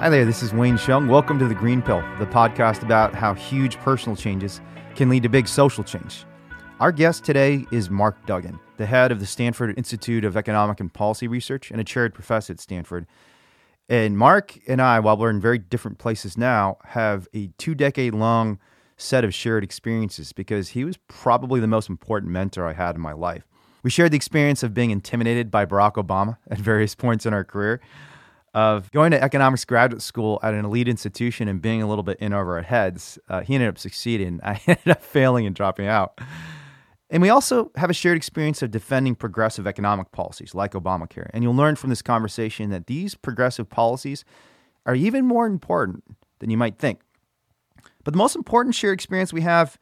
Hi there, this is Wayne Hsiung. Welcome to The Green Pill, the podcast about how huge personal changes can lead to big social change. Our guest today is Mark Duggan, the head of the Stanford Institute of Economic and Policy Research and a chaired professor at Stanford. And Mark and I, while we're in very different places now, have a two decade long set of shared experiences because he was probably the most important mentor I had in my life. We shared the experience of being intimidated by Barack Obama at various points in our career, of going to economics graduate school at an elite institution and being a little bit in over our heads. Uh, he ended up succeeding. I ended up failing and dropping out. And we also have a shared experience of defending progressive economic policies like Obamacare. And you'll learn from this conversation that these progressive policies are even more important than you might think. But the most important shared experience we have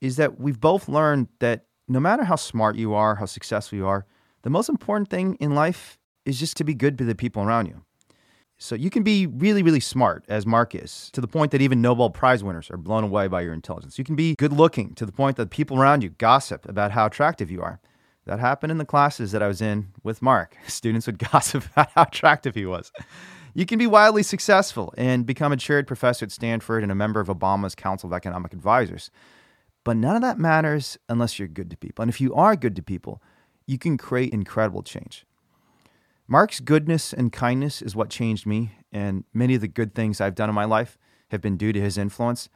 is that we've both learned that no matter how smart you are, how successful you are, the most important thing in life is just to be good to the people around you. So you can be really, really smart, as Mark is, to the point that even Nobel Prize winners are blown away by your intelligence. You can be good looking to the point that people around you gossip about how attractive you are. That happened in the classes that I was in with Mark. Students would gossip about how attractive he was. You can be wildly successful and become a chaired professor at Stanford and a member of Obama's Council of Economic Advisors. But none of that matters unless you're good to people. And if you are good to people, you can create incredible change. Mark's goodness and kindness is what changed me, and many of the good things I've done in my life have been due to his influence.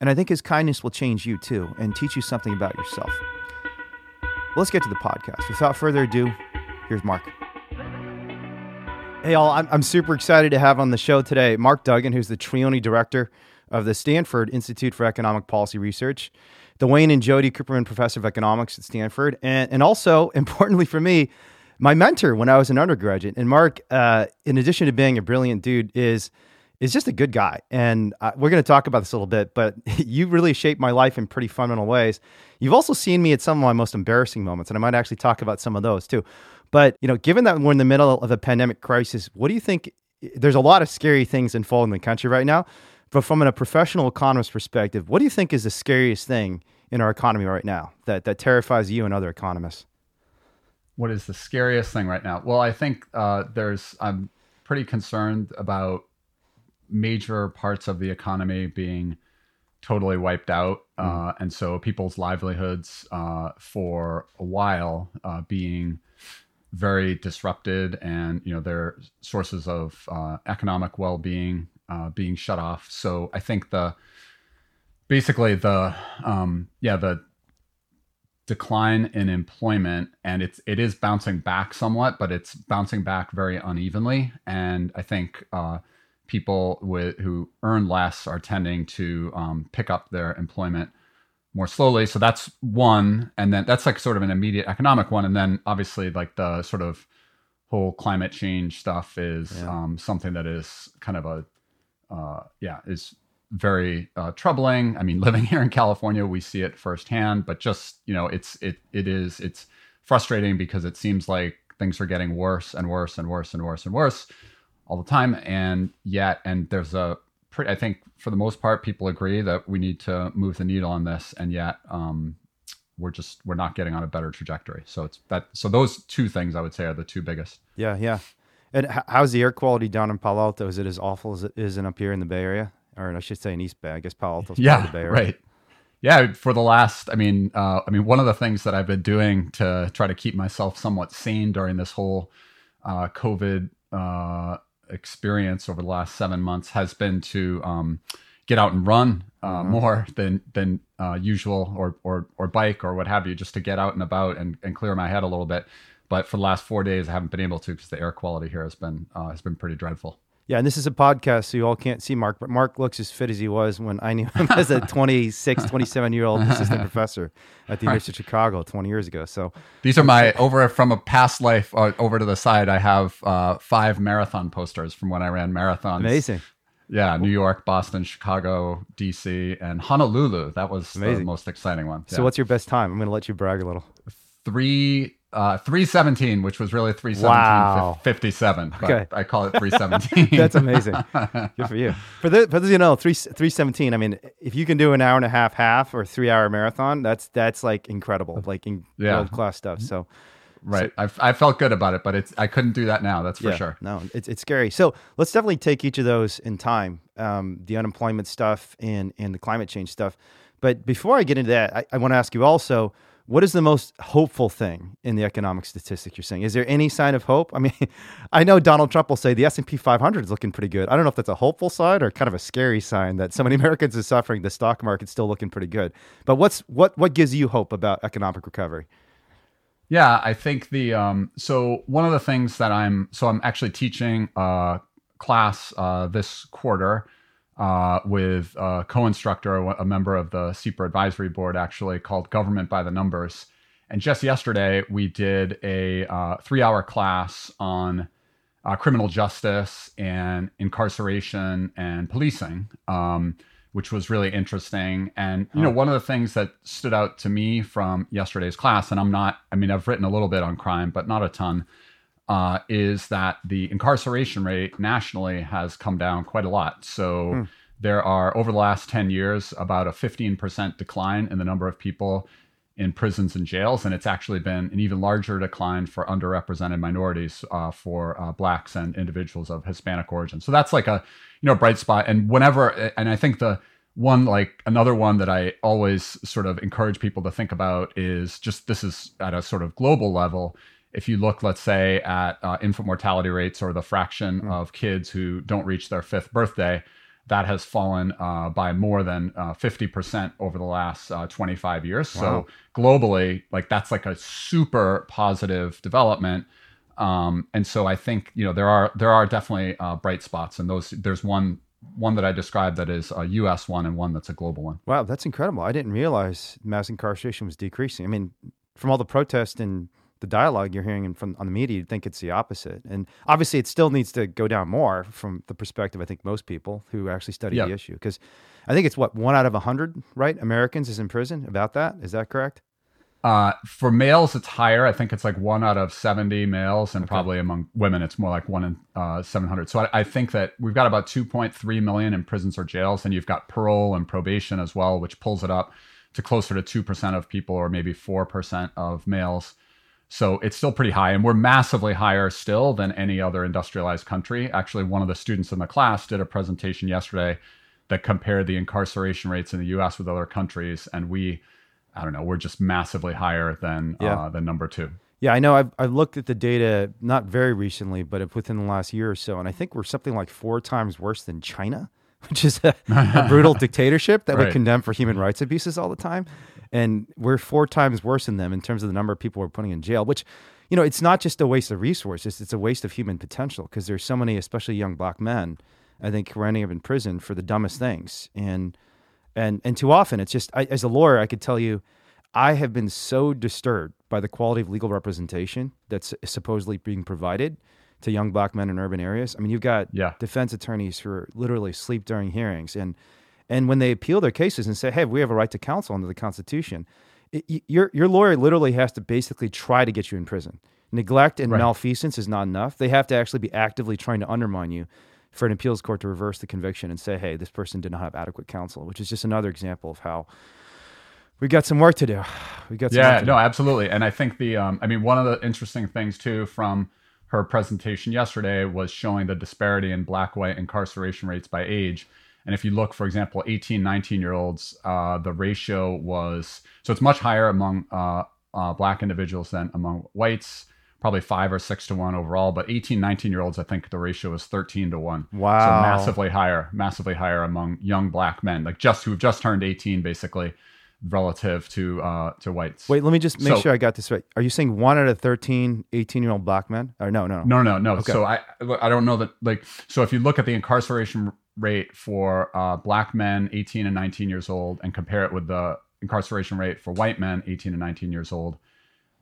And I think his kindness will change you too and teach you something about yourself. let's get to the podcast. Without further ado, here's Mark. Hey, all, I'm, I'm super excited to have on the show today Mark Duggan, who's the Trione Director of the Stanford Institute for Economic Policy Research, the Wayne and Jody Cooperman Professor of Economics at Stanford, and, and also, importantly for me, my mentor when I was an undergraduate. And Mark, uh, in addition to being a brilliant dude, is is just a good guy. And uh, we're going to talk about this a little bit, but you really shaped my life in pretty fundamental ways. You've also seen me at some of my most embarrassing moments, and I might actually talk about some of those too. But you know, given that we're in the middle of a pandemic crisis, what do you think? There's a lot of scary things unfolding in the country right now. But from a professional economist perspective, what do you think is the scariest thing in our economy right now that, that terrifies you and other economists? What is the scariest thing right now? Well, I think uh, there's I'm pretty concerned about major parts of the economy being totally wiped out, mm. uh, and so people's livelihoods uh, for a while uh, being very disrupted, and you know their sources of uh, economic well-being uh, being shut off. So I think the basically the um, yeah the decline in employment and it's it is bouncing back somewhat but it's bouncing back very unevenly. And i think uh, people with who earn less are tending to um, pick up their employment more slowly. So that's one. And then that's like sort of an immediate economic one. And then obviously like the sort of whole climate change stuff is yeah. um, something that is kind of a uh, yeah is very uh, troubling. I mean, living here in California, we see it firsthand. But just you know, it's it it is it's frustrating because it seems like things are getting worse and worse and worse and worse and worse all the time. And yet, and there's a pretty. I think for the most part, people agree that we need to move the needle on this, and yet. Um, we're just we're not getting on a better trajectory. So it's that. So those two things I would say are the two biggest. Yeah, yeah. And how's the air quality down in Palo Alto? Is it as awful as it is in up here in the Bay Area? Or I should say in East Bay. I guess Palo Alto's yeah, Bay, right? right? Yeah, for the last, I mean, uh, I mean, one of the things that I've been doing to try to keep myself somewhat sane during this whole uh, COVID uh, experience over the last seven months has been to um, get out and run uh, mm-hmm. more than than uh, usual, or or or bike or what have you, just to get out and about and, and clear my head a little bit. But for the last four days, I haven't been able to because the air quality here has been uh, has been pretty dreadful. Yeah, and this is a podcast, so you all can't see Mark, but Mark looks as fit as he was when I knew him as a 26, 27 year old assistant professor at the University of Chicago 20 years ago. So these are my over from a past life uh, over to the side. I have uh, five marathon posters from when I ran marathons. Amazing. Yeah, New York, Boston, Chicago, DC, and Honolulu. That was Amazing. the most exciting one. So, what's your best time? I'm going to let you brag a little. Three uh, 317, which was really 317 wow. 57. okay. I call it 317. That's amazing. Good for you. For, the, for those you know, 3, 317, I mean, if you can do an hour and a half half or three hour marathon, that's that's like incredible, like in yeah. world class stuff. So, right. I, I felt good about it, but it's I couldn't do that now. That's for yeah, sure. No, it's it's scary. So let's definitely take each of those in time. Um, the unemployment stuff and and the climate change stuff. But before I get into that, I, I want to ask you also what is the most hopeful thing in the economic statistics you're seeing? Is there any sign of hope? I mean, I know Donald Trump will say the S&P 500 is looking pretty good. I don't know if that's a hopeful sign or kind of a scary sign that so many Americans are suffering. The stock market's still looking pretty good. But what's what what gives you hope about economic recovery? Yeah, I think the um, so one of the things that I'm so I'm actually teaching a class uh, this quarter uh, with a co-instructor, a member of the SIEPR advisory board, actually called Government by the Numbers. And just yesterday, we did a uh, three-hour class on uh, criminal justice and incarceration and policing, um, which was really interesting. And you know, one of the things that stood out to me from yesterday's class, and I'm not—I mean, I've written a little bit on crime, but not a ton uh, is that the incarceration rate nationally has come down quite a lot. So hmm. there are, over the last 10 years, about a 15% decline in the number of people in prisons and jails. And it's actually been an even larger decline for underrepresented minorities, uh, for uh, blacks and individuals of Hispanic origin. So that's like a, you know, bright spot. And whenever, and I think the, one like another one that I always sort of encourage people to think about is just this is at a sort of global level if you look, let's say, at uh, infant mortality rates or the fraction mm. of kids who don't reach their fifth birthday, that has fallen uh, by more than uh, 50% over the last uh, 25 years. Wow. So globally, like that's like a super positive development. Um, and so I think you know there are there are definitely uh, bright spots, and those there's one one that I described that is a U.S. one and one that's a global one. Wow, that's incredible! I didn't realize mass incarceration was decreasing. I mean, from all the protests and the dialogue you're hearing from on the media, you'd think it's the opposite. And obviously, it still needs to go down more from the perspective I think most people who actually study yep. the issue. Because I think it's what one out of a hundred, right? Americans is in prison. About that, is that correct? Uh, for males, it's higher. I think it's like one out of 70 males, and okay. probably among women, it's more like one in uh, 700. So I, I, think that we've got about 2.3 million in prisons or jails, and you've got parole and probation as well, which pulls it up to closer to 2% of people, or maybe 4% of males. So it's still pretty high, and we're massively higher still than any other industrialized country. Actually, one of the students in the class did a presentation yesterday that compared the incarceration rates in the U.S. with other countries, and we, I don't know, we're just massively higher than yeah. uh, than number two. Yeah, I know. I've, I've looked at the data not very recently, but within the last year or so, and I think we're something like four times worse than China, which is a, a brutal dictatorship that right. we condemn for human rights abuses all the time and we're four times worse than them in terms of the number of people we're putting in jail. Which, you know, it's not just a waste of resources; it's a waste of human potential because there's so many, especially young black men, I think, who are ending up in prison for the dumbest things, and and and too often it's just I, as a lawyer, I could tell you. I have been so disturbed by the quality of legal representation that's supposedly being provided to young black men in urban areas. I mean, you've got yeah. defense attorneys who are literally sleep during hearings, and and when they appeal their cases and say, "Hey, we have a right to counsel under the Constitution," it, your your lawyer literally has to basically try to get you in prison. Neglect and right. malfeasance is not enough. They have to actually be actively trying to undermine you for an appeals court to reverse the conviction and say, "Hey, this person did not have adequate counsel," which is just another example of how we got some work to do. We got some yeah, no, absolutely. And I think the, um, I mean, one of the interesting things too from her presentation yesterday was showing the disparity in black white incarceration rates by age. And if you look, for example, 18, 19 year olds, uh, the ratio was so it's much higher among uh, uh, black individuals than among whites, probably five or six to one overall. But 18, 19 year olds, I think the ratio is 13 to one. Wow. So massively higher, massively higher among young black men, like just who've just turned 18, basically relative to uh to whites. Wait, let me just make so, sure I got this right. Are you saying one out of 13 18 year old black men? Or no, no, no, no, no. Okay. So I I don't know that like so if you look at the incarceration rate for uh, black men 18 and 19 years old and compare it with the incarceration rate for white men 18 and 19 years old,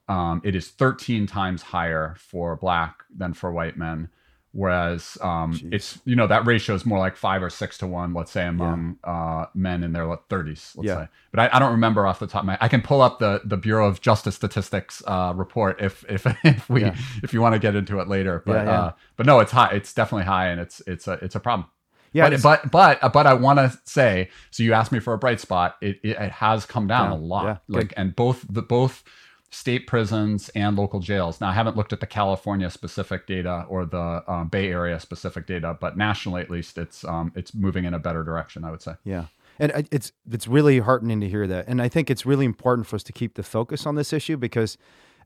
um, it is 13 times higher for black than for white men. Whereas um, it's you know that ratio is more like five or six to one, let's say among yeah. uh, men in their 30s, let's yeah. say. But I, I, don't remember off the top of my. I can pull up the the Bureau of Justice Statistics uh, report if if if we yeah. if you want to get into it later. But uh, but no, it's high. It's definitely high, and it's it's a it's a problem. Yeah, but but but, but I want to say. So you asked me for a bright spot. It it, it has come down yeah, a lot. Yeah, like and both the both state prisons and local jails. Now, I haven't looked at the California specific data or the um, Bay Area specific data, but nationally at least, it's um, it's moving in a better direction. I would say. Yeah, and it's it's really heartening to hear that, and I think it's really important for us to keep the focus on this issue because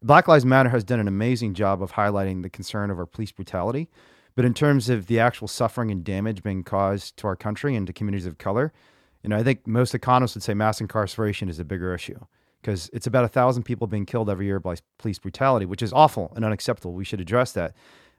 Black Lives Matter has done an amazing job of highlighting the concern over police brutality, but in terms of the actual suffering and damage being caused to our country and to communities of color, you know, I think most economists would say mass incarceration is a bigger issue because it's about a thousand people being killed every year by police brutality, which is awful and unacceptable. We should address that.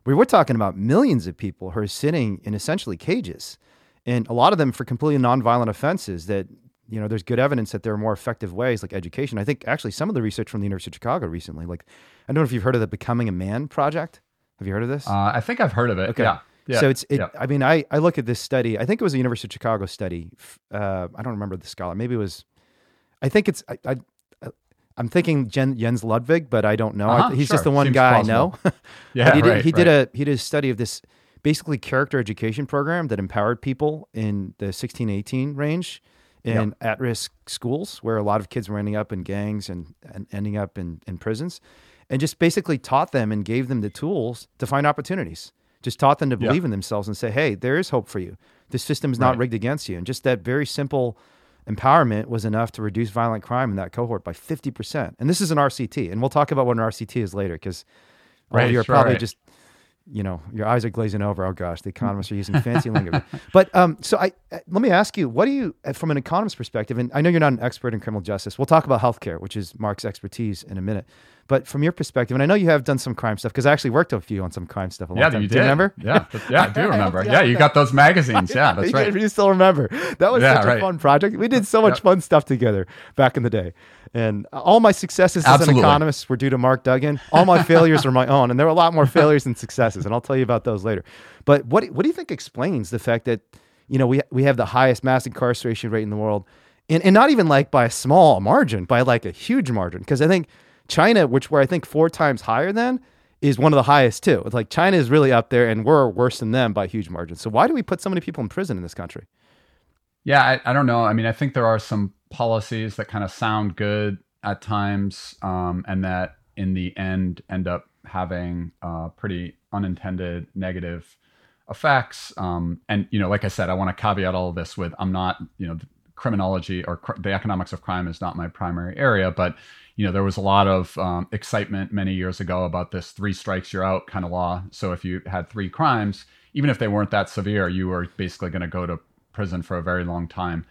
We we're talking about millions of people who are sitting in essentially cages, and a lot of them for completely nonviolent offenses. That you know, there's good evidence that there are more effective ways, like education. I think actually some of the research from the University of Chicago recently, like I don't know if you've heard of the Becoming a Man project. Have you heard of this? Uh, I think I've heard of it. Okay. Yeah. Yeah, so it's it, yeah. I mean I I look at this study. I think it was a University of Chicago study. Uh, I don't remember the scholar. Maybe it was. I think it's I, I I'm thinking Jen, Jens Ludwig, but I don't know. Uh-huh, he's sure. just the one Seems guy plausible. I know. yeah, he did, right, he did right. a he did a study of this basically character education program that empowered people in the 16 18 range in yep. at-risk schools where a lot of kids were ending up in gangs and, and ending up in, in prisons and just basically taught them and gave them the tools to find opportunities just taught them to believe yep. in themselves and say hey there is hope for you this system is not right. rigged against you and just that very simple empowerment was enough to reduce violent crime in that cohort by 50%. And this is an RCT. And we'll talk about what an RCT is later because right, you're sure, probably right. just, you know, your eyes are glazing over. Oh gosh, the economists are using fancy language. But um, so I uh, let me ask you, what do you, uh, from an economist perspective, and I know you're not an expert in criminal justice. We'll talk about healthcare, which is Mark's expertise in a minute. But from your perspective, and I know you have done some crime stuff because I actually worked with you on some crime stuff a long yeah, time. You do you remember? Yeah, yeah, I do remember. yeah, you got those magazines. Yeah, that's right. You still remember? That was yeah, such right. a fun project. We did so much fun stuff together back in the day. And all my successes Absolutely. as an economist were due to Mark Duggan. All my failures are my own, and there were a lot more failures than successes, and I'll tell you about those later. But what what do you think explains the fact that you know we we have the highest mass incarceration rate in the world, and and not even like by a small margin, by like a huge margin? Because I think China, which were I think four times higher than, is one of the highest too. It's like China is really up there, and we're worse than them by huge margins. So why do we put so many people in prison in this country? Yeah, I, I don't know. I mean, I think there are some policies that kind of sound good at times, um, and that in the end end up having uh, pretty unintended negative effects. Um, and you know, like I said, I want to caveat all of this with I'm not, you know, criminology or cr- the economics of crime is not my primary area, but you know, there was a lot of um, excitement many years ago about this three strikes you're out kind of law. So if you had three crimes, even if they weren't that severe, you were basically going to go to prison for a very long time.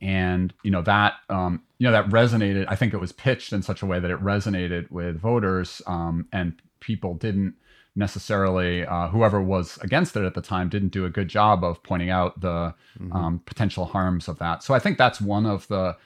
And you know that um, you know that resonated. I think it was pitched in such a way that it resonated with voters, um, and people didn't necessarily uh, whoever was against it at the time didn't do a good job of pointing out the mm-hmm. um, potential harms of that. So I think that's one of the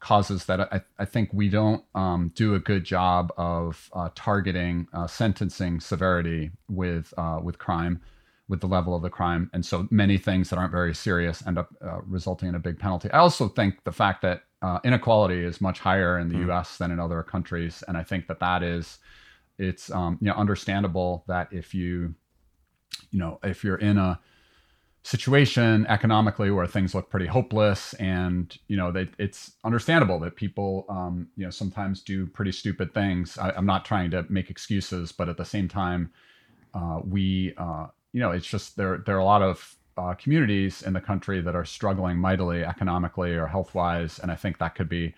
causes that I, I think we don't um, do a good job of uh, targeting uh, sentencing severity with uh, with crime, with the level of the crime, and so many things that aren't very serious end up uh, resulting in a big penalty. I also think the fact that uh, inequality is much higher in the mm. U.S. than in other countries, and I think that that is it's um, you know understandable that if you you know if you're in a situation economically where things look pretty hopeless and you know they, it's understandable that people um, you know sometimes do pretty stupid things. I, am not trying to make excuses but at the same time uh, we uh, you know it's just there there are a lot of uh, communities in the country that are struggling mightily economically or health wise and i think that could be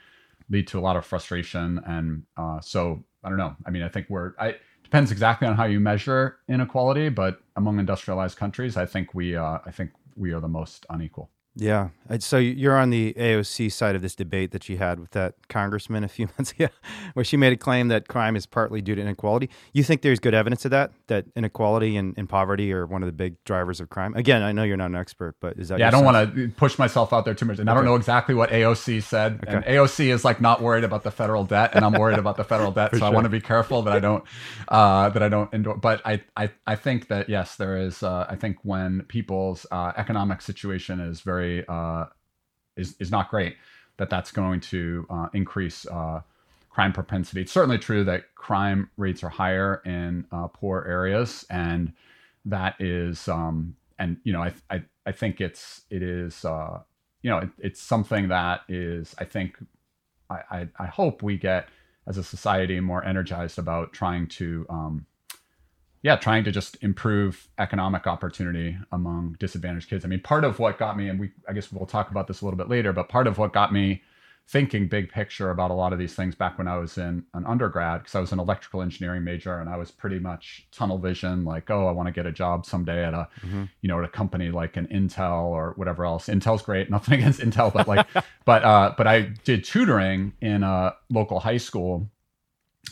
lead to a lot of frustration and uh, so i don't know. I mean i think we're i depends exactly on how you measure inequality, but among industrialized countries, I think we uh, I think we are the most unequal. Yeah. So you're on the AOC side of this debate that she had with that congressman a few months ago, where she made a claim that crime is partly due to inequality. You think there's good evidence of that, that inequality and, and poverty are one of the big drivers of crime? Again, I know you're not an expert, but is that Yeah, I don't want to push myself out there too much. And okay. I don't know exactly what AOC said. Okay. And AOC is like not worried about the federal debt, and I'm worried about the federal debt. so sure. I want to be careful that I don't uh, that I don't endorse. But I, I I think that yes, there is. Uh, I think when people's uh, economic situation is very uh, is is not great, that that's going to uh, increase uh, crime propensity. It's certainly true that crime rates are higher in uh, poor areas, and that is, um, and you know, I I, I think it's it is, uh, you know, it, it's something that is, I think, I, I, I hope we get as a society more energized about trying to um, yeah trying to just improve economic opportunity among disadvantaged kids i mean part of what got me and we i guess we'll talk about this a little bit later but part of what got me thinking big picture about a lot of these things back when I was in an undergrad because I was an electrical engineering major and I was pretty much tunnel vision like oh I want to get a job someday at a mm-hmm. you know at a company like an Intel or whatever else Intel's great nothing against Intel but like but uh but I did tutoring in a local high school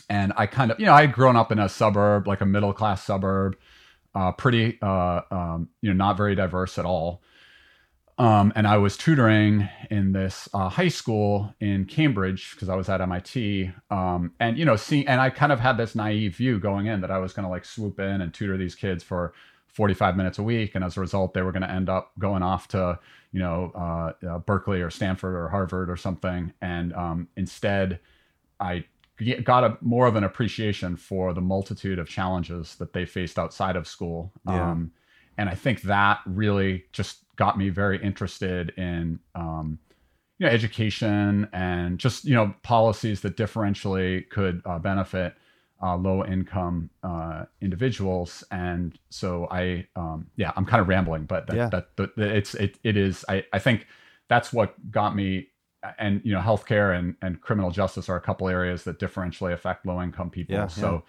and I kind of you know I had grown up in a suburb like a middle class suburb uh pretty uh um you know not very diverse at all um, and I was tutoring in this uh, high school in Cambridge because I was at MIT. Um, and you know, seeing and I kind of had this naive view going in that I was going to like swoop in and tutor these kids for 45 minutes a week, and as a result, they were going to end up going off to you know uh, uh, Berkeley or Stanford or Harvard or something. And um, instead, I got a more of an appreciation for the multitude of challenges that they faced outside of school. Yeah. Um, and I think that really just got me very interested in um, you know education and just you know policies that differentially could uh, benefit uh, low income uh, individuals and so i um, yeah i'm kind of rambling but that, yeah. that, that, that, it's it, it is I, I think that's what got me and you know healthcare and, and criminal justice are a couple areas that differentially affect low income people yeah, so yeah.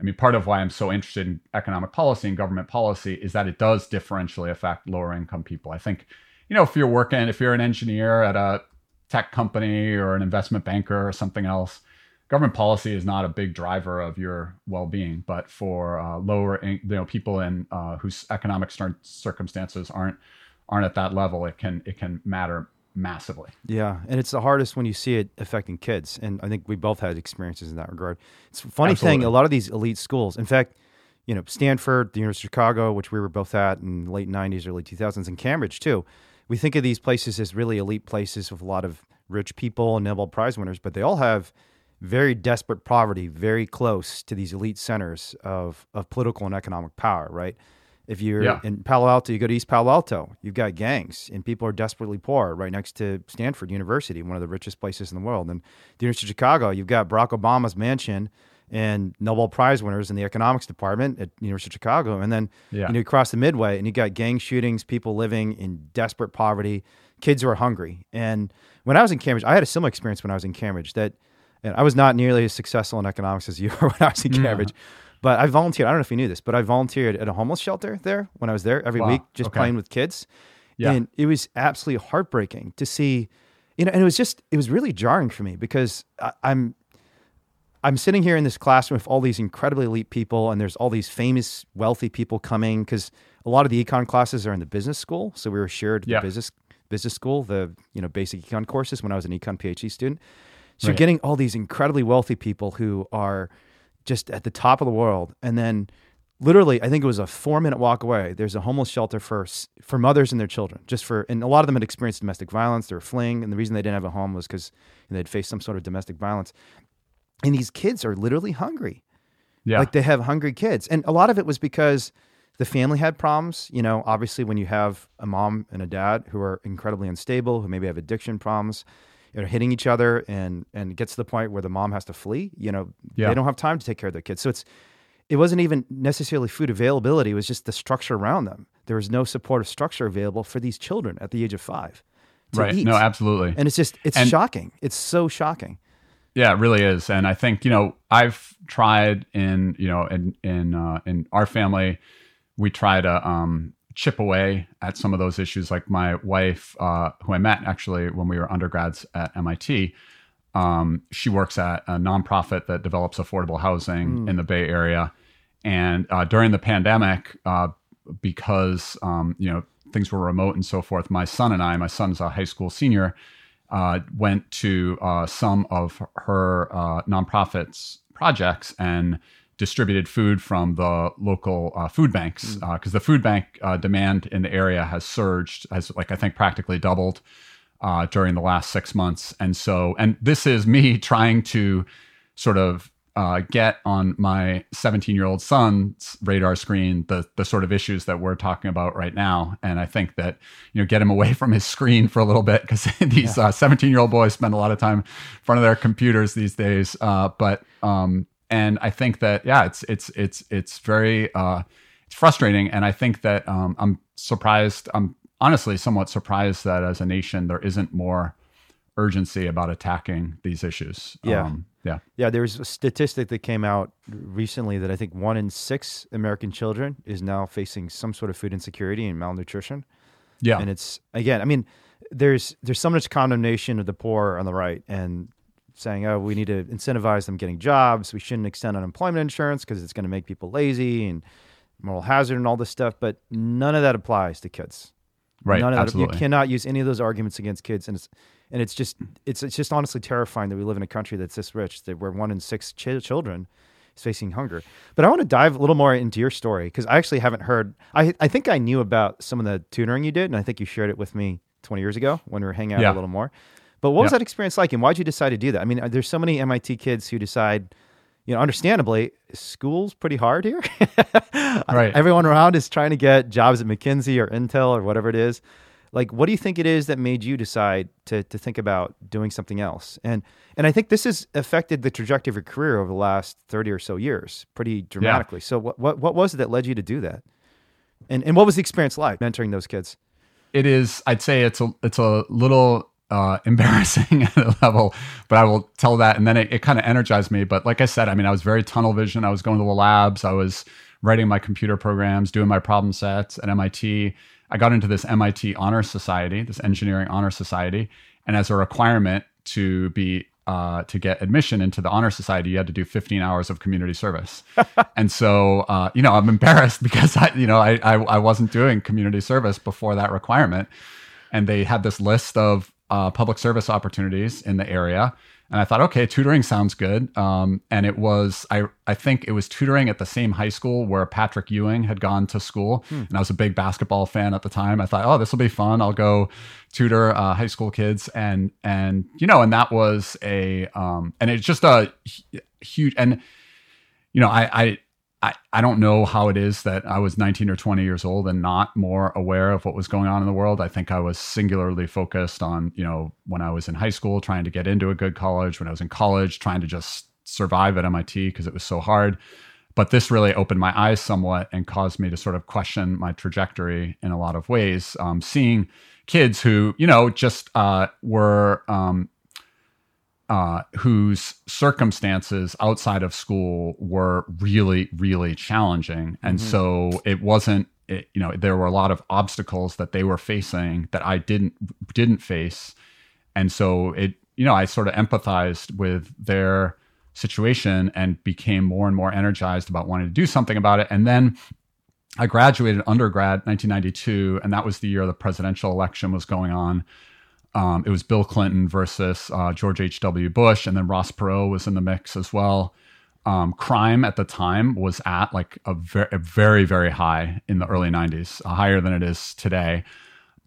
I mean, part of why I'm so interested in economic policy and government policy is that it does differentially affect lower income people. I think, you know, if you're working, if you're an engineer at a tech company or an investment banker or something else, government policy is not a big driver of your well-being. But for uh, lower, you know, people in uh, whose economic circumstances aren't aren't at that level, it can it can matter massively. Yeah, and it's the hardest when you see it affecting kids, and I think we both had experiences in that regard. It's a funny Absolutely. thing. A lot of these elite schools, in fact, you know, Stanford, the University of Chicago, which we were both at in the late '90s, early 2000s, and Cambridge too. We think of these places as really elite places with a lot of rich people and Nobel Prize winners, but they all have very desperate poverty, very close to these elite centers of of political and economic power, right? If you're yeah. in Palo Alto, you go to East Palo Alto, you've got gangs and people are desperately poor right next to Stanford University, one of the richest places in the world. And the University of Chicago, you've got Barack Obama's mansion and Nobel Prize winners in the economics department at University of Chicago. And then yeah. you know, you cross the Midway and you got gang shootings, people living in desperate poverty, kids who are hungry. And when I was in Cambridge, I had a similar experience when I was in Cambridge that and I was not nearly as successful in economics as you were when I was in Cambridge. Yeah. But I volunteered. I don't know if you knew this, but I volunteered at a homeless shelter there when I was there every wow. week, just okay. playing with kids. Yeah. And it was absolutely heartbreaking to see, you know, and it was just, it was really jarring for me because I, I'm, I'm sitting here in this classroom with all these incredibly elite people, and there's all these famous, wealthy people coming because a lot of the econ classes are in the business school. So we were shared yeah. the business business school, the you know basic econ courses when I was an econ PhD student. So right. you're getting all these incredibly wealthy people who are just at the top of the world. And then literally, I think it was a four minute walk away. There's a homeless shelter for for mothers and their children, just for and a lot of them had experienced domestic violence. They were fleeing, and the reason they didn't have a home was because they'd faced some sort of domestic violence. And these kids are literally hungry. Yeah, like they have hungry kids, and a lot of it was because the family had problems. You know, obviously, when you have a mom and a dad who are incredibly unstable, who maybe have addiction problems, you know, hitting each other and and it gets to the point where the mom has to flee. You know, yeah. they don't have time to take care of their kids. So it's it wasn't even necessarily food availability. It was just the structure around them. There was no supportive structure available for these children at the age of five. Right. Eat. No, absolutely. And it's just it's and, shocking. It's so shocking. Yeah, it really is. And I think you know I've tried in you know in in uh, in our family we try to um, chip away at some of those issues. Like my wife, uh, who I met actually when we were undergrads at MIT, um, she works at a nonprofit that develops affordable housing mm. in the Bay Area. And uh, during the pandemic, uh, because um, you know things were remote and so forth, my son and I, my son's a high school senior, uh, went to uh, some of her uh, nonprofits projects and distributed food from the local uh, food banks because mm. uh, the food bank uh, demand in the area has surged, has like I think practically doubled uh, during the last six months. And so, and this is me trying to sort of uh, get on my 17 year old son's radar screen the the sort of issues that we're talking about right now. And I think that you know get him away from his screen for a little bit because these 17 yeah. uh, year old boys spend a lot of time in front of their computers these days. Uh, but um, and I think that yeah, it's it's it's it's very uh, it's frustrating. And I think that um, I'm surprised. I'm honestly somewhat surprised that as a nation there isn't more urgency about attacking these issues. Yeah. Um, yeah. Yeah. There's a statistic that came out recently that I think one in six American children is now facing some sort of food insecurity and malnutrition. Yeah. And it's, again, I mean, there's there's so much condemnation of the poor on the right and saying, oh, we need to incentivize them getting jobs. We shouldn't extend unemployment insurance because it's going to make people lazy and moral hazard and all this stuff. But none of that applies to kids. Right. None of absolutely. That, you cannot use any of those arguments against kids. And it's and it's just it's it's just honestly terrifying that we live in a country that's this rich that where one in six ch- children is facing hunger. But I want to dive a little more into your story because I actually haven't heard. I I think I knew about some of the tutoring you did, and I think you shared it with me 20 years ago when we were hanging out yeah. a little more. But what was that experience like, and why did you decide to do that? I mean, there's so many MIT kids who decide, you know, understandably, school's pretty hard here. right. Everyone around is trying to get jobs at McKinsey or Intel or whatever it is like what do you think it is that made you decide to to think about doing something else and and i think this has affected the trajectory of your career over the last 30 or so years pretty dramatically yeah. so what, what what was it that led you to do that and and what was the experience like mentoring those kids it is i'd say it's a it's a little uh, embarrassing at a level, but I will tell that. And then it, it kind of energized me. But like I said, I mean, I was very tunnel vision. I was going to the labs. I was writing my computer programs, doing my problem sets at MIT. I got into this MIT Honor Society, this engineering honor society, and as a requirement to be uh, to get admission into the honor society, you had to do 15 hours of community service. and so, uh, you know, I'm embarrassed because I, you know, I, I, I wasn't doing community service before that requirement, and they had this list of uh, public service opportunities in the area and I thought, okay, tutoring sounds good. Um, and it was, I, I think it was tutoring at the same high school where Patrick Ewing had gone to school. Hmm. And I was a big basketball fan at the time. I thought, oh, this will be fun. I'll go tutor uh, high school kids. And, and, you know, and that was a, um, and it's just a huge, and, you know, I, I, I, I don't know how it is that I was 19 or 20 years old and not more aware of what was going on in the world. I think I was singularly focused on, you know, when I was in high school, trying to get into a good college, when I was in college, trying to just survive at MIT because it was so hard. But this really opened my eyes somewhat and caused me to sort of question my trajectory in a lot of ways. Um, seeing kids who, you know, just uh, were um, uh, whose circumstances outside of school were really, really challenging. And mm-hmm. so it wasn't, it, you know, there were a lot of obstacles that they were facing that I didn't didn't face. And so it, you know, I sort of empathized with their situation and became more and more energized about wanting to do something about it. And then I graduated undergrad 1992, and that was the year the presidential election was going on. Um, it was Bill Clinton versus uh, George H.W. Bush, and then Ross Perot was in the mix as well. Um, crime at the time was at like a, ver- a, very, very high in the early 90s, uh, higher than it is today.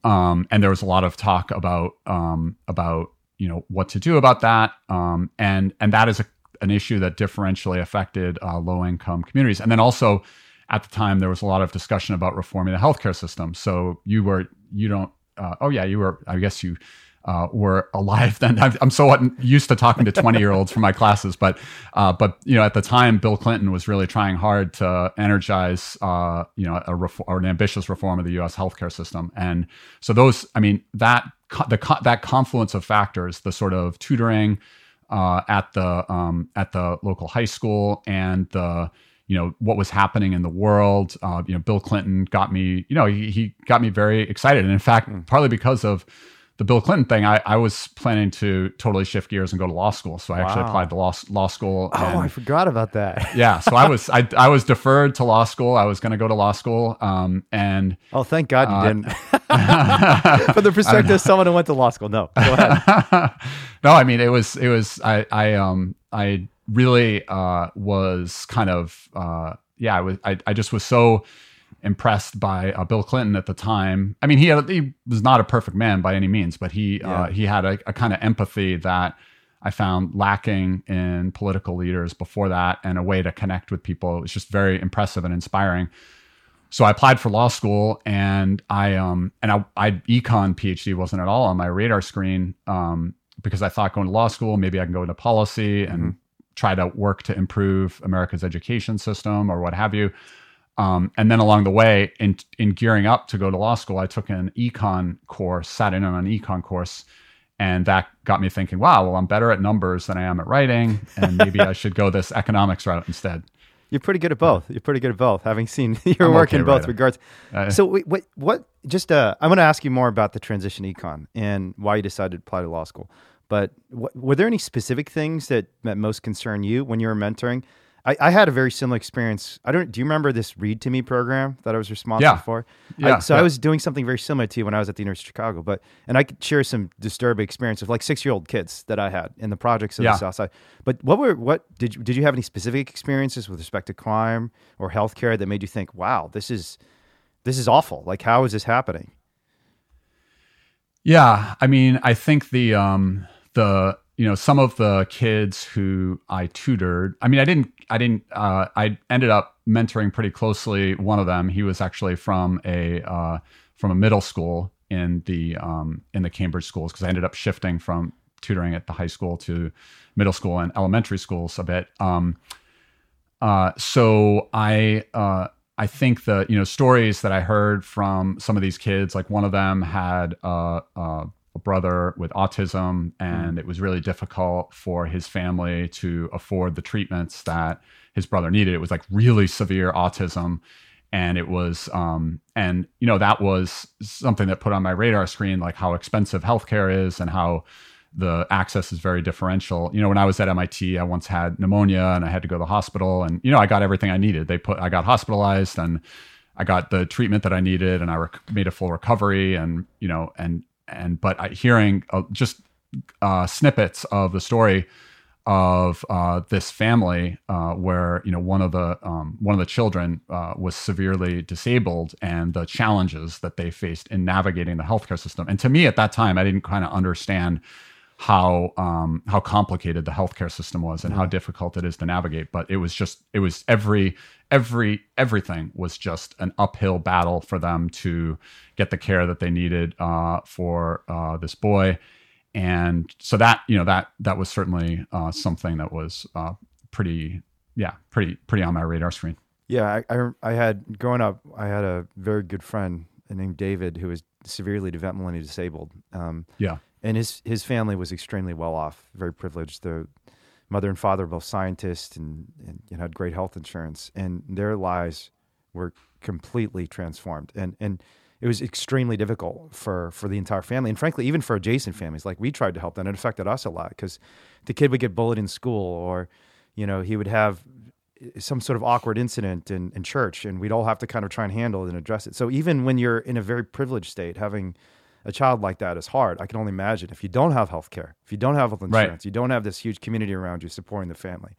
Um, and there was a lot of talk about um, about you know what to do about that, um, and and that is a, an issue that differentially affected uh, low income communities. And then also at the time there was a lot of discussion about reforming the healthcare system. So you were you don't uh, oh yeah, you were. I guess you uh, were alive then. I'm, I'm so used to talking to 20 year olds from my classes, but uh, but you know at the time, Bill Clinton was really trying hard to energize uh, you know a or an ambitious reform of the U.S. healthcare system, and so those, I mean that the that confluence of factors, the sort of tutoring uh, at the um, at the local high school and the you know what was happening in the world. Uh, you know, Bill Clinton got me. You know, he, he got me very excited, and in fact, mm. partly because of the Bill Clinton thing, I, I was planning to totally shift gears and go to law school. So I wow. actually applied to law law school. Oh, I forgot about that. yeah, so I was I, I was deferred to law school. I was going to go to law school, um, and oh, thank God you uh, didn't. From the perspective of someone who went to law school, no, go ahead. no, I mean it was it was I I um I really uh, was kind of uh, yeah I was I, I just was so impressed by uh, Bill Clinton at the time. I mean he had, he was not a perfect man by any means, but he uh, he had a, a kind of empathy that I found lacking in political leaders before that and a way to connect with people. It was just very impressive and inspiring. So I applied for law school and I um and I, I econ PhD wasn't at all on my radar screen um because I thought going to law school maybe I can go into policy and mm-hmm. Try to work to improve America's education system or what have you. Um, and then along the way, in in gearing up to go to law school, I took an econ course, sat in on an econ course, and that got me thinking, wow, well, I'm better at numbers than I am at writing, and maybe I should go this economics route instead. You're pretty good at both. You're pretty good at both. Having seen your I'm work okay in both writer. regards. Uh, so, what, what? Just, uh, I'm going to ask you more about the transition econ and why you decided to apply to law school. But what, were there any specific things that, that most concern you when you were mentoring? I, I, had a very similar experience. I don't. Do you remember this Read to Me program that I was responsible yeah. for? Yeah. I, so yeah. I was doing something very similar to you when I was at the University of Chicago. But and I could share some disturbing experience of like six year old kids that I had in the projects of yeah. the South Side. But what were what did you, did you have any specific experiences with respect to crime or healthcare that made you think, wow, this is this is awful. Like how is this happening? Yeah, I mean, I think the um the you know some of the kids who I tutored. I mean, I didn't. I didn't. Uh, I ended up mentoring pretty closely. One of them. He was actually from a uh, from a middle school in the um, in the Cambridge schools because I ended up shifting from tutoring at the high school to middle school and elementary schools a bit. Um, uh, so I uh, I think the you know stories that I heard from some of these kids, like one of them had uh, uh brother with autism, and mm. it was really difficult for his family to afford the treatments that his brother needed. It was like really severe autism. And it was, um, and you know, that was something that put on my radar screen, like how expensive healthcare is and how the access is very differential. You know, when I was at MIT, I once had pneumonia and I had to go to the hospital, and you know, I got everything I needed. They put, I got hospitalized and I got the treatment that I needed, and I rec- made a full recovery, and you know, and and but I, hearing uh, just uh, snippets of the story of uh, this family uh, where you know one of the um, one of the children uh, was severely disabled and the challenges that they faced in navigating the healthcare system. And to me, at that time, I didn't kind of understand how um, how complicated the healthcare system was and how difficult it is to navigate. But it was just it was every every everything was just an uphill battle for them to get the care that they needed uh, for uh, this boy. And so that you know that that was certainly uh, something that was uh, pretty yeah pretty pretty on my radar screen. Yeah, I, I, I had growing up, I had a very good friend named David who was severely developmentally disabled. Um, yeah and his his family was extremely well off, very privileged. The mother and father both scientists and, and, had great health insurance, and their lives were completely transformed. And and it was extremely difficult for for the entire family, and frankly, even for adjacent families. Like we tried to help them, it affected us a lot because the kid would get bullied in school, or you know he would have eh, some sort of awkward incident in, in church, and we'd all have to kind of try and handle it and address it. So even when you're in a very privileged state, having a child like that is hard. I can only imagine if you don't have health care, if you don't have health insurance, right. you don't have this huge community around you supporting the family.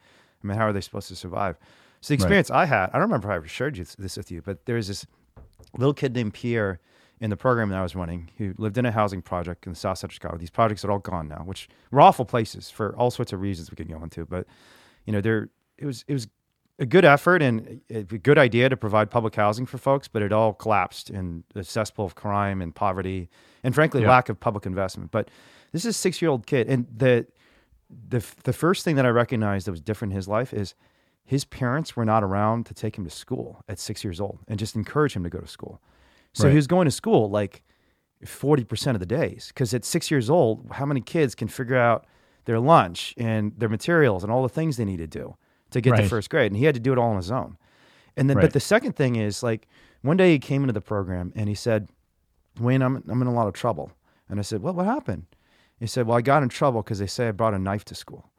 I mean, how are they supposed to survive? So the experience right. I had, I don't remember if I ever shared this with you, but there was this little kid named Pierre in the program that I was running who lived in a housing project in the south side of Chicago. These projects are all gone now, which were awful places for all sorts of reasons we could go into. But you know, there it was it was a good effort and a good idea to provide public housing for folks, but it all collapsed in a cesspool of crime and poverty, and frankly, yeah. lack of public investment. But this is a six-year-old kid, and the the the first thing that I recognized that was different in his life is his parents were not around to take him to school at six years old and just encourage him to go to school. So right. he was going to school like forty percent of the days because at six years old, how many kids can figure out their lunch and their materials and all the things they need to do? To get right. to first grade, and he had to do it all on his own. And then, right. but the second thing is like one day he came into the program and he said, "Wayne, I'm I'm in a lot of trouble." And I said, "Well, what happened?" He said, "Well, I got in trouble because they say I brought a knife to school."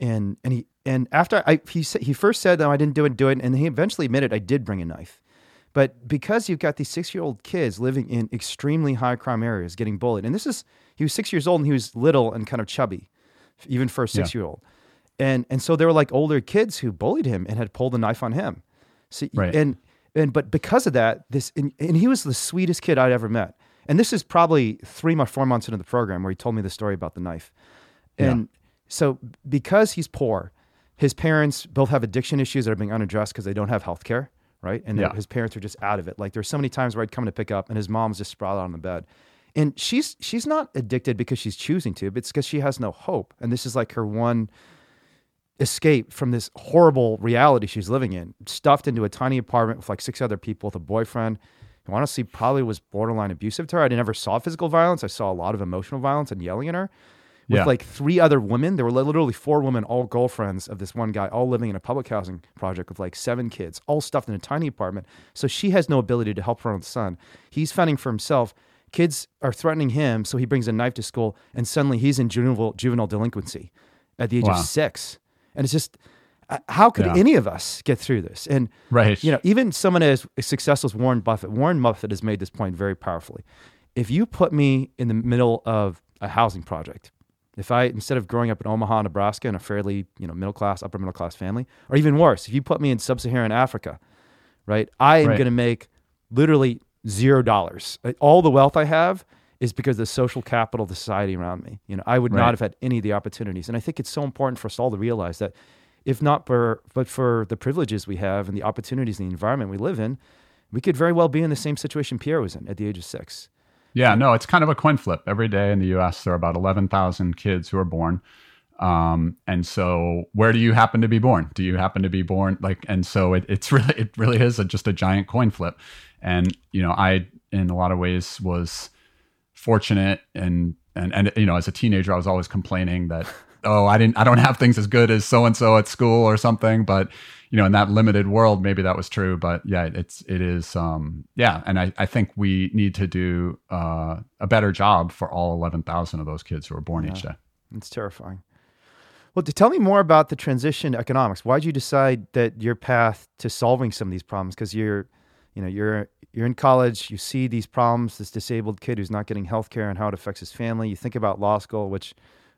And and he and after I he said he first said that I didn't do it, do it, and then he eventually admitted I did bring a knife. But because you've got these six year old kids living in extremely high crime areas getting bullied, and this is, he was six years old and he was little and kind of chubby, even for a six year old and and so there were like older kids who bullied him and had pulled a knife on him. So, right. and and but because of that, this and, and he was the sweetest kid I'd ever met. And this is probably three or four months into the program where he told me the story about the knife. And so because he's poor, his parents both have addiction issues that are being unaddressed because they don't have health care, right? And Yeah. his parents are just out of it. Like there's so many times where I'd come to pick up and his mom's just sprawled out on the bed. And she's she's not addicted because she's choosing to, but it's because she has no hope. And this is like her one escape from this horrible reality she's living in, stuffed into a tiny apartment with like six other people with a boyfriend who honestly probably was borderline abusive to her. I never saw physical violence. I saw a lot of emotional violence and yelling at her with Yeah. like three other women. There were literally four women, all girlfriends of this one guy, all living in a public housing project with like seven kids, all stuffed in a tiny apartment. So she has no ability to help her own son. He's fending for himself. Kids are threatening him, so he brings a knife to school, and suddenly he's in juvenile juvenile delinquency at the age Wow. of six. And it's just, uh, how could Yeah. any of us get through this? And Right. you know, even someone as successful as Warren Buffett, Warren Buffett has made this point very powerfully. If you put me in the middle of a housing project, if I instead of growing up in Omaha, Nebraska, in a fairly you know middle class, upper middle class family, or even worse, if you put me in sub-Saharan Africa, right, I am Right. going to make literally zero dollars. All the wealth I have is because the social capital of the society around me. You know, I would Right. not have had any of the opportunities, and I think it's so important for us all to realize that if not for but for the privileges we have and the opportunities and the environment we live in, we could very well be in the same situation Pierre was in at the age of six. Yeah, no, it's kind of a coin flip. Every day in the U.S., there are about 11,000 kids who are born. Um, and so, where do you happen to be born? Do you happen to be born like? And so, it, it's really, it really is a, just a giant coin flip. And you know, I, in a lot of ways, was fortunate, and and and you know, as a teenager, I was always complaining that, oh, I didn't, I don't have things as good as so and so at school or something. But you know, in that limited world, maybe that was true. But yeah, it's it is, um, yeah. And I I think we need to do uh, a better job for all 11,000 of those kids who are born each day. It's terrifying. Well, to tell me more about the transition to economics. Why did you decide that your path to solving some of these problems? Because you're, you know, you're you're in college. You see these problems. This disabled kid who's not getting health care and how it affects his family. You think about law school, which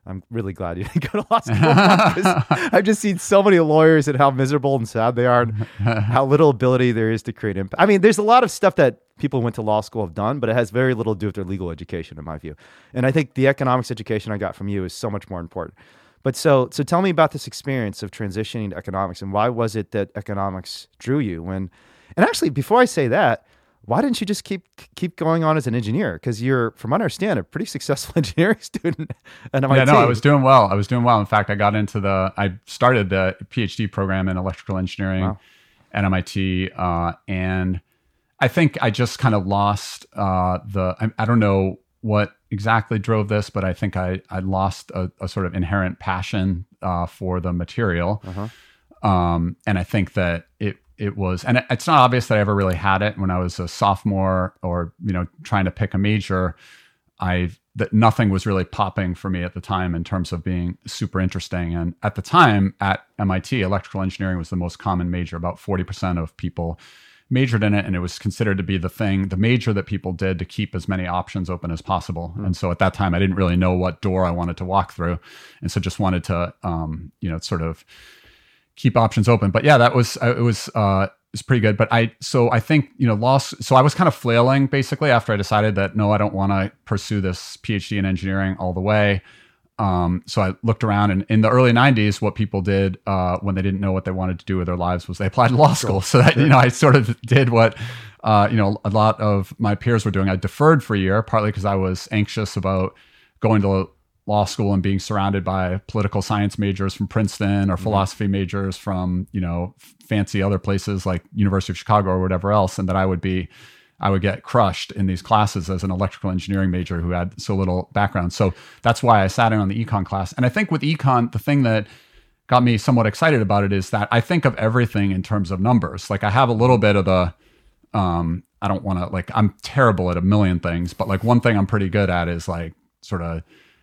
I'm really glad you didn't go to law school I've just seen so many lawyers and how miserable and sad they are, and how little ability there is to create impact. I mean, there's a lot of stuff that people who went to law school have done, but it has very little to do with their legal education, in my view. And I think the economics education I got from you is so much more important. But so, so tell me about this experience of transitioning to economics, and why was it that economics drew you? When, and actually, before I say that, why didn't you just keep keep going on as an engineer? Because you're, from what I understand, a pretty successful engineering student And MIT. Yeah, no, I was doing well. I was doing well. In fact, I got into the, I started the PhD program in electrical engineering Wow. at MIT. Uh, and I think I just kind of lost uh, the, I, I don't know what exactly drove this, but I think I, I lost a, a sort of inherent passion uh, for the material. Uh-huh. Um, and I think that it, it was, and it's not obvious that I ever really had it when I was a sophomore or, you know, trying to pick a major. I that nothing was really popping for me at the time in terms of being super interesting. And at the time at MIT, electrical engineering was the most common major. About 40% of people majored in it, and it was considered to be the thing, the major that people did to keep as many options open as possible. And so at that time, I didn't really know what door I wanted to walk through, and so just wanted to, um, you know, sort of keep options open. But yeah, that was uh, it was uh, it was pretty good. But I so I think you know lost. So I was kind of flailing basically after I decided that no, I don't want to pursue this PhD in engineering all the way. Um, so I looked around, and in the early '90s, what people did uh, when they didn't know what they wanted to do with their lives was they applied to law school. So that you know, I sort of did what uh, you know a lot of my peers were doing. I deferred for a year, partly because I was anxious about going to law school and being surrounded by political science majors from Princeton or philosophy majors from you know fancy other places like University of Chicago or whatever else, and that I would be I would get crushed in these classes as an electrical engineering major who had so little background. So that's why I sat in on the econ class. And I think with econ, the thing that got me somewhat excited about it is that I think of everything in terms of numbers. Like I have a little bit of the um I don't want to like I'm terrible at a million things, but like one thing I'm pretty good at is like sort of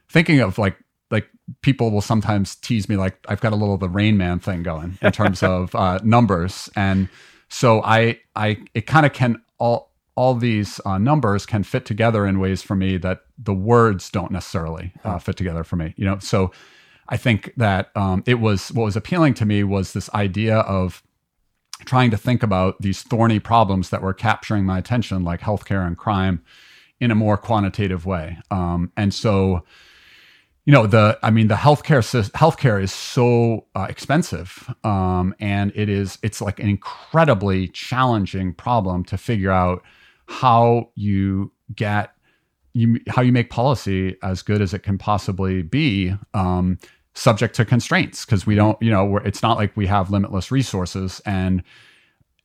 thinking of like like people will sometimes tease me like I've got a little of the Rain Man thing going in terms of uh, numbers, and so I I it kind of can all all these uh, numbers can fit together in ways for me that the words don't necessarily uh, fit together for me. You know, so I think that um, it was what was appealing to me was this idea of trying to think about these thorny problems that were capturing my attention, like healthcare and crime, in a more quantitative way. Um, and so, you know the i mean the healthcare healthcare is so uh, expensive um, and it is it's like an incredibly challenging problem to figure out how you get you how you make policy as good as it can possibly be um, subject to constraints because we don't you know it's not like we have limitless resources and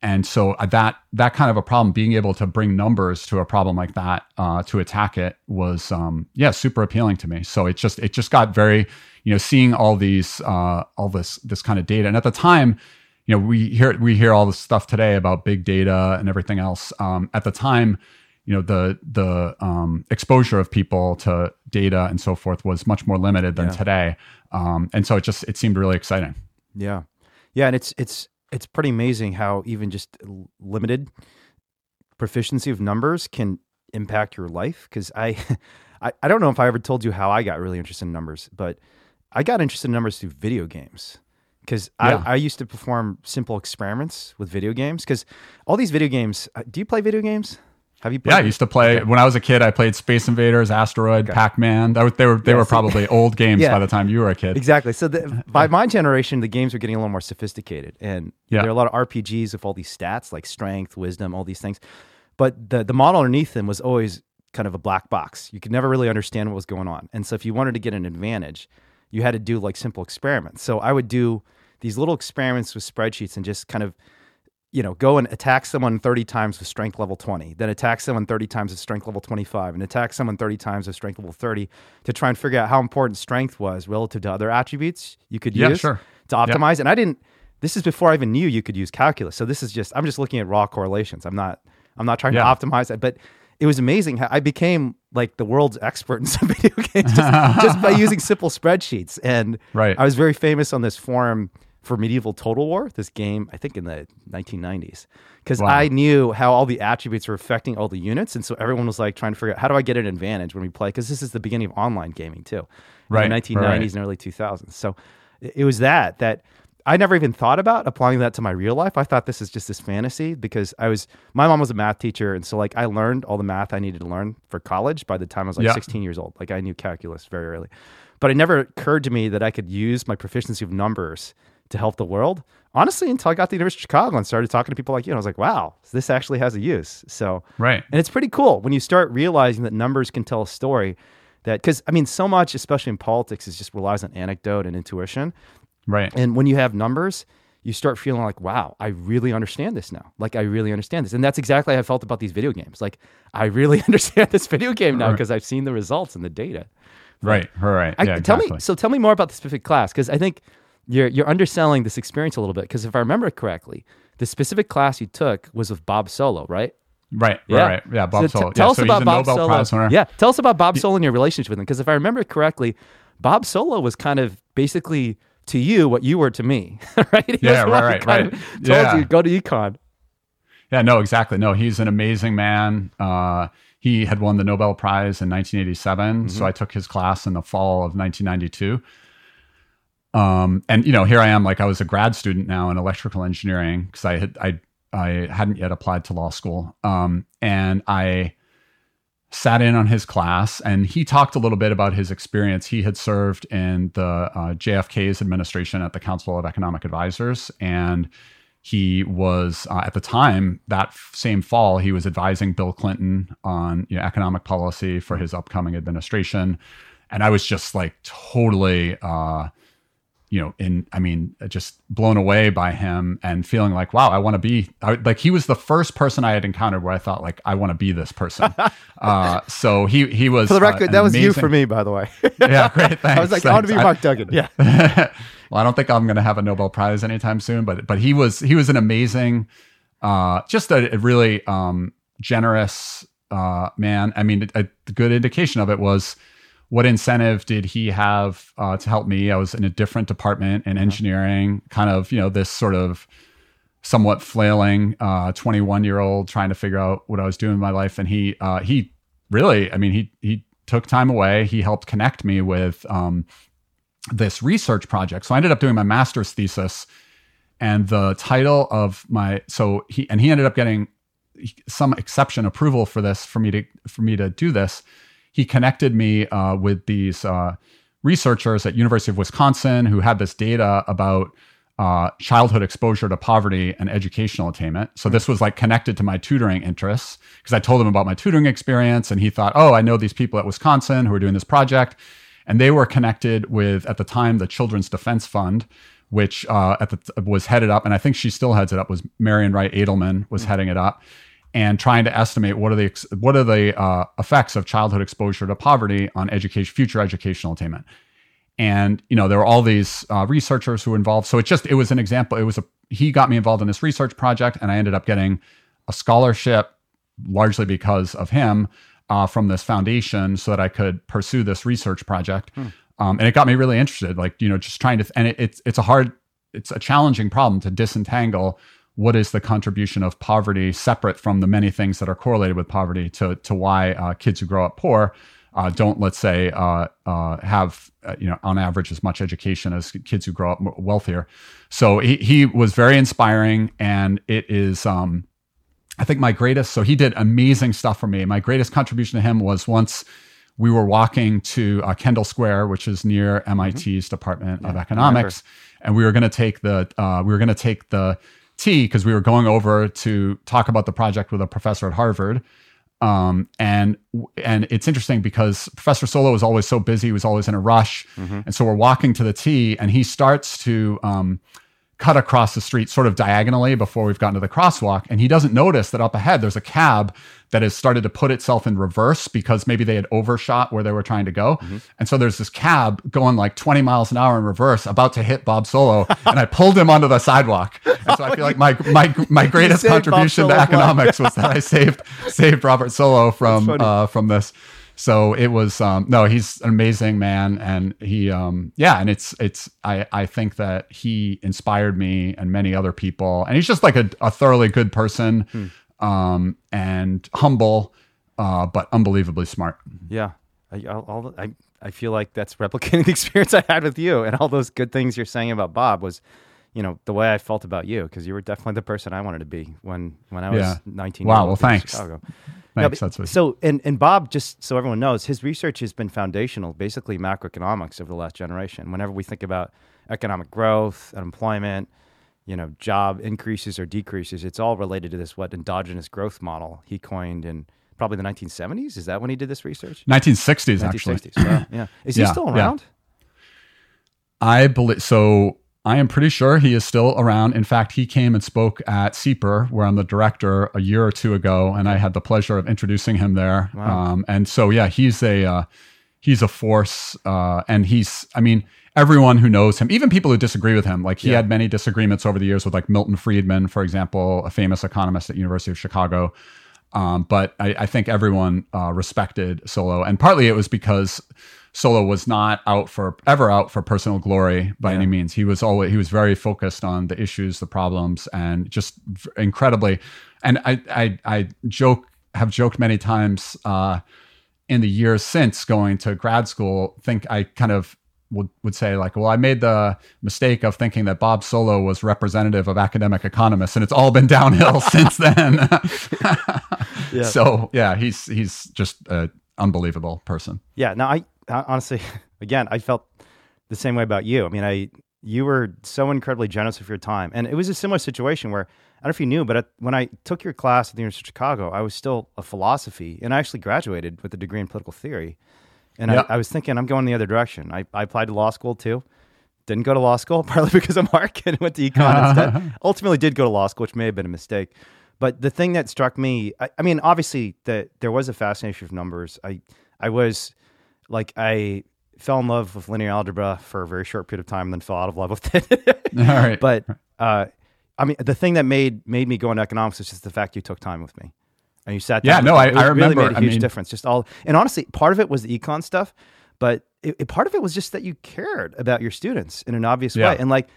and so uh, that that kind of a problem being able to bring numbers to a problem like that uh, to attack it was um, yeah super appealing to me. So it just it just got very you know seeing all these uh, all this this kind of data. And at the time you know we hear we hear all this stuff today about big data and everything else. Um, at the time you know the the um, exposure of people to data and so forth was much more limited than yeah. today. Um, and so it just it seemed really exciting. Yeah. Yeah and it's it's it's pretty amazing how even just limited proficiency of numbers can impact your life. Because I, I, I don't know if I ever told you how I got really interested in numbers, but I got interested in numbers through video games. Because yeah. I, I used to perform simple experiments with video games. Because all these video games, uh, do you play video games? Have you? Played yeah, I used to play okay. when I was a kid. I played Space Invaders, Asteroid, okay. Pac Man. They were they were, yeah, were probably old games yeah. by the time you were a kid. Exactly. So the, by my generation, the games were getting a little more sophisticated, and yeah. there are a lot of RPGs with all these stats like strength, wisdom, all these things. But the the model underneath them was always kind of a black box. You could never really understand what was going on, and so if you wanted to get an advantage, you had to do like simple experiments. So I would do these little experiments with spreadsheets and just kind of you know, go and attack someone 30 times with strength level 20, then attack someone 30 times with strength level 25, and attack someone 30 times with strength level 30 to try and figure out how important strength was relative to other attributes you could yeah, use sure. to optimize. And I didn't, this is before I even knew you could use calculus. So this is just, I'm just looking at raw correlations. I'm not, I'm not trying yeah. to optimize it, but it was amazing how I became like the world's expert in some video games just, just by using simple spreadsheets. And right. I was very famous on this forum for Medieval Total War, this game, I think in the 1990s, because wow. I knew how all the attributes were affecting all the units. And so everyone was like trying to figure out how do I get an advantage when we play? Because this is the beginning of online gaming too, right? In the 1990s right. and early 2000s. So it was that, that I never even thought about applying that to my real life. I thought this is just this fantasy because I was, my mom was a math teacher. And so like I learned all the math I needed to learn for college by the time I was like yeah. 16 years old. Like I knew calculus very early. But it never occurred to me that I could use my proficiency of numbers to help the world. Honestly, until I got to the University of Chicago and started talking to people like you, and I was like, wow, this actually has a use. So, right. And it's pretty cool when you start realizing that numbers can tell a story that, because I mean, so much, especially in politics, is just relies on anecdote and intuition. Right. And when you have numbers, you start feeling like, wow, I really understand this now. Like, I really understand this. And that's exactly how I felt about these video games. Like, I really understand this video game now because right. I've seen the results and the data. Right, right. I, yeah, tell exactly. me. So tell me more about the specific class because I think you're you're underselling this experience a little bit because if I remember correctly, the specific class you took was with Bob Solow, right? Right, yeah. right, yeah. Bob so Solow. T- tell yeah, us so about Bob Nobel Solow. Yeah, tell us about Bob Solow and your relationship with him because if I remember correctly, Bob Solow was kind of basically to you what you were to me, right? He yeah, right, right, right. Told yeah. you go to econ. Yeah, no, exactly. No, he's an amazing man. Uh, he had won the Nobel Prize in 1987, mm-hmm. so I took his class in the fall of 1992. Um, and you know, here I am, like I was a grad student now in electrical engineering because I had I I hadn't yet applied to law school. Um, and I sat in on his class, and he talked a little bit about his experience. He had served in the uh, JFK's administration at the Council of Economic Advisors, and he was uh, at the time that same fall he was advising Bill Clinton on you know, economic policy for his upcoming administration, and I was just like totally. Uh, you know, in I mean, just blown away by him and feeling like, wow, I want to be I, like he was the first person I had encountered where I thought like I want to be this person. uh, so he he was for the record, uh, that was amazing, you for me, by the way. yeah, great. Thanks. I was like, thanks. I want to be Mark Duggan. Yeah. well, I don't think I'm going to have a Nobel Prize anytime soon, but but he was he was an amazing, uh, just a, a really um, generous uh, man. I mean, a, a good indication of it was what incentive did he have uh, to help me? I was in a different department in uh-huh. engineering, kind of, you know, this sort of somewhat flailing 21 uh, year old trying to figure out what I was doing in my life. And he, uh, he really, I mean, he, he took time away. He helped connect me with um, this research project. So I ended up doing my master's thesis and the title of my, so he, and he ended up getting some exception approval for this, for me to, for me to do this he connected me uh, with these uh, researchers at University of Wisconsin who had this data about uh, childhood exposure to poverty and educational attainment. So this was like connected to my tutoring interests because I told him about my tutoring experience, and he thought, "Oh, I know these people at Wisconsin who are doing this project," and they were connected with at the time the Children's Defense Fund, which uh, at the was headed up, and I think she still heads it up. Was Marian Wright Edelman was mm-hmm. heading it up, and trying to estimate what are the what are the uh, effects of childhood exposure to poverty on education, future educational attainment. And you know there were all these uh, researchers who were involved. So it just it was an example. It was a he got me involved in this research project, and I ended up getting a scholarship largely because of him uh, from this foundation, so that I could pursue this research project. Hmm. Um, and it got me really interested. Like you know, just trying to and it, it's it's a hard, it's a challenging problem to disentangle what is the contribution of poverty separate from the many things that are correlated with poverty to to why uh, kids who grow up poor uh, don't let's say uh, uh have uh, you know on average as much education as kids who grow up wealthier. So he he was very inspiring, and it is. Um, I think my greatest. So he did amazing stuff for me. My greatest contribution to him was once we were walking to uh, Kendall Square, which is near MIT's mm-hmm. Department yeah, of Economics, and we were going to take the uh, we were going to take the T because we were going over to talk about the project with a professor at Harvard. Um, and and it's interesting because Professor Solow was always so busy; he was always in a rush, mm-hmm. and so we're walking to the T, and he starts to um, cut across the street sort of diagonally before we've gotten to the crosswalk. And he doesn't notice that up ahead there's a cab that has started to put itself in reverse because maybe they had overshot where they were trying to go. Mm-hmm. And so there's this cab going like 20 miles an hour in reverse about to hit Bob Solow. and I pulled him onto the sidewalk. And so I feel like my my my greatest contribution to economics was that I saved saved Robert Solow from uh, from this so it was um, no he's an amazing man and he um, yeah and it's it's I, I think that he inspired me and many other people and he's just like a, a thoroughly good person hmm. um, and humble uh, but unbelievably smart yeah I, all, I, I feel like that's replicating the experience I had with you and all those good things you're saying about Bob was you know the way I felt about you because you were definitely the person I wanted to be when when I was yeah. 19 wow well thanks Chicago. Thanks. No, but, so and and Bob, just so everyone knows, his research has been foundational, basically macroeconomics over the last generation. Whenever we think about economic growth, unemployment, you know, job increases or decreases, it's all related to this what endogenous growth model he coined in probably the 1970s. Is that when he did this research? 1960s, 1960s actually. Well, yeah. Is he yeah, still around? Yeah. I believe so. I am pretty sure he is still around. In fact, he came and spoke at SIEPR, where I'm the director, a year or two ago, and I had the pleasure of introducing him there. Wow. Um, and so, yeah, he's a uh, he's a force, uh, and he's, I mean, everyone who knows him, even people who disagree with him, like he yeah. had many disagreements over the years with like Milton Friedman, for example, a famous economist at University of Chicago. Um, but I, I, think everyone uh, respected Solow, and partly it was because Solow was not out for ever out for personal glory by yeah. any means. He was always he was very focused on the issues, the problems, and just incredibly. And I I, I joke have joked many times uh, in the years since going to grad school. Think I kind of would, would say like, well, I made the mistake of thinking that Bob Solow was representative of academic economists, and it's all been downhill since then. yeah. So yeah, he's he's just an unbelievable person. Yeah. Now I honestly, again, I felt the same way about you. I mean, I you were so incredibly generous with your time, and it was a similar situation where I don't know if you knew, but at, when I took your class at the University of Chicago, I was still a philosophy, and I actually graduated with a degree in political theory. And I, I, was thinking, I'm going the other direction. I, I, applied to law school too. Didn't go to law school, partly because of Mark, and went to econ instead. Ultimately, did go to law school, which may have been a mistake. But the thing that struck me, I, I mean, obviously, that there was a fascination with numbers. I, I was like I fell in love with linear algebra for a very short period of time, and then fell out of love with it. All right. But uh, I mean, the thing that made made me go into economics is just the fact you took time with me and you sat down. Yeah, no, I, I remember. Really made a huge I mean, difference. Just all, and honestly, part of it was the econ stuff, but it, it, part of it was just that you cared about your students in an obvious yeah. way. And like,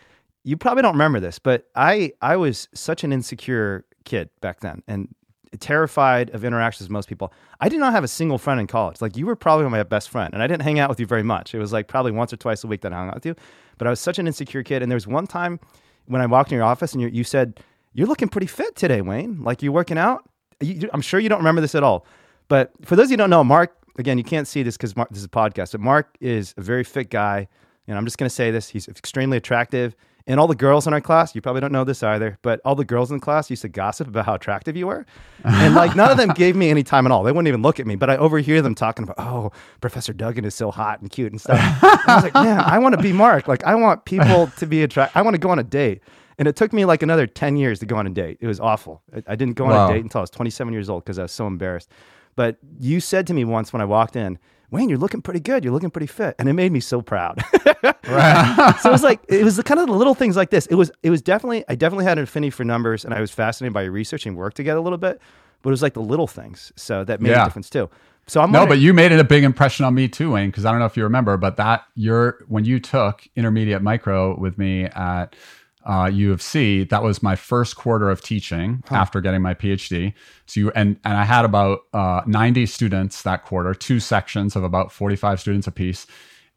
you probably don't remember this, but I I was such an insecure kid back then, and terrified of interactions with most people. I did not have a single friend in college. Like you were probably my best friend, and I didn't hang out with you very much. It was like probably once or twice a week that I hung out with you. But I was such an insecure kid, and there was one time when I walked in your office and you, you said, "You're looking pretty fit today, Wayne. Like you working out." You, I'm sure you don't remember this at all, but for those of you who don't know, Mark again, you can't see this because this is a podcast, but Mark is a very fit guy. And I'm just going to say this he's extremely attractive. And all the girls in our class, you probably don't know this either, but all the girls in the class used to gossip about how attractive you were. And like none of them gave me any time at all. They wouldn't even look at me, but I overhear them talking about, oh, Professor Duggan is so hot and cute and stuff. And I was like, man, I want to be Mark. Like, I want people to be attracted. I want to go on a date. And it took me like another 10 years to go on a date. It was awful. I, I didn't go on Wow. a date until I was 27 years old because I was so embarrassed. But you said to me once when I walked in, Wayne, you're looking pretty good. You're looking pretty fit. And it made me so proud. Right. so it was like it was the kind of the little things like this. It was it was definitely I definitely had an affinity for numbers and I was fascinated by your research and work together a little bit. But it was like the little things. So that made a difference too. So I'm No, but you made it a big impression on me too, Wayne, because I don't know if you remember, but that you're when you took intermediate micro with me at uh, U of C, that was my first quarter of teaching after getting my PhD. So you and and I had about uh, 90 students that quarter, two sections of about 45 students apiece.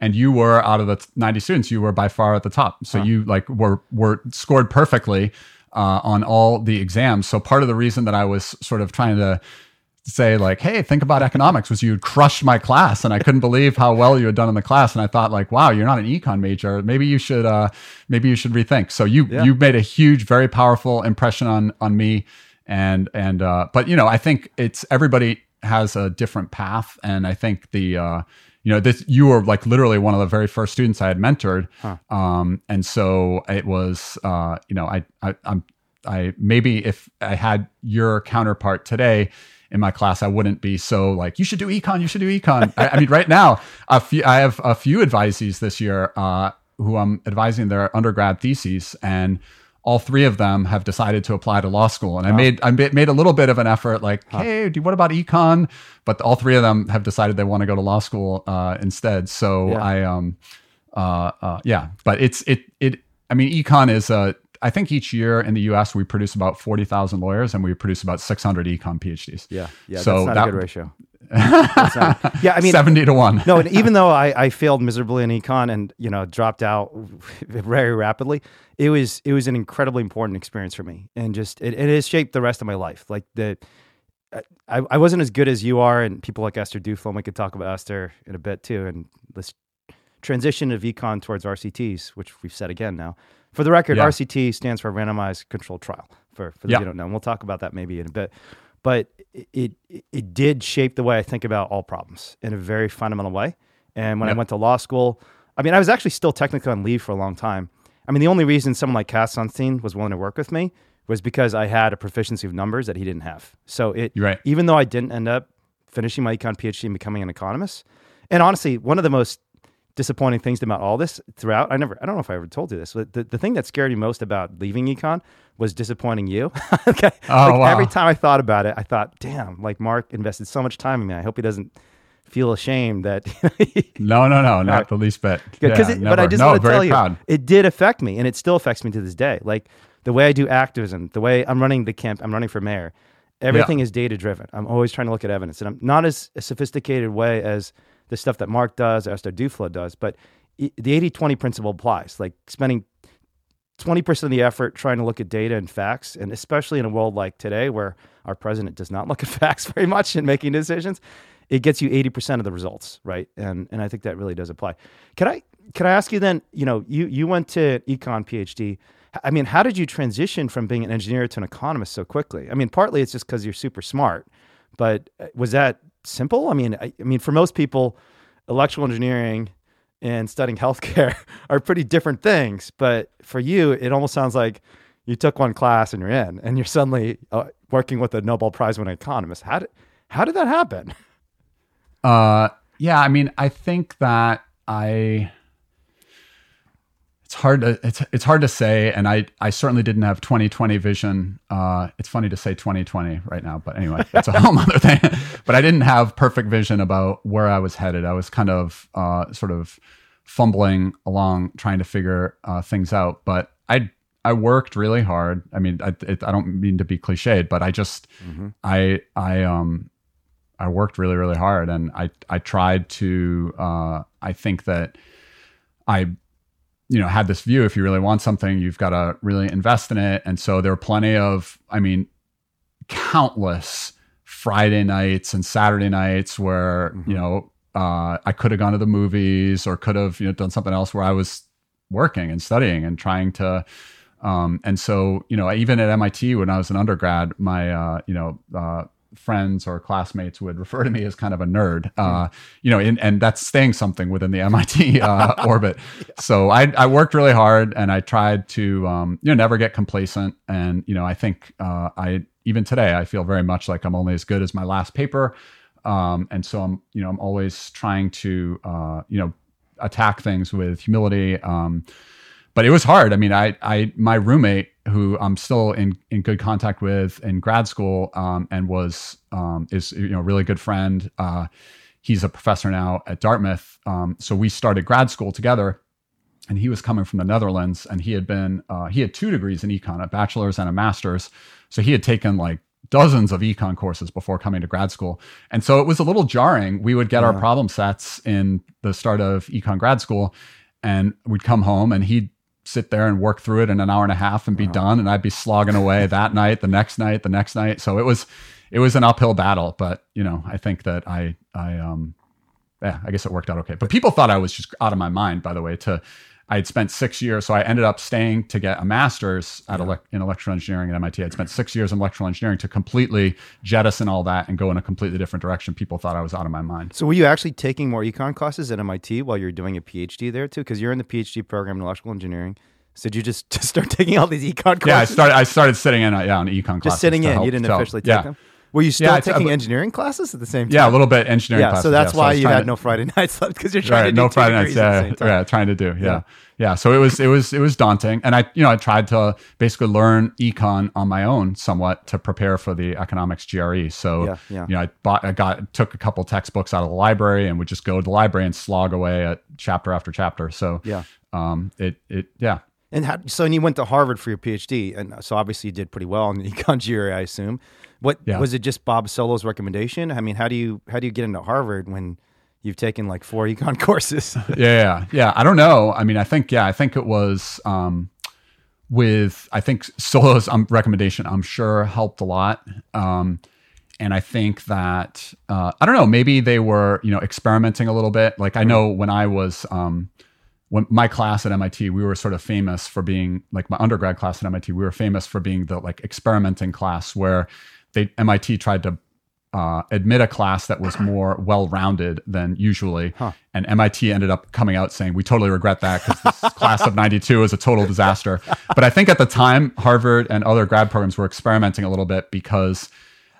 And you were out of the 90 students, you were by far at the top. So you like were were scored perfectly uh, on all the exams. So part of the reason that I was sort of trying to say like, "Hey, think about economics," was you crushed my class, and I couldn't believe how well you had done in the class. And I thought like, "Wow, you're not an econ major. Maybe you should, uh, maybe you should rethink." So you Yeah. you made a huge, very powerful impression on on me, and and uh, but you know, I think it's everybody has a different path, and I think the uh, you know this you were like literally one of the very first students I had mentored, um, and so it was uh, you know I, I I'm I maybe if I had your counterpart today in my class, I wouldn't be so like you should do econ, you should do econ. I, I mean, right now, a few I have a few advisees this year uh, who I'm advising their undergrad theses, and all three of them have decided to apply to law school. And I made I ma- made a little bit of an effort, like, hey, do what about econ? But all three of them have decided they want to go to law school uh, instead. So Yeah. I um uh, uh, yeah, but it's it it. I mean, econ is uh, I think each year in the U.S. we produce about forty thousand lawyers, and we produce about six hundred econ PhDs. yeah, yeah, So that's not that- a good ratio. Not- yeah, I mean, seventy to one. no, and even though I, I failed miserably in econ and you know dropped out very rapidly, it was it was an incredibly important experience for me, and just it, it has shaped the rest of my life. Like the, I, I wasn't as good as you are, and people like Esther Duflo. We could talk about Esther in a bit too, and this transition of econ towards RCTs, which we've said again now. For the record, Yeah. RCT stands for randomized controlled trial. For for those Yeah. who don't know, and we'll talk about that maybe in a bit. But it, it it did shape the way I think about all problems in a very fundamental way. And when I went to law school, I mean, I was actually still technically on leave for a long time. I mean, the only reason someone like Cass Sunstein was willing to work with me was because I had a proficiency of numbers that he didn't have. So it, right. even though I didn't end up finishing my econ PhD and becoming an economist, and honestly, one of the most disappointing things about all this throughout, I never, I don't know if I ever told you this, but the, the thing that scared me most about leaving econ was disappointing you. okay. Oh, like wow. every time I thought about it, I thought, damn, like Mark invested so much time in me. I hope he doesn't feel ashamed that No, no, no, not the least bit. Yeah, it, but I just no, want to tell you, proud. it did affect me, and it still affects me to this day. Like the way I do activism, the way I'm running the camp, I'm running for mayor. Everything is data driven. I'm always trying to look at evidence, and I'm not as a sophisticated way as the stuff that Mark does, Esther Duflo does, but the 80-20 principle applies. Like spending 20% of the effort trying to look at data and facts, and especially in a world like today where our president does not look at facts very much in making decisions, it gets you 80% of the results, right? And and I think that really does apply. Can I can I ask you then, you know, you you went to econ PhD. I mean, how did you transition from being an engineer to an economist so quickly? I mean, partly it's just because you're super smart, but uh, was that simple? I mean, I, I mean, for most people, electrical engineering and studying healthcare are pretty different things. But for you, it almost sounds like you took one class and you're in, and you're suddenly uh, working with a Nobel Prize winning economist. How did how did that happen? Uh, yeah, I mean, I think that I. It's hard to it's it's hard to say, and I I certainly didn't have 2020 vision. Uh, it's funny to say 2020 right now, but anyway, that's a whole other thing. but I didn't have perfect vision about where I was headed. I was kind of uh, sort of fumbling along, trying to figure uh, things out. But I I worked really hard. I mean, I it, I don't mean to be cliched, but I just I I um I worked really, really hard, and I I tried to. Uh, I think that I, you know, had this view: if you really want something, you've got to really invest in it. And so there were plenty of, I mean, countless Friday nights and Saturday nights where Mm-hmm. you know uh, I could have gone to the movies or could have you know done something else where I was working and studying and trying to. Um, and so you know even at MIT when I was an undergrad, my uh, you know uh, friends or classmates would refer to me as kind of a nerd. Uh, you know, in, and that's saying something within the MIT uh, orbit. So I, I worked really hard and I tried to um, you know never get complacent. And you know I think uh, I even today I feel very much like I'm only as good as my last paper. Um, and so I'm you know I'm always trying to uh, you know attack things with humility. Um, but it was hard. I mean, I, I, my roommate, who I'm still in in good contact with in grad school, um, and was um, is you know a really good friend. Uh, he's a professor now at Dartmouth. Um, so we started grad school together, and he was coming from the Netherlands, and he had been uh, he had two degrees in econ, a bachelor's and a master's. So he had taken like dozens of econ courses before coming to grad school. And so it was a little jarring. We would get our problem sets in the start of econ grad school and we'd come home and he'd sit there and work through it in an hour and a half and be Wow. done and I'd be slogging away that night, the next night, the next night. So it was it was an uphill battle, but you know, I think that I I um yeah, I guess it worked out okay. But people thought I was just out of my mind, by the way, to I had spent six years, so I ended up staying to get a master's at Yeah. elec in electrical engineering at MIT. I'd spent six years in electrical engineering to completely jettison all that and go in a completely different direction. People thought I was out of my mind. So were you actually taking more econ classes at MIT while you were doing a PhD there too? Because you're in the PhD program in electrical engineering. So did you just, just start taking all these econ classes? Yeah, I started. I started sitting in, uh, yeah, on econ classes. just sitting in. help- You didn't officially take yeah. them. Were you still Yeah, taking but- engineering classes at the same time? Yeah, a little bit engineering. Yeah, classes, so that's yeah. Why was you had to- no Friday nights left because you're trying right, to do no Friday nights. degrees at the Yeah, yeah, trying to do. Yeah. Yeah. yeah, So it was, it was, it was daunting, and I, you know, I tried to basically learn econ on my own somewhat to prepare for the economics GRE. So, Yeah, yeah. you know, I bought, I got, took a couple textbooks out of the library and would just go to the library and slog away at chapter after chapter. So, Yeah. um, it, it, yeah, And how, so, and you went to Harvard for your PhD, and so obviously you did pretty well in the econ GRE, I assume. What Yeah. was it? Just Bob Solow's recommendation? I mean, how do you how do you get into Harvard when you've taken like four econ courses? yeah, yeah, yeah. I don't know. I mean, I think, yeah, I think it was um, with, I think Solow's um, recommendation, I'm sure helped a lot. Um, and I think that, uh, I don't know, maybe they were, you know, experimenting a little bit. Like I know when I was, um, when my class at MIT, we were sort of famous for being like my undergrad class at MIT, we were famous for being the like experimenting class where they MIT tried to uh, admit a class that was more well-rounded than usually, Huh. and MIT ended up coming out saying we totally regret that because this class of '92 is a total disaster. But I think at the time, Harvard and other grad programs were experimenting a little bit because.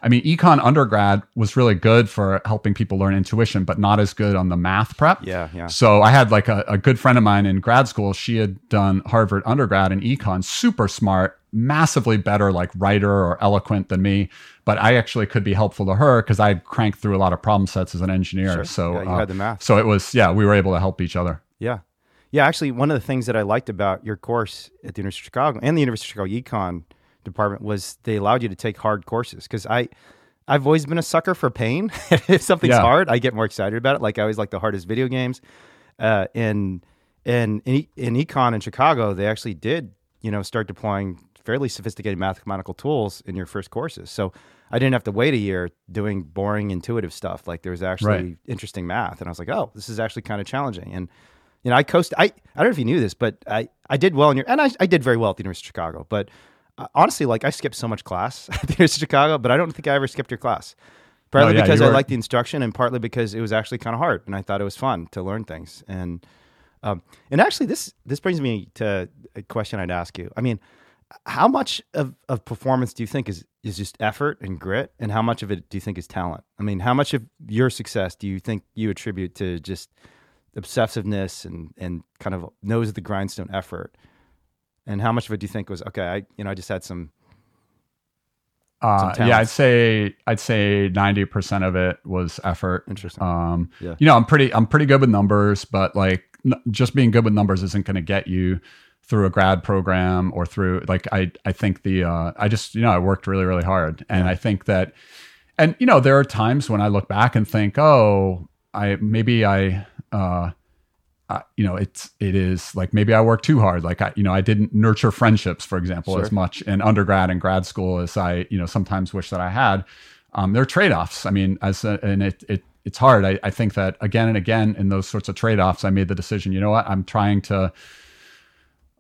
I mean, econ undergrad was really good for helping people learn intuition, but not as good on the math prep. yeah, yeah. So I had like a, a good friend of mine in grad school. She had done Harvard undergrad in econ, super smart, massively better like writer or eloquent than me. But I actually could be helpful to her because I cranked through a lot of problem sets as an engineer. Sure. So Yeah, you uh, had the math. So it was yeah, we were able to help each other. Yeah. Yeah, actually, one of the things that I liked about your course at the University of Chicago and the University of Chicago Econ department was they allowed you to take hard courses because I, I've always been a sucker for pain. if something's Yeah. hard, I get more excited about it. Like I always like the hardest video games. Uh, and and in, in econ in Chicago, they actually did you know start deploying fairly sophisticated mathematical tools in your first courses. So I didn't have to wait a year doing boring intuitive stuff. Like there was actually Right. interesting math, and I was like, oh, this is actually kind of challenging. And you know, I coast. I I don't know if you knew this, but I I did well in your, and I I did very well at the University of Chicago. But uh, honestly, like I skipped so much class at the University of Chicago, but I don't think I ever skipped your class. Partly yeah, because I liked the instruction, and partly because it was actually kind of hard, and I thought it was fun to learn things. And um, and actually, this this brings me to a question I'd ask you. I mean, how much of, of performance do you think is is just effort and grit, and how much of it do you think is talent? I mean, how much of your success do you think you attribute to just obsessiveness and and kind of nose of the grindstone effort, and how much of it do you think was okay? I you know I just had some Uh, Some yeah, I'd say I'd say ninety percent of it was effort. interesting. Um, Yeah. you know, I'm pretty I'm pretty good with numbers, but like n- just being good with numbers isn't going to get you through a grad program or through like I I think the uh, I just you know I worked really really hard, and Yeah. I think that, and you know there are times when I look back and think, oh, I maybe I. Uh, uh, you know, it's it is like maybe I worked too hard. Like I, you know, I didn't nurture friendships, for example, Sure. as much in undergrad and grad school as I, you know, sometimes wish that I had. um, there are trade-offs. I mean, as a, and it, it it's hard. I, I think that again and again in those sorts of trade-offs, I made the decision. You know what? I'm trying to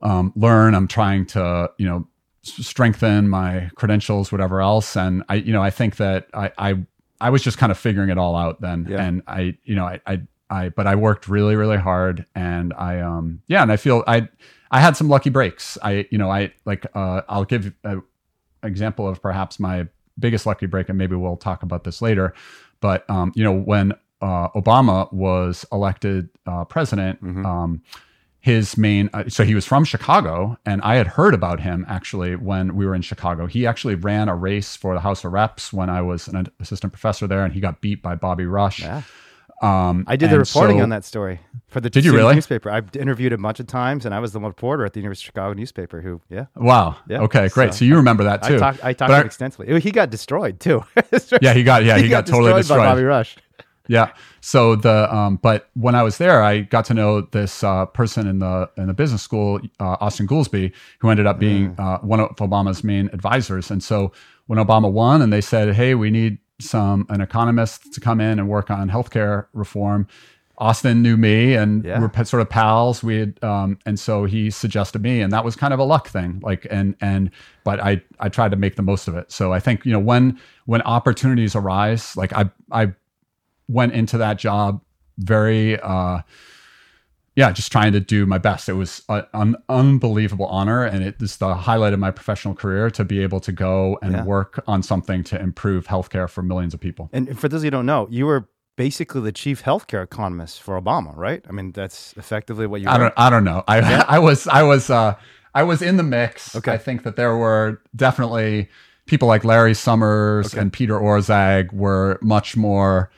um, learn. I'm trying to you know strengthen my credentials, whatever else. And I you know I think that I I, I was just kind of figuring it all out then. Yeah. And I you know I, I I but I worked really really hard and I um yeah and I feel I I had some lucky breaks. I you know I like uh, I'll give an example of perhaps my biggest lucky break, and maybe we'll talk about this later. But um, you know, when uh, Obama was elected uh, president, um, his main uh, so he was from Chicago, and I had heard about him actually when we were in Chicago. He actually ran a race for the House of Reps when I was an assistant professor there, and he got beat by Bobby Rush. Yeah. Um, I did the reporting so- on that story for the Did you really? newspaper. I've interviewed a bunch of times, and I was the reporter at the University of Chicago newspaper. Who, yeah, Wow. Yeah. Okay, great. So- So, you remember that too. I talked. I talked But about it extensively. He got destroyed too. yeah, he got yeah he, got, totally by destroyed. Bobby Rush. Yeah. So the um, but when I was there, I got to know this uh, person in the in the business school, uh, Austan Goolsbee, who ended up being Mm. uh, one of Obama's main advisors. And so when Obama won, and they said, "Hey, we need some an economist to come in and work on healthcare reform." Austin knew me, and Yeah. we we're sort of pals. We had, um, and so he suggested me, and that was kind of a luck thing. Like, and and but I I tried to make the most of it. So I think you know when when opportunities arise, like I I went into that job very uh yeah just trying to do my best it was a- an unbelievable honor and it is the highlight of my professional career to be able to go and Yeah. work on something to improve healthcare for millions of people And for those who don't know, you were basically the chief healthcare economist for Obama, right? I mean, that's effectively what you. i were. don't i don't know i i was i was uh i was in the mix Okay. i think that there were definitely people like larry summers Okay. and peter Orszag were much more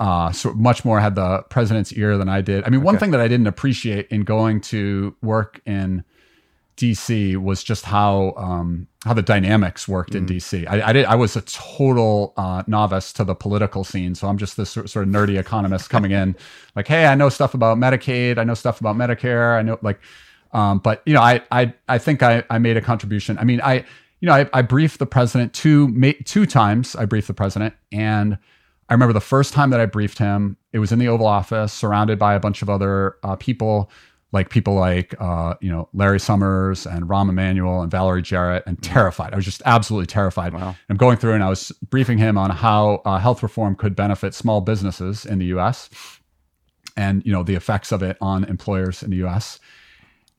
uh, so much more had the president's ear than I did. I mean, one thing that I didn't appreciate in going to work in DC was just how um, how the dynamics worked Mm. in DC. I, I did. I was a total uh, novice to the political scene, so I'm just this sort sort of nerdy economist coming in, like, hey, I know stuff about Medicaid, I know stuff about Medicare, I know like, um, but you know, I I I think I I made a contribution. I mean, I you know, I, I briefed the president two ma- two times. I briefed the president and. I remember the first time that I briefed him, it was in the Oval Office, surrounded by a bunch of other uh, people, like people like uh, you know Larry Summers and Rahm Emanuel and Valerie Jarrett, and terrified. I was just absolutely terrified. Wow. I'm going through and I was briefing him on how uh, health reform could benefit small businesses in the U.S. and you know the effects of it on employers in the U.S.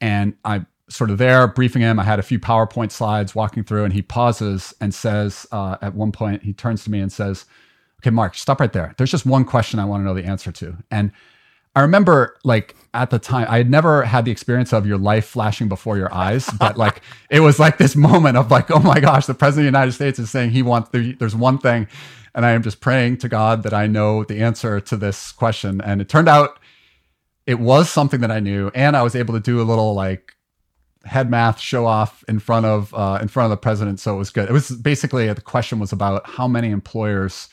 And I sort of there briefing him. I had a few PowerPoint slides walking through, and he pauses and says uh, at one point he turns to me and says okay, Mark, stop right there. There's just one question I want to know the answer to. And I remember like at the time, I had never had the experience of your life flashing before your eyes, but like it was like this moment of like, oh my gosh, the president of the United States is saying he wants, the, there's one thing. And I am just praying to God that I know the answer to this question. And it turned out it was something that I knew. And I was able to do a little like head math show off in front of, uh, in front of the president. So it was good. It was basically, the question was about how many employers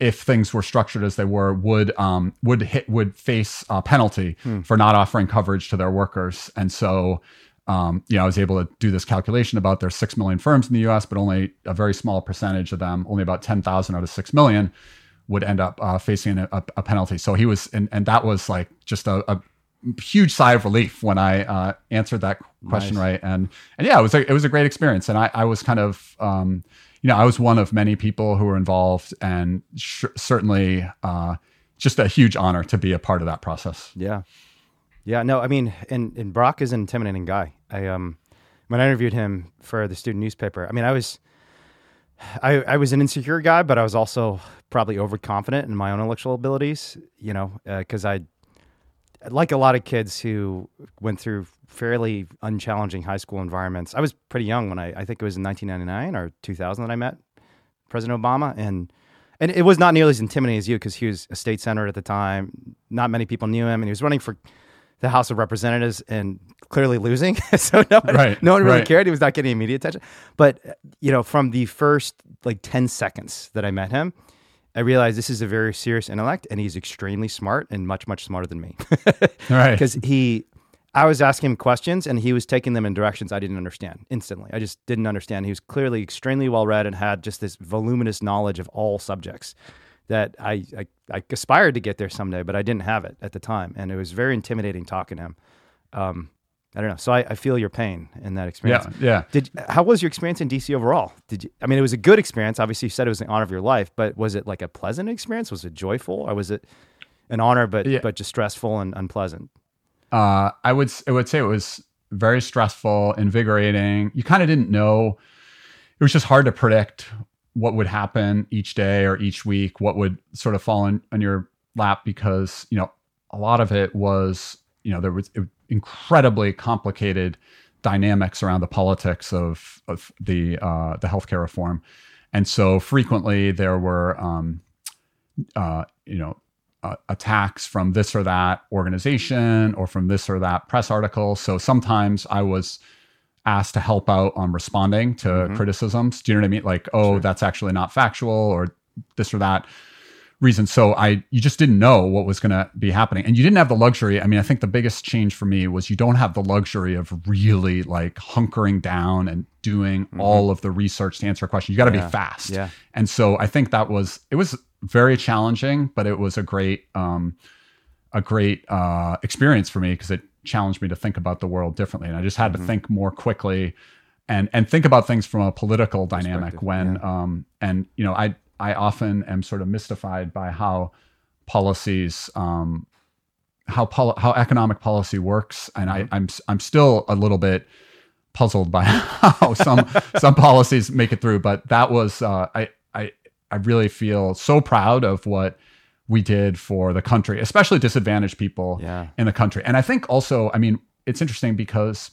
if things were structured as they were, would um, would hit would face a penalty for not offering coverage to their workers. And so, um, you know, I was able to do this calculation about there's six million firms in the U.S., but only a very small percentage of them, only about ten thousand out of six million, would end up uh, facing a, a, a penalty. So he was, and, and that was like just a, a huge sigh of relief when I uh, answered that question Nice. right. And and yeah, it was a, it was a great experience. And I, I was kind of um, you know I was one of many people who were involved, and sh- certainly uh, just a huge honor to be a part of that process. Yeah. Yeah, no, I mean, and, and Barack is an intimidating guy. I um when I interviewed him for the student newspaper, I mean, I was I I was an insecure guy, but I was also probably overconfident in my own intellectual abilities, you know, because I like a lot of kids who went through fairly unchallenging high school environments. I was pretty young when I I think it was in 1999 or 2000 that I met President Obama and and it was not nearly as intimidating as you because he was a state senator at the time. Not many people knew him, and he was running for the House of Representatives and clearly losing. so no one, Right, no one really right. cared. He was not getting immediate attention. But you know, from the first like ten seconds that I met him, I realized this is a very serious intellect, and he's extremely smart and much much smarter than me. Right. Because he, I was asking him questions and he was taking them in directions I didn't understand instantly. I just didn't understand. He was clearly extremely well read and had just this voluminous knowledge of all subjects that I, I, I aspired to get there someday, but I didn't have it at the time. And it was very intimidating talking to him. Um, I don't know. So I, I, feel your pain in that experience. Yeah, yeah. Did how was your experience in DC overall? Did you? I mean, it was a good experience. Obviously, you said it was an honor of your life, but was it like a pleasant experience? Was it joyful, or was it an honor but yeah. but just stressful and unpleasant? Uh, I would I would say it was very stressful, invigorating. You kind of didn't know. It was just hard to predict what would happen each day or each week, what would sort of fall in, on your lap because you know a lot of it was you know there was incredibly complicated dynamics around the politics of of the uh, the healthcare reform, and so frequently there were um, uh, you know uh, attacks from this or that organization or from this or that press article. So sometimes I was asked to help out on responding to mm-hmm. criticisms. Do you know what I mean? Like, oh, sure. that's actually not factual or this or that reason. So I you just didn't know what was going to be happening. And you didn't have the luxury. I mean, I think the biggest change for me was you don't have the luxury of really like hunkering down and doing mm-hmm. all of the research to answer a question. You got to yeah. be fast. Yeah. And so I think that was it was very challenging, but it was a great um, a great uh, experience for me because it challenged me to think about the world differently, and I just had mm-hmm. to think more quickly and and think about things from a political dynamic. When yeah. um, and you know, I I often am sort of mystified by how policies um, how pol- how economic policy works, and mm-hmm. I, I'm I'm still a little bit puzzled by how some some policies make it through. But that was uh, I I really feel so proud of what we did for the country, especially disadvantaged people yeah. in the country. And I think also, I mean, it's interesting because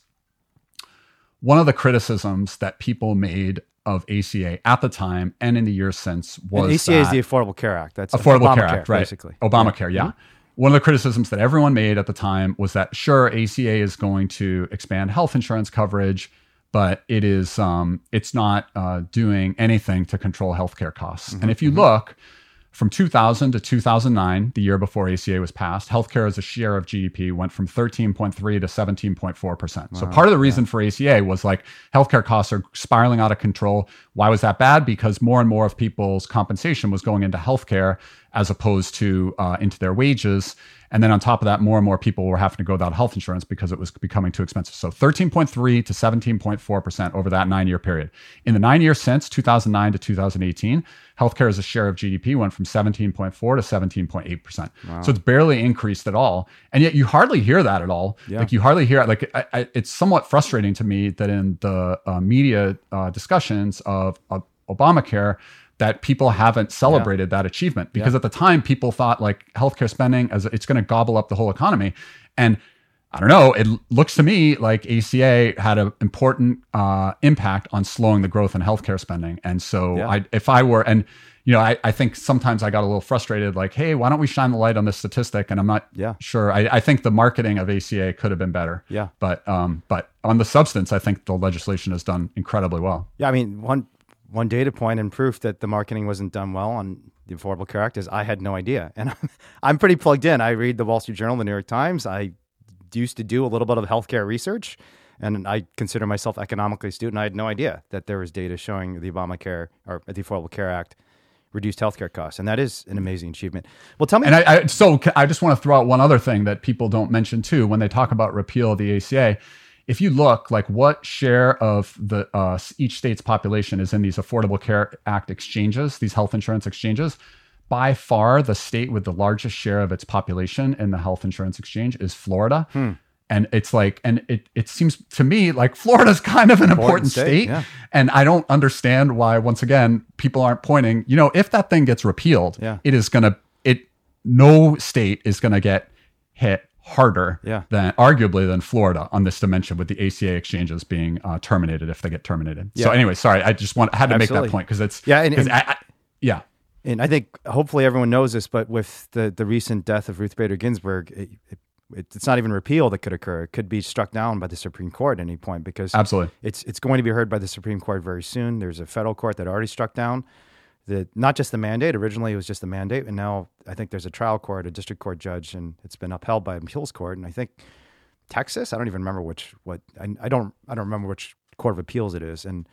one of the criticisms that people made of ACA at the time and in the years since was and ACA is the Affordable Care Act. That's Affordable Care Act, right? Basically, Obamacare, yeah. yeah. One of the criticisms that everyone made at the time was that sure, ACA is going to expand health insurance coverage but it is um, it's not uh, doing anything to control healthcare costs. Mm-hmm, and if you mm-hmm. look from 2000 to 2009, the year before ACA was passed, healthcare as a share of GDP went from 13.3 to 17.4 percent. Wow, so part of the reason yeah. for ACA was like healthcare costs are spiraling out of control. Why was that bad? Because more and more of people's compensation was going into healthcare as opposed to uh, into their wages. And then on top of that, more and more people were having to go without health insurance because it was becoming too expensive. So 13.3 to 17.4% over that nine year period. In the nine years since 2009 to 2018, healthcare as a share of GDP went from 17.4 to 17.8%. Wow. So it's barely increased at all. And yet you hardly hear that at all. Yeah. Like you hardly hear it. Like I, I, it's somewhat frustrating to me that in the uh, media uh, discussions of, of Obamacare, that people haven't celebrated yeah. that achievement because yeah. at the time people thought like healthcare spending as it's going to gobble up the whole economy and I don't know. It looks to me like ACA had an important uh, impact on slowing the growth in healthcare spending. And so, yeah. I, if I were, and you know, I, I think sometimes I got a little frustrated, like, hey, why don't we shine the light on this statistic? And I'm not yeah. sure. I, I think the marketing of ACA could have been better. Yeah. But um, but on the substance, I think the legislation has done incredibly well. Yeah. I mean, one one data point and proof that the marketing wasn't done well on the Affordable Care Act is I had no idea. And I'm pretty plugged in. I read the Wall Street Journal, the New York Times. I used to do a little bit of healthcare research, and I consider myself economically astute. And I had no idea that there was data showing the Obamacare or the Affordable Care Act reduced healthcare costs, and that is an amazing achievement. Well, tell me. And I, I so I just want to throw out one other thing that people don't mention too when they talk about repeal of the ACA if you look like what share of the uh, each state's population is in these affordable care act exchanges these health insurance exchanges by far the state with the largest share of its population in the health insurance exchange is florida hmm. and it's like and it, it seems to me like florida's kind of an important, important state, state yeah. and i don't understand why once again people aren't pointing you know if that thing gets repealed yeah. it is going to it no state is going to get hit harder yeah. than arguably than Florida on this dimension with the ACA exchanges being uh, terminated if they get terminated. Yeah. So anyway, sorry, I just want I had to Absolutely. make that point because it's yeah, and, and I, I, yeah. And I think hopefully everyone knows this, but with the the recent death of Ruth Bader Ginsburg, it, it, it's not even repeal that could occur. It could be struck down by the Supreme Court at any point because absolutely it's it's going to be heard by the Supreme Court very soon. There's a federal court that already struck down the not just the mandate. Originally, it was just the mandate, and now I think there's a trial court, a district court judge, and it's been upheld by appeals court. And I think Texas. I don't even remember which what I, I don't I don't remember which court of appeals it is. And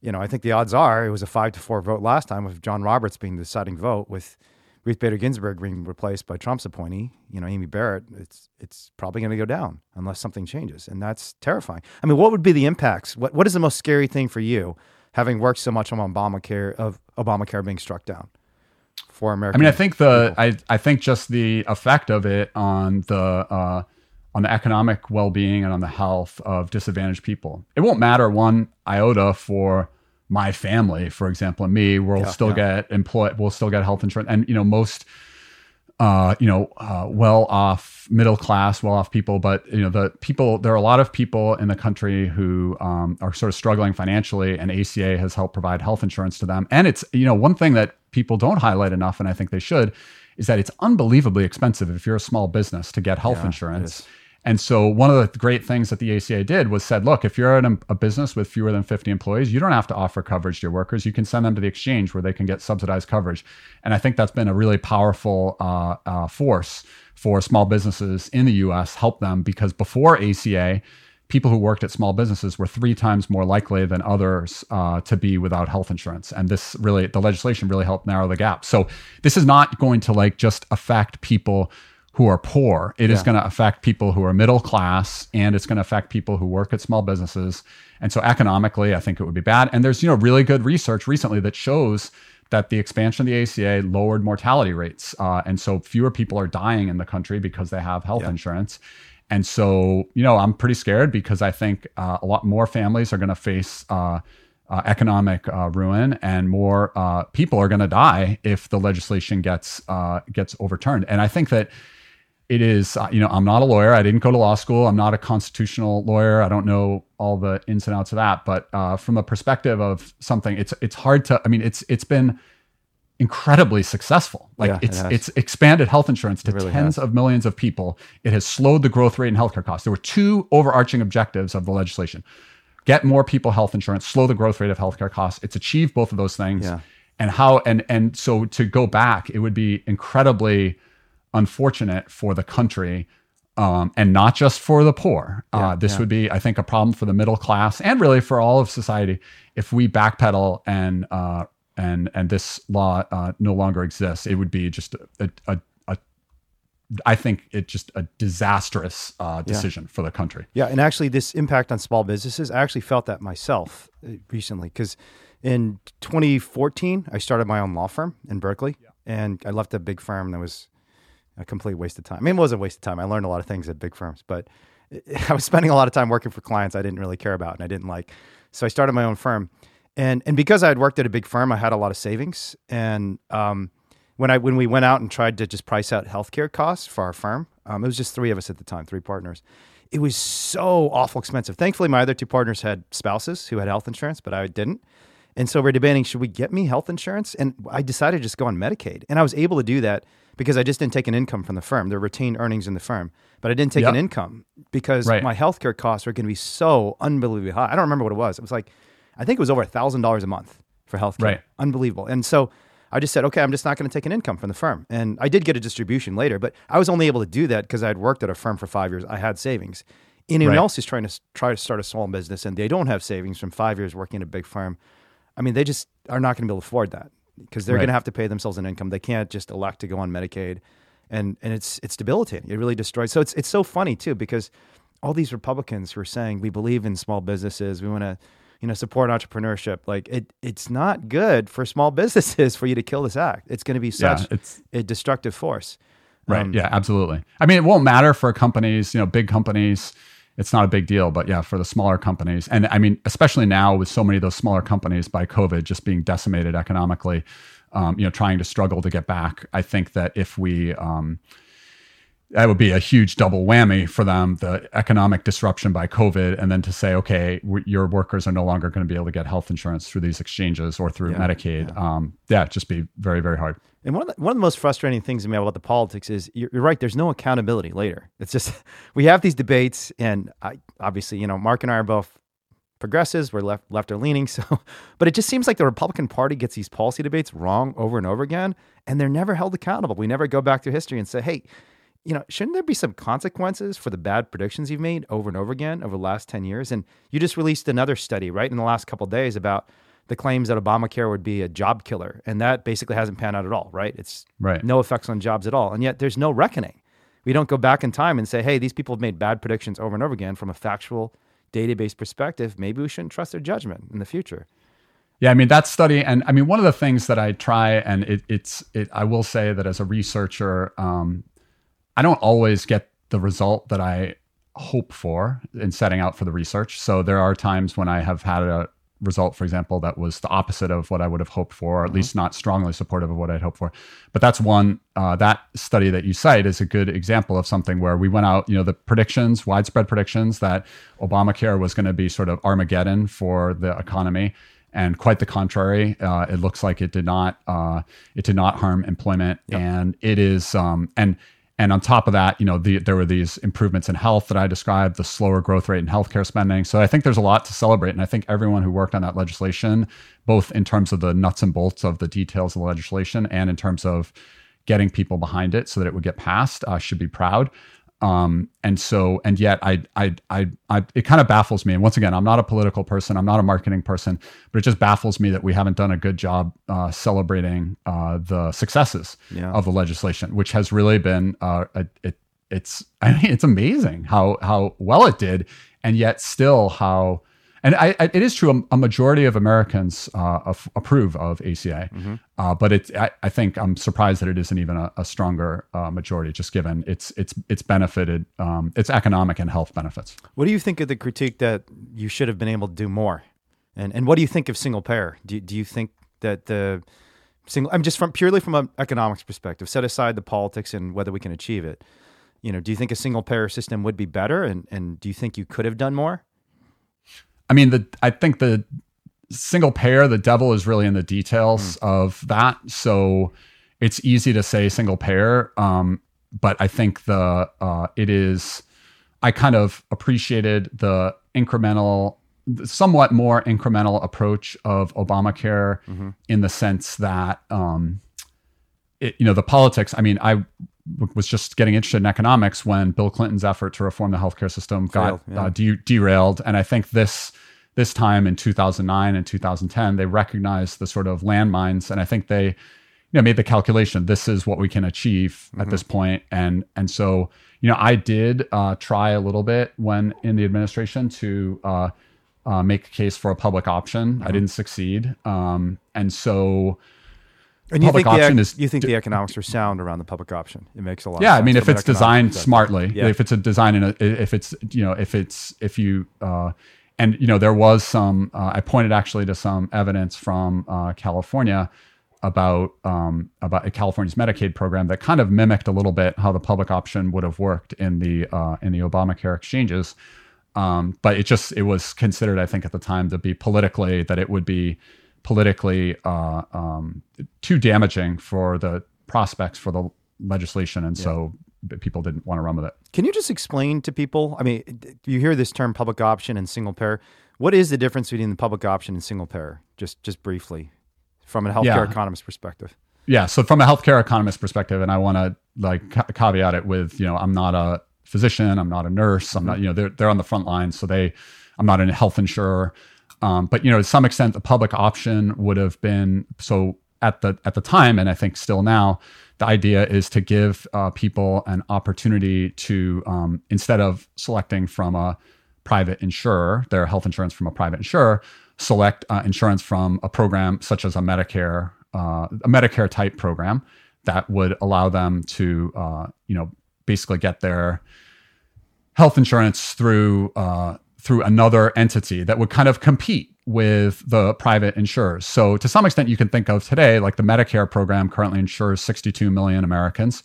you know, I think the odds are it was a five to four vote last time with John Roberts being the deciding vote with Ruth Bader Ginsburg being replaced by Trump's appointee, you know, Amy Barrett, it's it's probably going to go down unless something changes, and that's terrifying. I mean, what would be the impacts? What what is the most scary thing for you, having worked so much on Obamacare of Obamacare being struck down for America? I mean, I think the I I think just the effect of it on the uh, on the economic well being and on the health of disadvantaged people. It won't matter one iota for my family, for example, and me, we'll yeah, still yeah. get employed, we'll still get health insurance. And, you know, most, uh, you know, uh, well off, middle class, well off people, but, you know, the people, there are a lot of people in the country who um, are sort of struggling financially, and ACA has helped provide health insurance to them. And it's, you know, one thing that people don't highlight enough, and I think they should, is that it's unbelievably expensive if you're a small business to get health yeah, insurance and so one of the great things that the ACA did was said, look, if you're in a business with fewer than 50 employees, you don't have to offer coverage to your workers. You can send them to the exchange where they can get subsidized coverage. And I think that's been a really powerful uh, uh, force for small businesses in the US, help them because before ACA, people who worked at small businesses were three times more likely than others uh, to be without health insurance. And this really, the legislation really helped narrow the gap. So this is not going to like just affect people who are poor. It yeah. is going to affect people who are middle class and it's going to affect people who work at small businesses. And so economically, I think it would be bad. And there's, you know, really good research recently that shows that the expansion of the ACA lowered mortality rates. Uh, and so fewer people are dying in the country because they have health yeah. insurance. And so, you know, I'm pretty scared because I think uh, a lot more families are going to face uh, uh, economic uh, ruin, and more uh, people are going to die if the legislation gets uh, gets overturned. And I think that it is uh, you know i'm not a lawyer. I didn't go to law school. I'm not a constitutional lawyer. I don't know all the ins and outs of that. But uh, from a perspective of something it's it's hard to i mean it's it's been incredibly successful. Like yeah, it's it it's expanded health insurance to really tens has. of millions of people. It has slowed the growth rate in healthcare costs. There were two overarching objectives of the legislation. Get more people health insurance slow the growth rate of healthcare costs. It's achieved both of those things. Yeah. and how and and so to go back it would be incredibly unfortunate for the country um, and not just for the poor. Uh, yeah, uh, this yeah. would be, I think, a problem for the middle class and really for all of society if we backpedal and uh, and and this law uh, no longer exists. It would be just a, a, a I think it just a disastrous uh, decision yeah. for the country. Yeah, and actually, this impact on small businesses, I actually felt that myself uh, recently because in 2014 I started my own law firm in Berkeley, and I left a big firm that was a complete waste of time. I mean, it was a waste of time. I learned a lot of things at big firms, but I was spending a lot of time working for clients I didn't really care about and I didn't like. So I started my own firm, and and because I had worked at a big firm, I had a lot of savings. And um, when I when we went out and tried to just price out healthcare costs for our firm, um, it was just three of us at the time, three partners. It was so awful expensive. Thankfully, my other two partners had spouses who had health insurance, but I didn't. And so we're debating, should we get me health insurance? And I decided to just go on Medicaid. And I was able to do that because I just didn't take an income from the firm. There are retained earnings in the firm, but I didn't take yep. an income because right. my healthcare costs were going to be so unbelievably high. I don't remember what it was. It was like, I think it was over a thousand dollars a month for healthcare. Right. Unbelievable. And so I just said, okay, I'm just not going to take an income from the firm. And I did get a distribution later, but I was only able to do that because I had worked at a firm for five years. I had savings. Anyone right. else is trying to try to start a small business and they don't have savings from five years working at a big firm. I mean, they just are not going to be able to afford that because they're right. going to have to pay themselves an income. They can't just elect to go on Medicaid, and and it's it's debilitating. It really destroys. So it's it's so funny too because all these Republicans who are saying we believe in small businesses, we want to you know support entrepreneurship. Like it it's not good for small businesses for you to kill this act. It's going to be such yeah, a destructive force. Right. Um, yeah. Absolutely. I mean, it won't matter for companies. You know, big companies it's not a big deal. But yeah, for the smaller companies, and I mean, especially now with so many of those smaller companies by COVID just being decimated economically, um, you know, trying to struggle to get back. I think that if we um, that would be a huge double whammy for them the economic disruption by covid and then to say okay your workers are no longer going to be able to get health insurance through these exchanges or through yeah, medicaid. yeah. Um, yeah just be very very hard. And one of the, one of the most frustrating things to me about the politics is you're, you're right there's no accountability later. It's just we have these debates and I, obviously you know mark and i are both progressives. We're left left or leaning so but it just seems like the republican party gets these policy debates wrong over and over again and they're never held accountable. We never go back to history and say hey you know, shouldn't there be some consequences for the bad predictions you've made over and over again over the last 10 years? And you just released another study, right, in the last couple days about the claims that Obamacare would be a job killer. And that basically hasn't panned out at all, right? It's right. no effects on jobs at all. And yet there's no reckoning. We don't go back in time and say, hey, these people have made bad predictions over and over again from a factual database perspective. Maybe we shouldn't trust their judgment in the future. Yeah, I mean that study, and I mean one of the things that I try, and it, it's, it, I will say that as a researcher, um, I don't always get the result that I hope for in setting out for the research. So there are times when I have had a result, for example, that was the opposite of what I would have hoped for, or at mm-hmm. least not strongly supportive of what I'd hoped for. But that's one, uh, that study that you cite is a good example of something where we went out, you know, the predictions, widespread predictions that Obamacare was going to be sort of Armageddon for the economy. And quite the contrary, uh, it looks like it did not. Uh, it did not harm employment, yep. and it is. Um, and and on top of that, you know, the, there were these improvements in health that I described, the slower growth rate in healthcare spending. So I think there's a lot to celebrate. And I think everyone who worked on that legislation, both in terms of the nuts and bolts of the details of the legislation and in terms of getting people behind it so that it would get passed, uh, should be proud. Um, and so, and yet, I, I, I, I, it kind of baffles me. And once again, I'm not a political person, I'm not a marketing person, but it just baffles me that we haven't done a good job uh, celebrating uh, the successes yeah. of the legislation, which has really been, uh, a, it, it's, I mean, it's amazing how how well it did, and yet still how and I, I, it is true. A, majority of Americans uh, approve of ACA, mm-hmm. uh, but it's. I, I, think I'm surprised that it isn't even a, a stronger uh, majority, just given its its its benefited um, its economic and health benefits. What do you think of the critique that you should have been able to do more, and and what do you think of single payer? Do do you think that the single? I'm just from purely from an economics perspective. Set aside the politics and whether we can achieve it. You know, do you think a single payer system would be better, and and do you think you could have done more? I mean, the I think the single payer, the devil is really in the details mm. of that. So it's easy to say single payer, um, but I think the uh, it is. I kind of appreciated the incremental, somewhat more incremental approach of Obamacare mm-hmm. in the sense that, um, it, you know, the politics. I mean, I was just getting interested in economics when Bill Clinton's effort to reform the healthcare system got yeah. uh, de- derailed. And I think this this time in 2009 and 2010, they recognized the sort of landmines, and I think they you know made the calculation. This is what we can achieve mm-hmm. at this point, and and so you know I did uh, try a little bit when in the administration to. Uh, uh, make a case for a public option. Mm-hmm. I didn't succeed, um, and so and you think, the, is, you think the economics are sound around the public option? It makes a lot. Yeah, I mean, if it's designed smartly, yeah. if it's a design in a, if it's you know, if it's if you, uh, and you know, there was some. Uh, I pointed actually to some evidence from uh, California about um, about California's Medicaid program that kind of mimicked a little bit how the public option would have worked in the uh, in the Obamacare exchanges. Um, but it just it was considered, I think, at the time to be politically that it would be politically uh, um, too damaging for the prospects for the legislation, and yeah. so people didn't want to run with it. Can you just explain to people? I mean, you hear this term public option and single payer. What is the difference between the public option and single payer? Just just briefly, from a healthcare yeah. economist perspective. Yeah. So from a healthcare economist perspective, and I want to like ca- caveat it with, you know, I'm not a physician, I'm not a nurse, I'm not, you know, they're they're on the front line, so they, I'm not a health insurer. Um, but you know, to some extent, the public option would have been so at the at the time, and I think still now, the idea is to give uh, people an opportunity to um, instead of selecting from a private insurer, their health insurance from a private insurer, select uh, insurance from a program such as a Medicare, uh, a Medicare type program that would allow them to, uh, you know, basically get their health insurance through uh, through another entity that would kind of compete with the private insurers. So to some extent, you can think of today, like the Medicare program currently insures 62 million Americans.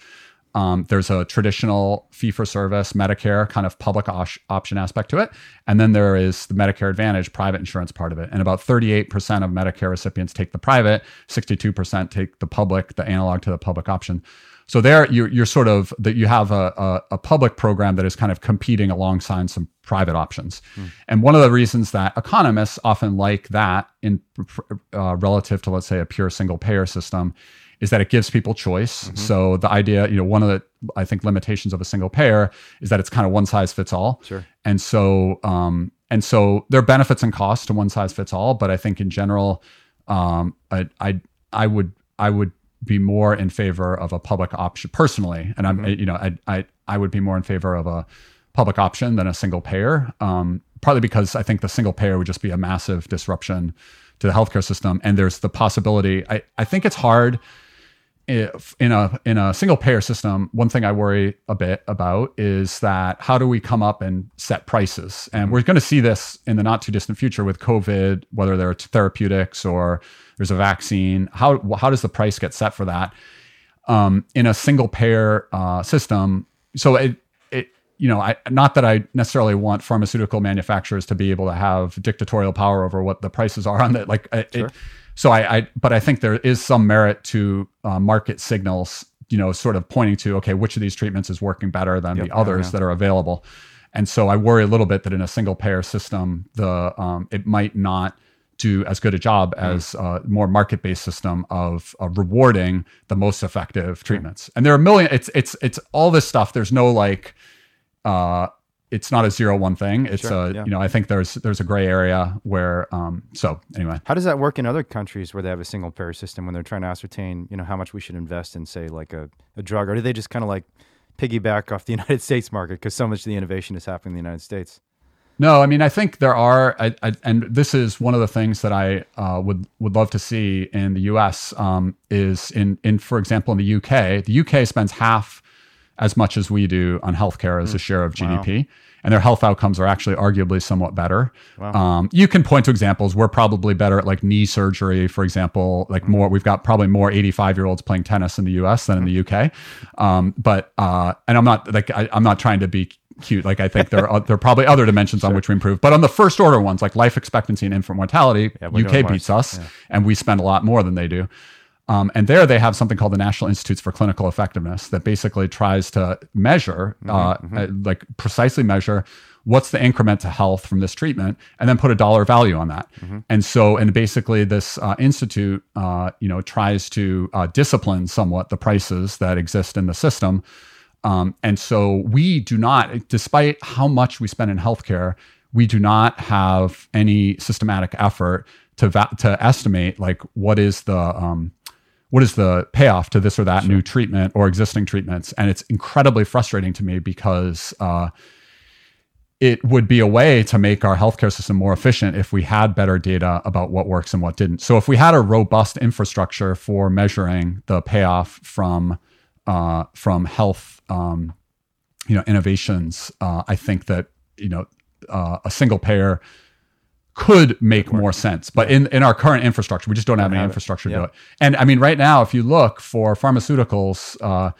Um, there's a traditional fee for service Medicare kind of public option aspect to it. And then there is the Medicare Advantage private insurance part of it. And about 38% of Medicare recipients take the private, 62% take the public, the analog to the public option. So there, you're, you're sort of that you have a, a, a, public program that is kind of competing alongside some private options. Mm. And one of the reasons that economists often like that in uh, relative to let's say a pure single payer system is that it gives people choice. Mm-hmm. So the idea, you know, one of the I think limitations of a single payer is that it's kind of one size fits all. Sure. And so um, and so there are benefits and costs to one size fits all, but I think in general, um, I, I I would I would be more in favor of a public option personally, and I'm you know I I I would be more in favor of a public option than a single payer. Um, partly because I think the single payer would just be a massive disruption to the healthcare system, and there's the possibility. I I think it's hard if in a in a single payer system, one thing I worry a bit about is that how do we come up and set prices? And we're going to see this in the not too distant future with COVID, whether there are therapeutics or there's a vaccine. How how does the price get set for that? Um, in a single payer uh, system, so it it you know I not that I necessarily want pharmaceutical manufacturers to be able to have dictatorial power over what the prices are on that like it, Sure. so I, I, but I think there is some merit to uh, market signals, you know, sort of pointing to okay, which of these treatments is working better than Yep, the others yeah. that are available, and so I worry a little bit that in a single payer system, the um, it might not do as good a job Mm-hmm. as a more market based system of, rewarding the most effective treatments. And there are a million. It's it's it's all this stuff. There's no like. Uh, it's not a zero one thing. It's Sure, a yeah. you know I think there's there's a gray area where um so anyway How does that work in other countries where they have a single payer system when they're trying to ascertain, you know, how much we should invest in, say, like a, a drug, or do they just kind of like piggyback off the United States market because so much of the innovation is happening in the United States? No, I mean I think there are, I, I, and this is one of the things that I uh, would would love to see in the U.S. Um, is in in for example in the U.K. The U.K. spends half as much as we do on healthcare as a share of GDP, and their health outcomes are actually arguably somewhat better. Um, you can point to examples. We're probably better at like knee surgery, for example. Like more, we've got probably more 85 year olds playing tennis in the U.S. than in the U.K. Um, but uh, and I'm not like I, I'm not trying to be cute. Like I think there are there are probably other dimensions on which we improve. But on the first order ones, like life expectancy and infant mortality, we're UK beats us, and we spend a lot more than they do. Um, and there they have something called the National Institutes for Clinical Effectiveness that basically tries to measure, uh, uh, like precisely measure what's the increment to health from this treatment, and then put a dollar value on that. And so, and basically, this uh, institute, uh, you know, tries to uh, discipline somewhat the prices that exist in the system. Um, and so we do not, despite how much we spend in healthcare, we do not have any systematic effort to va- to estimate like what is the um, what is the payoff to this or that new treatment or existing treatments. And it's incredibly frustrating to me because uh, it would be a way to make our healthcare system more efficient if we had better data about what works and what didn't. So if we had a robust infrastructure for measuring the payoff from uh, from health, um, you know, innovations, uh, I think that you know uh, a single payer could make more sense. But in, in our current infrastructure, we just don't have any have it. infrastructure to Yeah. do it. And I mean, right now, if you look for pharmaceuticals, uh,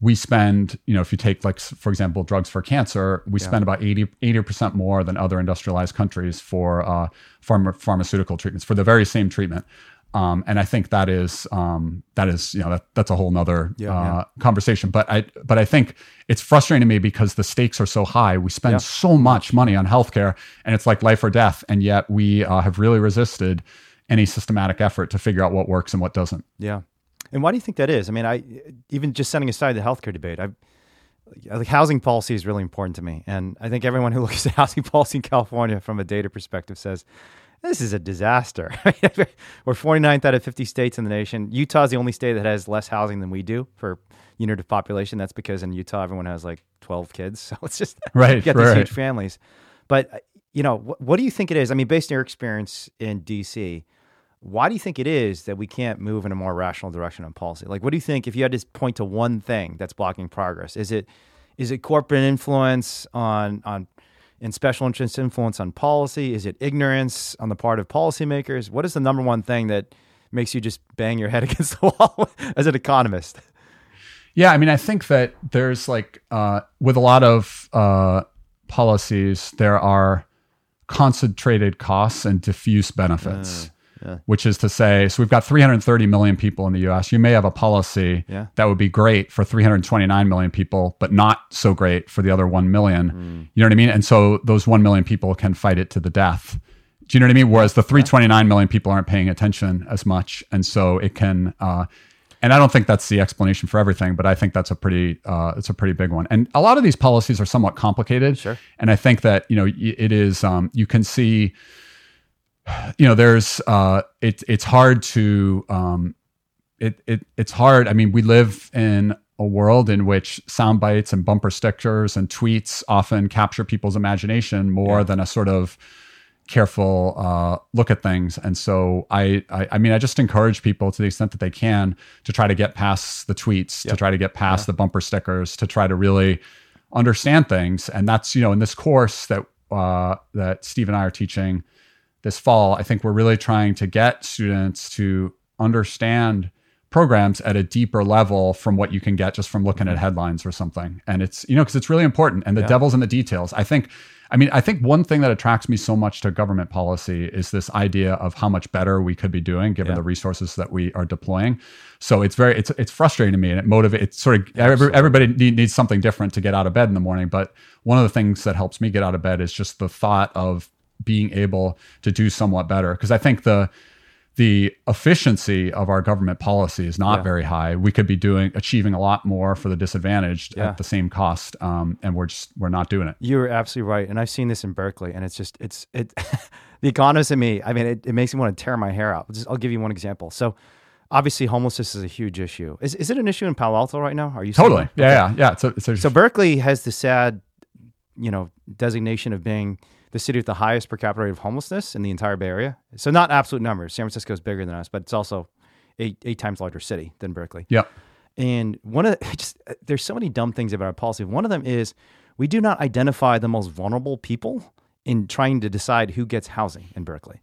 we spend, you know, if you take like, for example, drugs for cancer, we spend about 80, 80% more than other industrialized countries for uh, pharma, pharmaceutical treatments for the very same treatment. Um, and I think that is um, that is you know that, that's a whole nother Yeah, uh, yeah. conversation. But I but I think it's frustrating to me because the stakes are so high. We spend Yeah. so much money on healthcare, and it's like life or death, and yet we uh, have really resisted any systematic effort to figure out what works and what doesn't. Yeah. And why do you think that is? I mean, I even just setting aside the healthcare debate, I like housing policy is really important to me, and I think everyone who looks at housing policy in California from a data perspective says this is a disaster. We're 49th out of 50 states in the nation. Utah's the only state that has less housing than we do for unit of population. That's because in Utah everyone has like 12 kids, so it's just Right, you get these huge families. But uh, you know, what, what do you think it is? I mean, based on your experience in DC, why do you think it is that we can't move in a more rational direction on policy? Like, what do you think if you had to point to one thing that's blocking progress? Is it is it corporate influence on on and special interest influence on policy? Is it ignorance on the part of policymakers? What is the number one thing that makes you just bang your head against the wall as an economist? Yeah, I mean, I think that there's like uh, with a lot of uh, policies, there are concentrated costs and diffuse benefits. Yeah. Which is to say, so we've got 330 million people in the US. You may have a policy Yeah. that would be great for 329 million people, but not so great for the other 1 million. You know what I mean? And so those 1 million people can fight it to the death. Do you know what I mean? Whereas the 329 million people aren't paying attention as much. And so it can, uh, and I don't think that's the explanation for everything, but I think that's a pretty uh, it's a pretty big one. And a lot of these policies are somewhat complicated. Sure. And I think that you know it is um, you can see, you know, there's uh, it, it's hard to um, it, it it's hard. I mean, we live in a world in which sound bites and bumper stickers and tweets often capture people's imagination more yeah. than a sort of careful uh, look at things. And so I, I, I, mean, I just encourage people to the extent that they can to try to get past the tweets, yep. to try to get past yeah. the bumper stickers, to try to really understand things. And that's, you know, in this course that, uh, that Steve and I are teaching this fall, I think we're really trying to get students to understand programs at a deeper level from what you can get just from looking at mm-hmm. headlines or something. And it's, you know, because it's really important. And the yeah. devil's in the details. I think I mean, I think one thing that attracts me so much to government policy is this idea of how much better we could be doing given yeah. the resources that we are deploying. So it's very it's it's frustrating to me, and it motivates. It's sort of every, everybody need, needs something different to get out of bed in the morning. But one of the things that helps me get out of bed is just the thought of being able to do somewhat better. Because I think the the efficiency of our government policy is not yeah. very high. We could be doing achieving a lot more for the disadvantaged yeah. at the same cost, um, and we're just we're not doing it. You're absolutely right, and I've seen this in Berkeley, and it's just it's it. the economist in me, I mean, it, it makes me want to tear my hair out. Just, I'll give you one example. So, obviously, homelessness is a huge issue. Is is it an issue in Palo Alto right now? Are you totally? Yeah, okay. yeah, yeah. It's a, it's a, so Berkeley has the sad, you know, designation of being the city with the highest per capita rate of homelessness in the entire Bay Area. So not absolute numbers. San Francisco is bigger than us, but it's also eight eight times larger city than Berkeley. Yeah. And one of the, just there's so many dumb things about our policy. One of them is we do not identify the most vulnerable people in trying to decide who gets housing in Berkeley.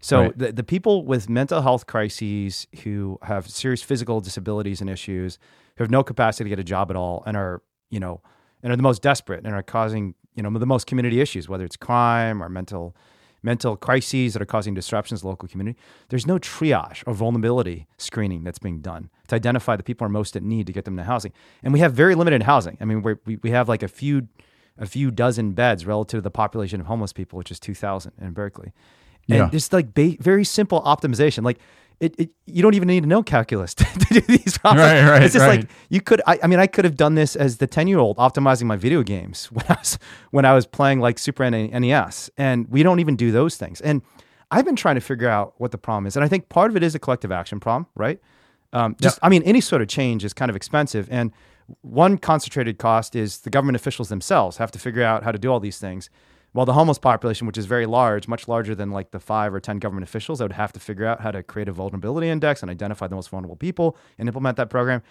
So right. the, the people with mental health crises who have serious physical disabilities and issues, who have no capacity to get a job at all, and are you know and are the most desperate and are causing you know the most community issues, whether it's crime or mental mental crises that are causing disruptions to the local community. There's no triage or vulnerability screening that's being done to identify the people are most at need to get them to housing. And we have very limited housing. I mean, we we have like a few a few dozen beds relative to the population of homeless people, which is 2,000 in Berkeley. And yeah. just like ba- very simple optimization. Like it, it, you don't even need to know calculus to, do these problems. Right, right, it's just right. like you could. I, I, mean, I could have done this as the ten year old optimizing my video games when I was when I was playing like Super NES, and we don't even do those things. And I've been trying to figure out what the problem is, and I think part of it is a collective action problem, right? Um, just, I mean, any sort of change is kind of expensive, and one concentrated cost is the government officials themselves have to figure out how to do all these things. While the homeless population, which is very large, much larger than like the five or 10 government officials that would have to figure out how to create a vulnerability index and identify the most vulnerable people and implement that program,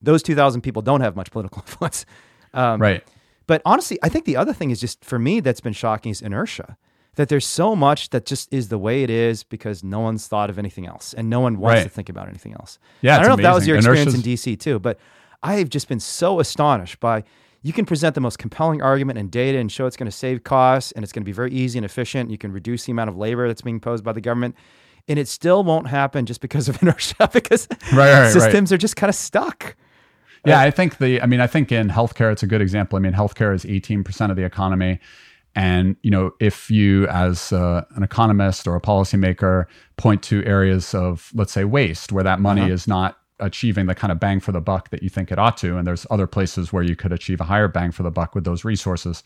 those 2,000 people don't have much political influence. Um, right. But honestly, I think the other thing is just for me that's been shocking is inertia. That there's so much that just is the way it is because no one's thought of anything else and no one wants right. to think about anything else. Yeah, I don't know amazing. if that was your experience Inertia's... in DC too, but I've just been so astonished by you can present the most compelling argument and data and show it's going to save costs and it's going to be very easy and efficient. You can reduce the amount of labor that's being posed by the government. And it still won't happen just because of inertia, because right, right, systems right. are just kind of stuck. Yeah, uh, I think the, I mean, I think in healthcare, it's a good example. I mean, healthcare is 18% of the economy. And, you know, if you, as uh, an economist or a policymaker, point to areas of, let's say, waste where that money uh-huh. is not achieving the kind of bang for the buck that you think it ought to. And there's other places where you could achieve a higher bang for the buck with those resources.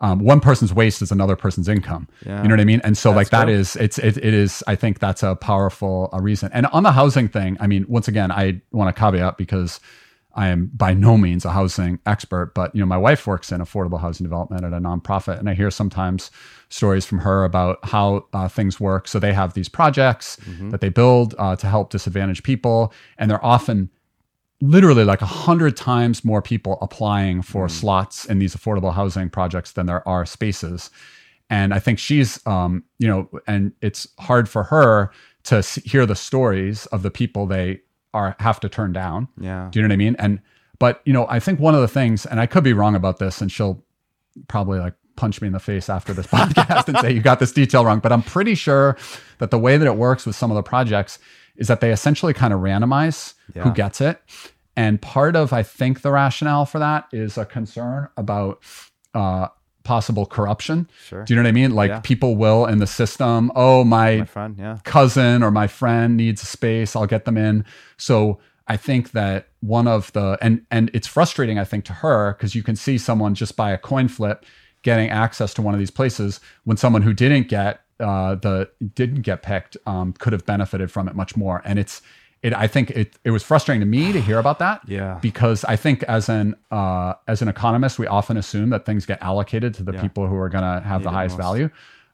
Um, one person's waste is another person's income. Yeah. You know what I mean? And so that's like that is it's it, it is I think that's a powerful a reason. And on the housing thing, I mean, once again, I want to caveat because I am by no means a housing expert, but you know, my wife works in affordable housing development at a nonprofit, and I hear sometimes stories from her about how uh, things work. So they have these projects mm-hmm. that they build uh, to help disadvantaged people, and they're often literally like a hundred times more people applying for mm-hmm. slots in these affordable housing projects than there are spaces. And I think she's, um, you know, and it's hard for her to hear the stories of the people they are have to turn down. Yeah. Do you know what I mean? And but you know, I think one of the things, and I could be wrong about this, and she'll probably like punch me in the face after this podcast and say you got this detail wrong. But I'm pretty sure that the way that it works with some of the projects is that they essentially kind of randomize yeah. who gets it. And part of I think the rationale for that is a concern about uh, possible corruption. Sure. Do you know what I mean? Like yeah. people will in the system, oh, my, my friend, yeah. cousin or my friend needs a space, I'll get them in. So I think that one of the and and it's frustrating I think to her because you can see someone just by a coin flip getting access to one of these places when someone who didn't get uh, the didn't get picked um, could have benefited from it much more. And it's it I think it it was frustrating to me to hear about that. Yeah. Because I think as an uh, as an economist, we often assume that things get allocated to the Yeah. people who are going to have Need the highest most. value.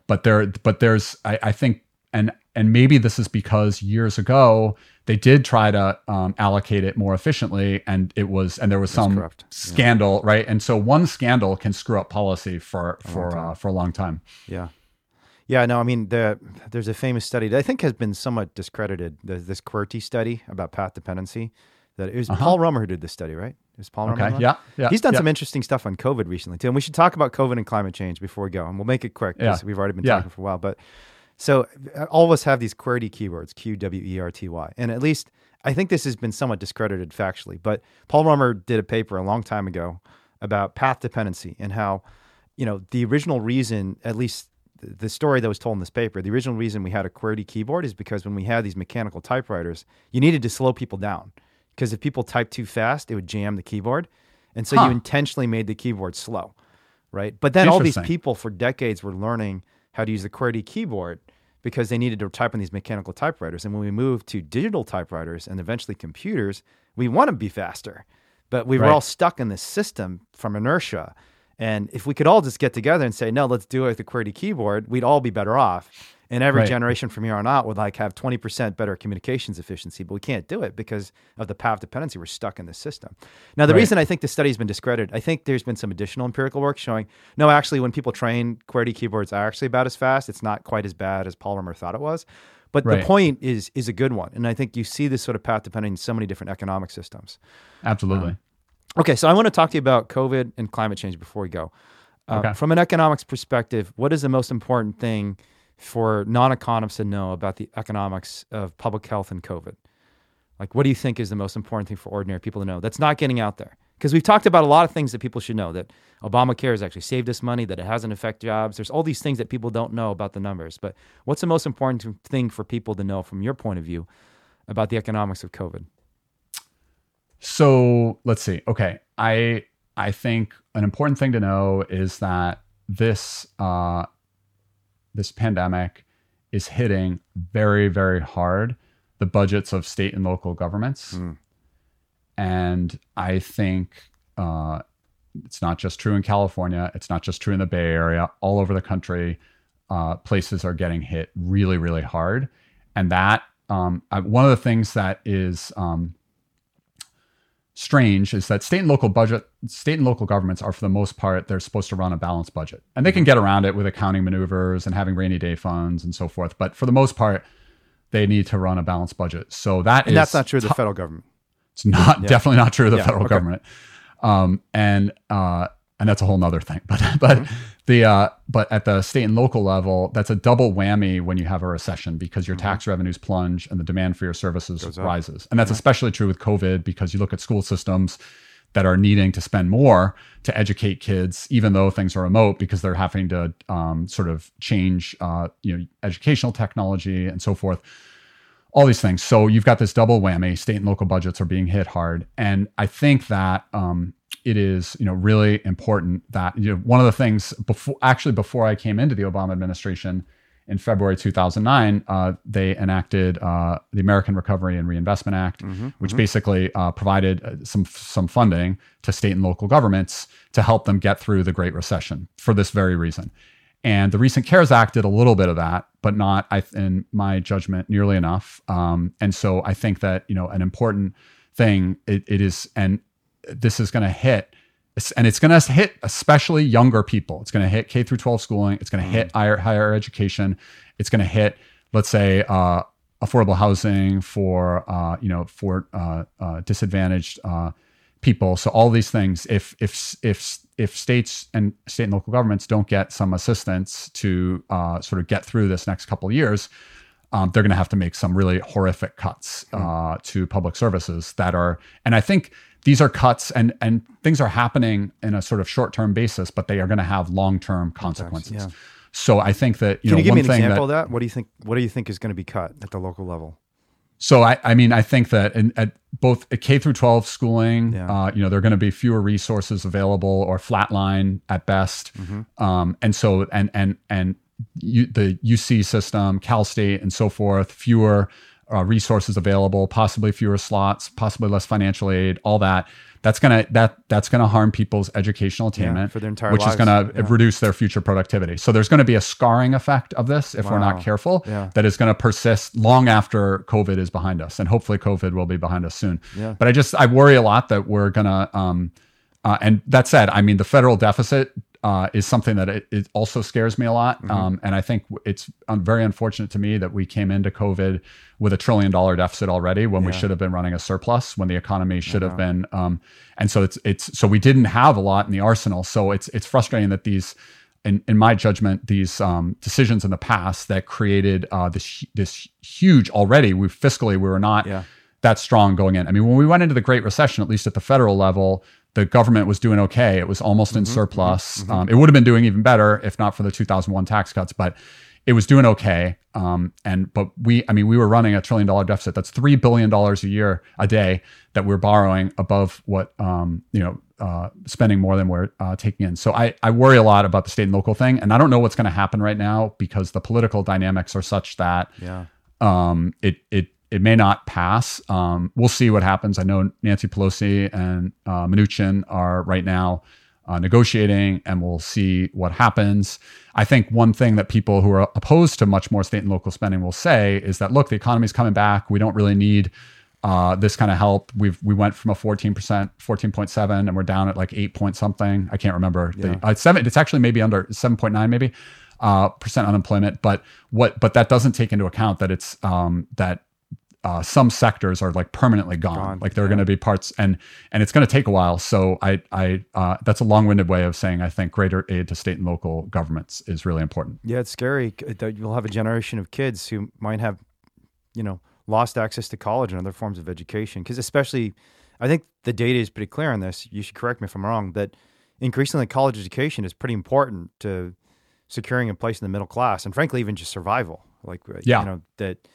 But there but there's I, I think and and maybe this is because years ago they did try to um, allocate it more efficiently and it was and there was some corrupt. Yeah. scandal right and so one scandal can screw up policy for for uh, for a long time Yeah. Yeah, no, I mean, the, there's a famous study that I think has been somewhat discredited. There's this QWERTY study about path dependency. That it was Uh-huh. Paul Romer who did this study, right? It was Paul Romer. okay it? yeah yeah He's done yeah. some interesting stuff on COVID recently too, and we should talk about COVID and climate change before we go. And we'll make it quick because Yeah. we've already been Yeah. talking for a while. But so all of us have these QWERTY keywords, Q W E R T Y, and at least I think this has been somewhat discredited factually. But Paul Romer did a paper a long time ago about path dependency and how, you know, the original reason, at least the story that was told in this paper, the original reason we had a QWERTY keyboard is because when we had these mechanical typewriters, you needed to slow people down because if people typed too fast, it would jam the keyboard. And so Huh. you intentionally made the keyboard slow, right? But then all these people for decades were learning how to use the QWERTY keyboard because they needed to type on these mechanical typewriters. And when we moved to digital typewriters and eventually computers, we want to be faster. But we were Right. all stuck in this system from inertia. And if we could all just get together and say, no, let's do it with the QWERTY keyboard, we'd all be better off. And every Right. generation from here on out would like have 20% better communications efficiency, but we can't do it because of the path dependency. We're stuck in this system. Now, the Right. reason I think the study has been discredited, I think there's been some additional empirical work showing no, actually, when people train QWERTY keyboards are actually about as fast. It's not quite as bad as Paul Romer thought it was. But the point is is a good one. And I think you see this sort of path depending in so many different economic systems. absolutely Okay, so I want to talk to you about COVID and climate change before we go. Uh, Okay. From an economics perspective, what is the most important thing for non-economists to know about the economics of public health and COVID? Like, what do you think is the most important thing for ordinary people to know that's not getting out there? Because we've talked about a lot of things that people should know that Obamacare has actually saved us money, that it hasn't affected jobs. There's all these things that people don't know about the numbers. But what's the most important thing for people to know from your point of view about the economics of COVID? So let's see. Okay, I I think an important thing to know is that this uh, this pandemic is hitting very very hard the budgets of state and local governments, Mm. and I think uh, it's not just true in California. It's not just true in the Bay Area. All over the country, uh, places are getting hit really really hard, and that um, I, one of the things that is um, strange is that state and local budget state and local governments are for the most part they're supposed to run a balanced budget and they can get around it with accounting maneuvers and having rainy day funds and so forth but for the most part they need to run a balanced budget so that And is that's not true of the tou- federal government. it's not Yeah. definitely not true of the Yeah, federal okay. government um, and uh, and that's a whole nother thing but but Mm-hmm. the uh, but at the state and local level that's a double whammy when you have a recession because your tax revenues plunge and the demand for your services Mm-hmm. Up. rises and that's especially true with covid because you look at school systems that are needing to spend more to educate kids, even though things are remote, because they're having to um, sort of change, uh, you know, educational technology and so forth. All these things. So you've got this double whammy. State and local budgets are being hit hard, and I think that um, it is, you know, really important that you know one of the things before, actually, before I came into the Obama administration in February 2009, uh, they enacted uh, the American Recovery and Reinvestment Act, which basically uh, provided uh, some some funding to state and local governments to help them get through the Great Recession for this very reason. And the recent CARES Act did a little bit of that, but not, I, in my judgment, nearly enough. Um, and so I think that you know an important thing it, it is, and this is going to hit and it's going to hit especially younger people. It's going to hit K through 12 schooling. It's going to hit higher higher education. It's going to hit, let's say, uh, affordable housing for uh, you know for uh, uh, disadvantaged uh, people. So all these things, if if if if states and state and local governments don't get some assistance to uh, sort of get through this next couple of years, um, they're going to have to make some really horrific cuts uh, to public services that are, and I think these are cuts and and things are happening in a sort of short term basis, but they are going to have long term consequences. yeah. So I think that you Can know you give one me an thing example that, of that? What do you think? What do you think is going to be cut at the local level? So I, I mean, I think that in, at both at K through 12 schooling, Yeah. uh, you know, there are going to be fewer resources available or flatline at best. Mm-hmm. Um, and so, and and and you, the UC system, Cal State, and so forth, fewer uh, resources available, possibly fewer slots, possibly less financial aid, all that. That's gonna that that's gonna harm people's educational attainment for their entire which lives. is gonna Yeah. reduce their future productivity. So there's gonna be a scarring effect of this if we're not careful Yeah. that is going to persist long after COVID is behind us, and hopefully COVID will be behind us soon. Yeah. But I just I worry a lot that we're gonna. Um, uh, and that said, I mean the federal deficit uh, is something that it, it also scares me a lot, Mm-hmm. um, and I think it's very unfortunate to me that we came into COVID with a trillion dollar deficit already when we should have been running a surplus when the economy should have been. Um, and so it's it's so we didn't have a lot in the arsenal. So it's it's frustrating that these in, in my judgment, these um, decisions in the past that created uh, this this huge already. We fiscally we were not Yeah. that strong going in. I mean, when we went into the Great Recession, at least at the federal level, the government was doing okay. It was almost in surplus. Um, it would have been doing even better if not for the 2001 tax cuts, but it was doing okay. Um, and but we, I mean, we were running a trillion dollar deficit. That's three billion dollars a year a day that we're borrowing above what um, you know uh, spending more than we're uh, taking in. So I I worry a lot about the state and local thing, and I don't know what's going to happen right now because the political dynamics are such that Yeah. um, it it it may not pass. Um, we'll see what happens. I know Nancy Pelosi and uh, Mnuchin are right now uh, negotiating, and we'll see what happens. I think one thing that people who are opposed to much more state and local spending will say is that look, the economy is coming back. We don't really need uh, this kind of help. We've we went from a fourteen percent, fourteen point seven, and we're down at like eight point something. I can't remember Yeah. the uh, seven. It's actually maybe under seven point nine, maybe uh, percent unemployment. But what? But that doesn't take into account that it's um, that uh, some sectors are like permanently gone. Gone, Like there are yeah. going to be parts, and and it's going to take a while. So I I uh, that's a long-winded way of saying I think greater aid to state and local governments is really important. Yeah, it's scary that you'll have a generation of kids who might have, you know, lost access to college and other forms of education. Because especially, I think the data is pretty clear on this. You should correct me if I'm wrong. That increasingly college education is pretty important to securing a place in the middle class, and frankly, even just survival. Like, uh, Yeah. you know, that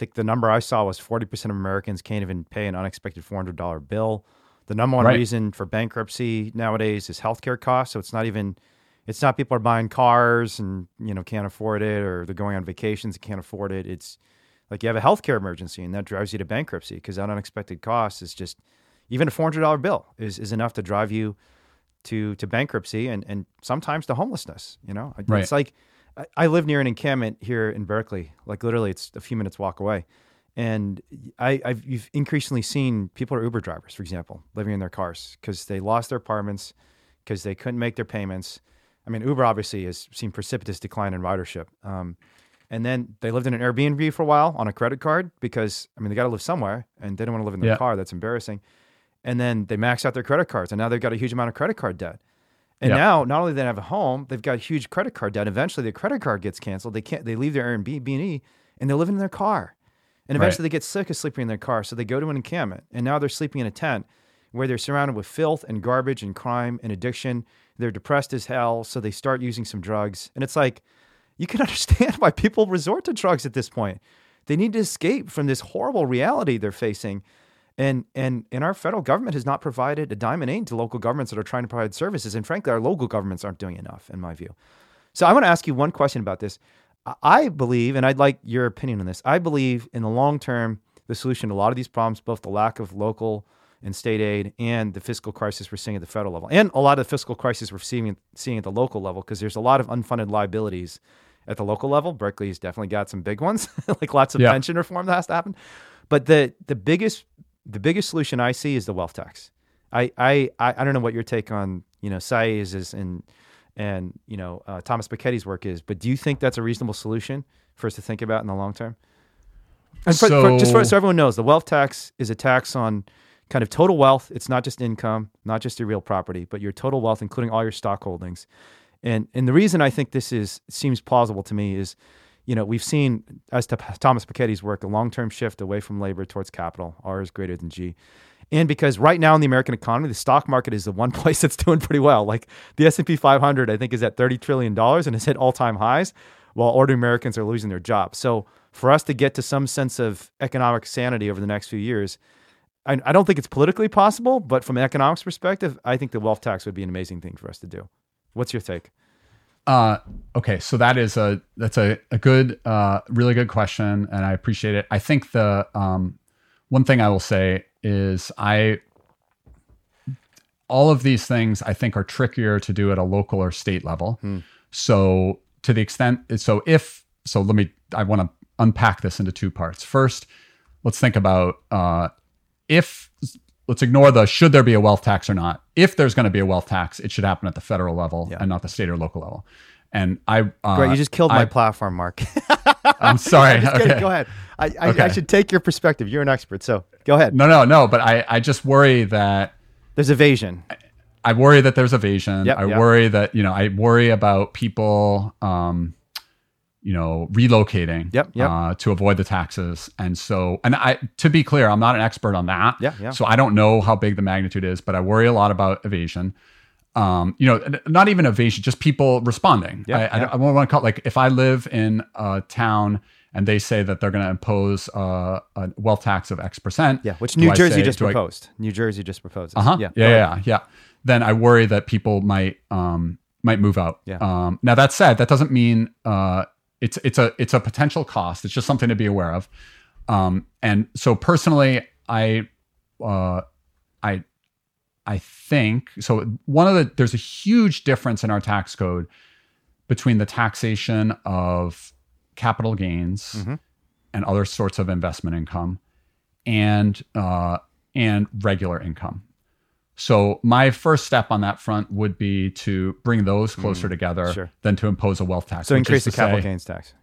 think the number I saw was 40% of Americans can't even pay an unexpected $400 bill. The number one Right. reason for bankruptcy nowadays is healthcare costs. So it's not even it's not people are buying cars and you know can't afford it or they're going on vacations and can't afford it it's like you have a healthcare emergency and that drives you to bankruptcy because that unexpected cost is just even a $400 bill is, is enough to drive you to to bankruptcy and and sometimes to homelessness you know Right. it's like I, I live near an encampment here in berkeley like literally it's a few minutes walk away and I, I've you've increasingly seen people are Uber drivers, for example, living in their cars because they lost their apartments, because they couldn't make their payments. I mean, Uber obviously has seen precipitous decline in ridership. Um, and then they lived in an Airbnb for a while on a credit card because I mean they got to live somewhere, and they don't want to live in their Yeah. car. That's embarrassing. And then they maxed out their credit cards, and now they've got a huge amount of credit card debt. And Yeah. now, not only do they have a home, they've got huge credit card debt. Eventually, their credit card gets canceled. They can't. They leave their Airbnb and they're living in their car. And Right. eventually, they get sick of sleeping in their car, so they go to an encampment. And now they're sleeping in a tent where they're surrounded with filth and garbage and crime and addiction. They're depressed as hell, so they start using some drugs. And it's like you can understand why people resort to drugs at this point. They need to escape from this horrible reality they're facing. And and and our federal government has not provided a dime and eight to local governments that are trying to provide services. And frankly, our local governments aren't doing enough, in my view. So I want to ask you one question about this. I- I believe, and I'd like your opinion on this. I believe in the long term, the solution to a lot of these problems, both the lack of local and state aid and the fiscal crisis we're seeing at the federal level, and a lot of the fiscal crisis we're seeing seeing at the local level, because there's a lot of unfunded liabilities at the local level. Berkeley's definitely got some big ones, like lots of Yeah. pension reform that has to happen. But the the biggest the biggest solution I see is the wealth tax. I I I, don't know what your take on you know Saez is and and you know uh, Thomas Piketty's work is, but do you think that's a reasonable solution for us to think about in the long term? And for, for- just for, So- so everyone knows, the wealth tax is a tax on kind of total wealth. It's not just income, not just your real property, but your total wealth, including all your stock holdings. And and the reason I think this is seems plausible to me is, you know, we've seen as to Thomas Piketty's work a long term shift away from labor towards capital. R is greater than G. And because right now in the American economy, the stock market is the one place that's doing pretty well. Like the S and P 500, I think is at 30 trillion dollars and has hit all time highs, while ordinary Americans are losing their jobs. So for us to get to some sense of economic sanity over the next few years, I, I don't think it's politically possible, but from an economics perspective, I think the wealth tax would be an amazing thing for us to do. What's your take? Uh, okay, so that is a that's a, a good, uh, really good question, and I appreciate it. I think the um, one thing I will say is I all of these things I think are trickier to do at a local or state level. Hmm. So to the extent so if so let me I want to unpack this into two parts. First, let's think about uh, if let's ignore the should there be a wealth tax or not. If there's going to be a wealth tax, it should happen at the federal level Yeah. and not the state or local level. And I uh, Great, you just killed my platform, Mark. I'm sorry. Kidding. okay. Go ahead. I, I, I should take your perspective. You're an expert, so go ahead. No, no, no. But I, I just worry that There's evasion. I worry that there's evasion. Yep, I yep. worry that you know I worry about people, um, you know, relocating Yep, yep. Uh, to avoid the taxes. And so, and I to be clear, I'm not an expert on that. Yeah, yeah. So I don't know how big the magnitude is, but I worry a lot about evasion. Um, you know, not even evasion, just people responding. Yeah, I, I, yeah. I want to call it like if I live in a town and they say that they're going to impose uh, a wealth tax of X percent. Yeah, which New Jersey say- just I- proposed. New Jersey just proposed. uh huh. Yeah, Yeah, yeah, yeah, yeah. Then I worry that people might um might move out. Yeah. Um. Now that said, that doesn't mean uh it's it's a it's a potential cost. It's just something to be aware of. Um. And so personally, I uh I I think so. One of the there's a huge difference in our tax code between the taxation of capital gains Mhm. and other sorts of investment income and uh, and regular income. So my first step on that front would be to bring those closer together Mm, sure. than to impose a wealth tax. So increase the capital say- gains tax.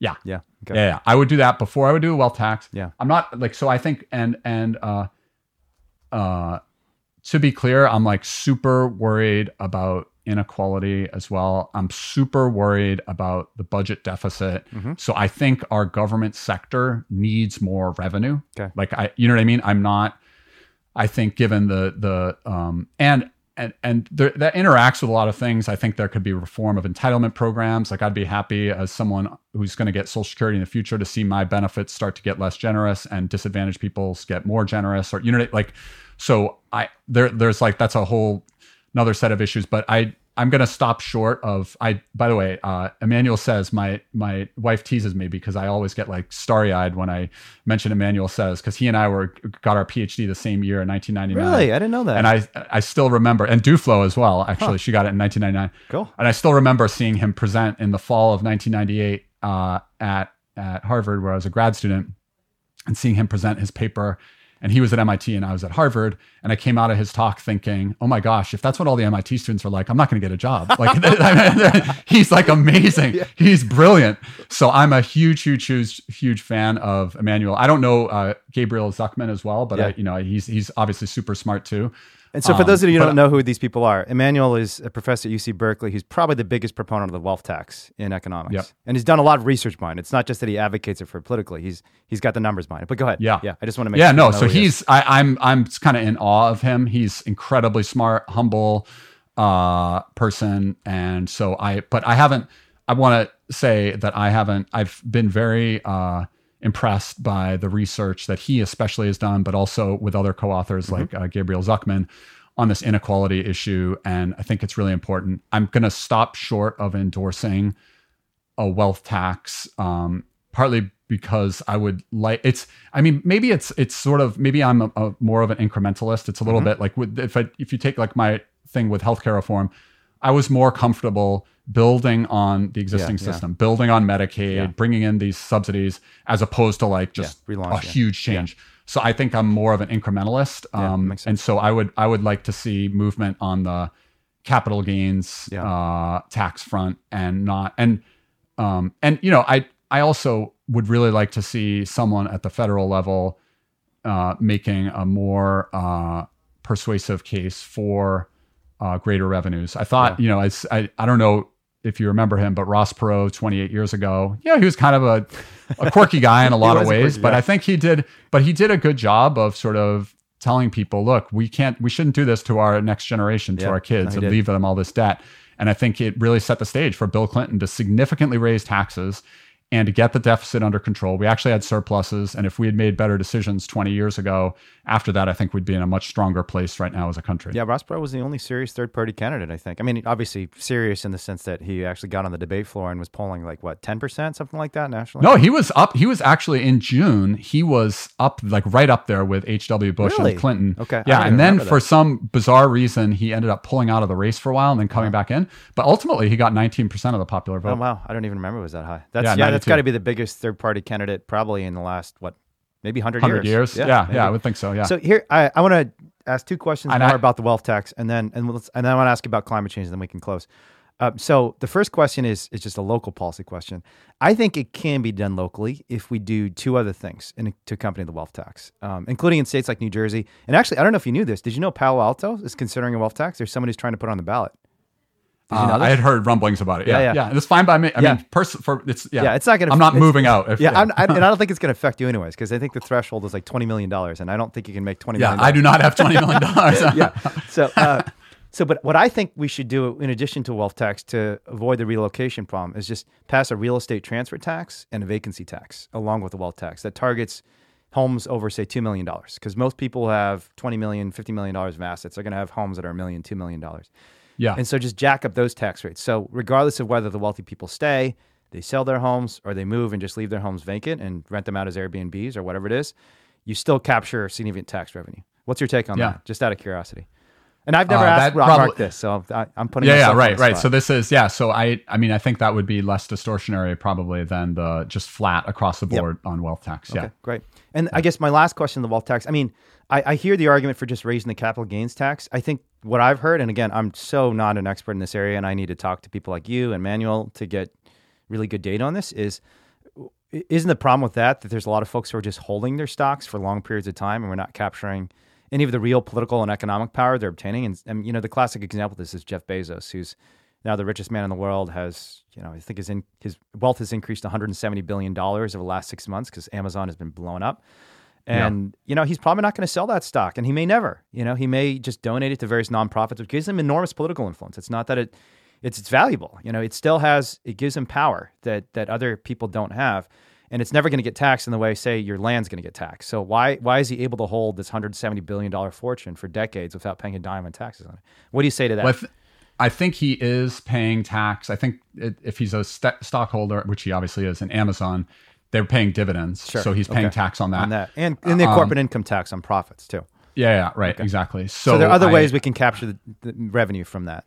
Yeah. Yeah. Okay. Yeah, yeah, I would do that before I would do a wealth tax. Yeah. I'm not like so. I think and and uh, uh, to be clear, I'm like super worried about inequality as well. I'm super worried about the budget deficit. Mhm. So I think our government sector needs more revenue. Okay. Like I, you know what I mean. I'm not. I think given the the um and and and there, that interacts with a lot of things. I think there could be reform of entitlement programs. Like I'd be happy as someone who's going to get Social Security in the future to see my benefits start to get less generous and disadvantaged people get more generous. Or you know, like so I there there's like that's a whole another set of issues. But I I'm going to stop short of I. By the way, uh, Emmanuel Saez my my wife teases me because I always get like starry eyed when I mention Emmanuel Saez because he and I were got our PhD the same year in 1999. Really? I didn't know that. And I I still remember and Duflo as well. Actually, she got it in 1999. cool. And I still remember seeing him present in the fall of 1998 uh, at at Harvard, where I was a grad student, and seeing him present his paper. And he was at MIT and I was at Harvard. And I came out of his talk thinking, oh my gosh, if that's what all the MIT students are like, I'm not going to get a job. Like, he's like amazing. He's brilliant. So I'm a huge, huge, huge, huge fan of Emmanuel. I don't know uh, Gabriel Zucman as well, but Yeah. I, you know, he's he's obviously super smart too. And so, for Um, those of you who but- don't know who these people are, Emmanuel is a professor at UC Berkeley. He's probably the biggest proponent of the wealth tax in economics, Yep. and he's done a lot of research behind it. It's not just that he advocates it for politically; he's he's got the numbers behind it. But go ahead. Yeah. yeah. I just want to make yeah sure no so who he is. he's I, i'm i'm kind of in awe of him he's incredibly smart humble uh person and so i but i haven't i want to say that i haven't i've been very uh impressed by the research that he especially has done but also with other co-authors Mm-hmm. like uh, gabriel zucman on this inequality issue and i think it's really important i'm going to stop short of endorsing a wealth tax um, partly because I would like it's I mean maybe it's it's sort of maybe I'm a, a more of an incrementalist it's a little Mhm. bit like with, if I, if you take like my thing with healthcare reform I was more comfortable building on the existing Yeah, yeah. system building on Medicaid Yeah. bringing in these subsidies as opposed to like just Yeah, relaunch, a yeah. huge change so I think I'm more of an incrementalist um, and so I would I would like to see movement on the capital gains Yeah. uh, tax front and not and um, and you know I I also would really like to see someone at the federal level uh, making a more uh, persuasive case for uh, greater revenues. I thought you know I I don't know if you remember him, but Ross Perot 28 years ago, yeah, he was kind of a, a quirky guy in a lot of ways, quirky but guy. I think he did, but he did a good job of sort of telling people, look, we can't, we shouldn't do this to our next generation, to Yeah, our kids, and did. leave them all this debt. And I think it really set the stage for Bill Clinton to significantly raise taxes and to get the deficit under control. We actually had surpluses. And if we had made better decisions 20 years ago, after that, I think we'd be in a much stronger place right now as a country. Yeah, Ross Perot was the only serious third party candidate, I think. I mean, obviously serious in the sense that he actually got on the debate floor and was polling like, what, 10%, something like that nationally? No, he was up. He was actually in June, he was up, like right up there with H.W. Bush Really? and Clinton. Okay, Yeah. And then for some bizarre reason, he ended up pulling out of the race for a while and then coming back in. But ultimately, he got 19% of the popular vote. Oh, wow. I don't even remember it was that high. That's, Yeah, yeah, that's 92. got to be the biggest third party candidate probably in the last, what, maybe 100, 100 years. Yeah. Yeah, maybe. I would think so. Yeah. So here, I, I want to ask two questions And more I- about the wealth tax, and then and let's, and then I want to ask you about climate change, and then we can close. Uh, so the first question is is just a local policy question. I think it can be done locally if we do two other things in, to accompany the wealth tax, um, including in states like New Jersey. And actually, I don't know if you knew this. Did you know Palo Alto is considering a wealth tax? There's somebody who's trying to put it on the ballot. Uh. I had heard rumblings about it. Yeah, Yeah, yeah, yeah. And it's fine by me. I Yeah. mean, pers- for it's yeah. Yeah, it's not gonna- I'm not moving out. If, yeah, I'm, I, and I don't think it's going to affect you anyways, because I think the threshold is like twenty million dollars, and I don't think you can make twenty yeah. million. I do not have twenty million dollars. yeah. So, uh, so, but what I think we should do, in addition to wealth tax, to avoid the relocation problem, is just pass a real estate transfer tax and a vacancy tax along with the wealth tax that targets homes over, say, two million dollars. Because most people have $20 million $50 million of assets. They're going to have homes that are a million, two million dollars. Yeah. And so just jack up those tax rates. So regardless of whether the wealthy people stay, they sell their homes, or they move and just leave their homes vacant and rent them out as Airbnbs or whatever it is, you still capture significant tax revenue. What's your take on Yeah. that? Just out of curiosity. And I've never Uh, asked Rob Mark this, so I, I'm putting yeah, yeah, right, right. So this is yeah. So I, I mean, I think that would be less distortionary probably than the just flat across the board on wealth tax. Yeah. Okay, great. And I guess my last question, the wealth tax. I mean, I, I hear the argument for just raising the capital gains tax. I think what I've heard, and again, I'm so not an expert in this area, and I need to talk to people like you and Emmanuel to get really good data on this. Is isn't the problem with that that there's a lot of folks who are just holding their stocks for long periods of time, and we're not capturing any of the real political and economic power they're obtaining? And, and you know, the classic example of this is Jeff Bezos, who's now the richest man in the world has you know i think his in, his wealth has increased 170 billion dollars over the last six months because amazon has been blown up. And you know he's probably not going to sell that stock and he may never. You know he may just donate it to various nonprofits which gives him enormous political influence. It's not that it it's, it's valuable. You know it still has it gives him power that that other people don't have and it's never going to get taxed in the way say your land's going to get taxed so why why is he able to hold this 170 billion dollar fortune for decades without paying a dime in taxes on it what do you say to that Well, I, th- I think he is paying tax. I think it, if he's a st- stockholder, which he obviously is, in Amazon, they're paying dividends, Sure. so he's paying Okay. tax on that. on that and in the um, corporate income tax on profits too Yeah, yeah, right, exactly. So, so, there are other I- ways we can capture the, the revenue from that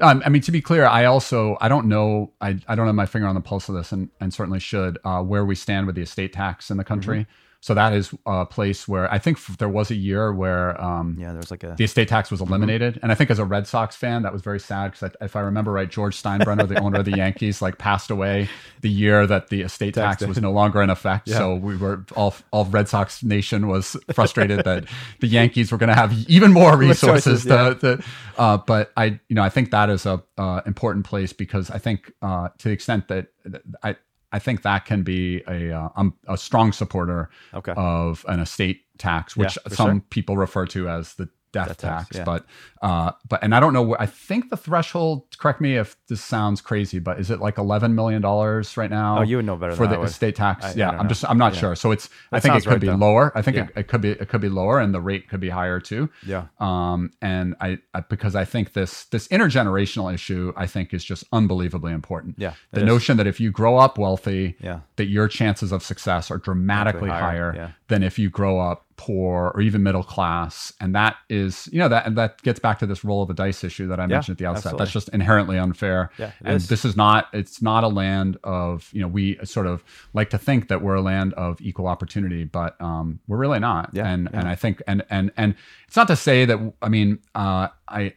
Um, I mean, to be clear, I also I don't know I, I don't have my finger on the pulse of this, and, and certainly should uh, where we stand with the estate tax in the country. Mm-hmm. So that is a place where I think there was a year where um, yeah was like a the estate tax was Mm-hmm. eliminated, and I think as a Red Sox fan, that was very sad because if I remember right, George Steinbrenner, the owner of the Yankees, like passed away the year that the estate tax was no longer in effect. So we were all all Red Sox nation was frustrated that the Yankees were going to have even more resources. Yeah. to, to, uh, but I, you know, I think that is a uh, important place because I think uh, to the extent that that I. I think that can be a uh, I'm a strong supporter Okay. of an estate tax, which for some sure. people refer to as the death, Death tax. tax, yeah. But uh, but and I don't know. I think the threshold. Correct me if this sounds crazy, but is it like eleven million dollars right now? Oh, you would know better for the estate tax. I- I yeah, don't I'm just I'm not Yeah. sure. So it's I think it could right, be though. lower. I think Yeah. it, it could be it could be lower, and the rate could be higher too. yeah Um, and I, I because I think this this intergenerational issue I think is just unbelievably important. Yeah, the is. notion that if you grow up wealthy, Yeah. that your chances of success are dramatically higher, higher, than if you grow up poor or even middle class. And that is, you know, that and that gets back to this roll of the dice issue that I mentioned at the outset. absolutely. That's just inherently unfair. Yeah, and is. this is not it's not a land of, you know, we sort of like to think that we're a land of equal opportunity, but um, we're really not. Yeah, and yeah. and I think and and and it's not to say that I mean, uh, I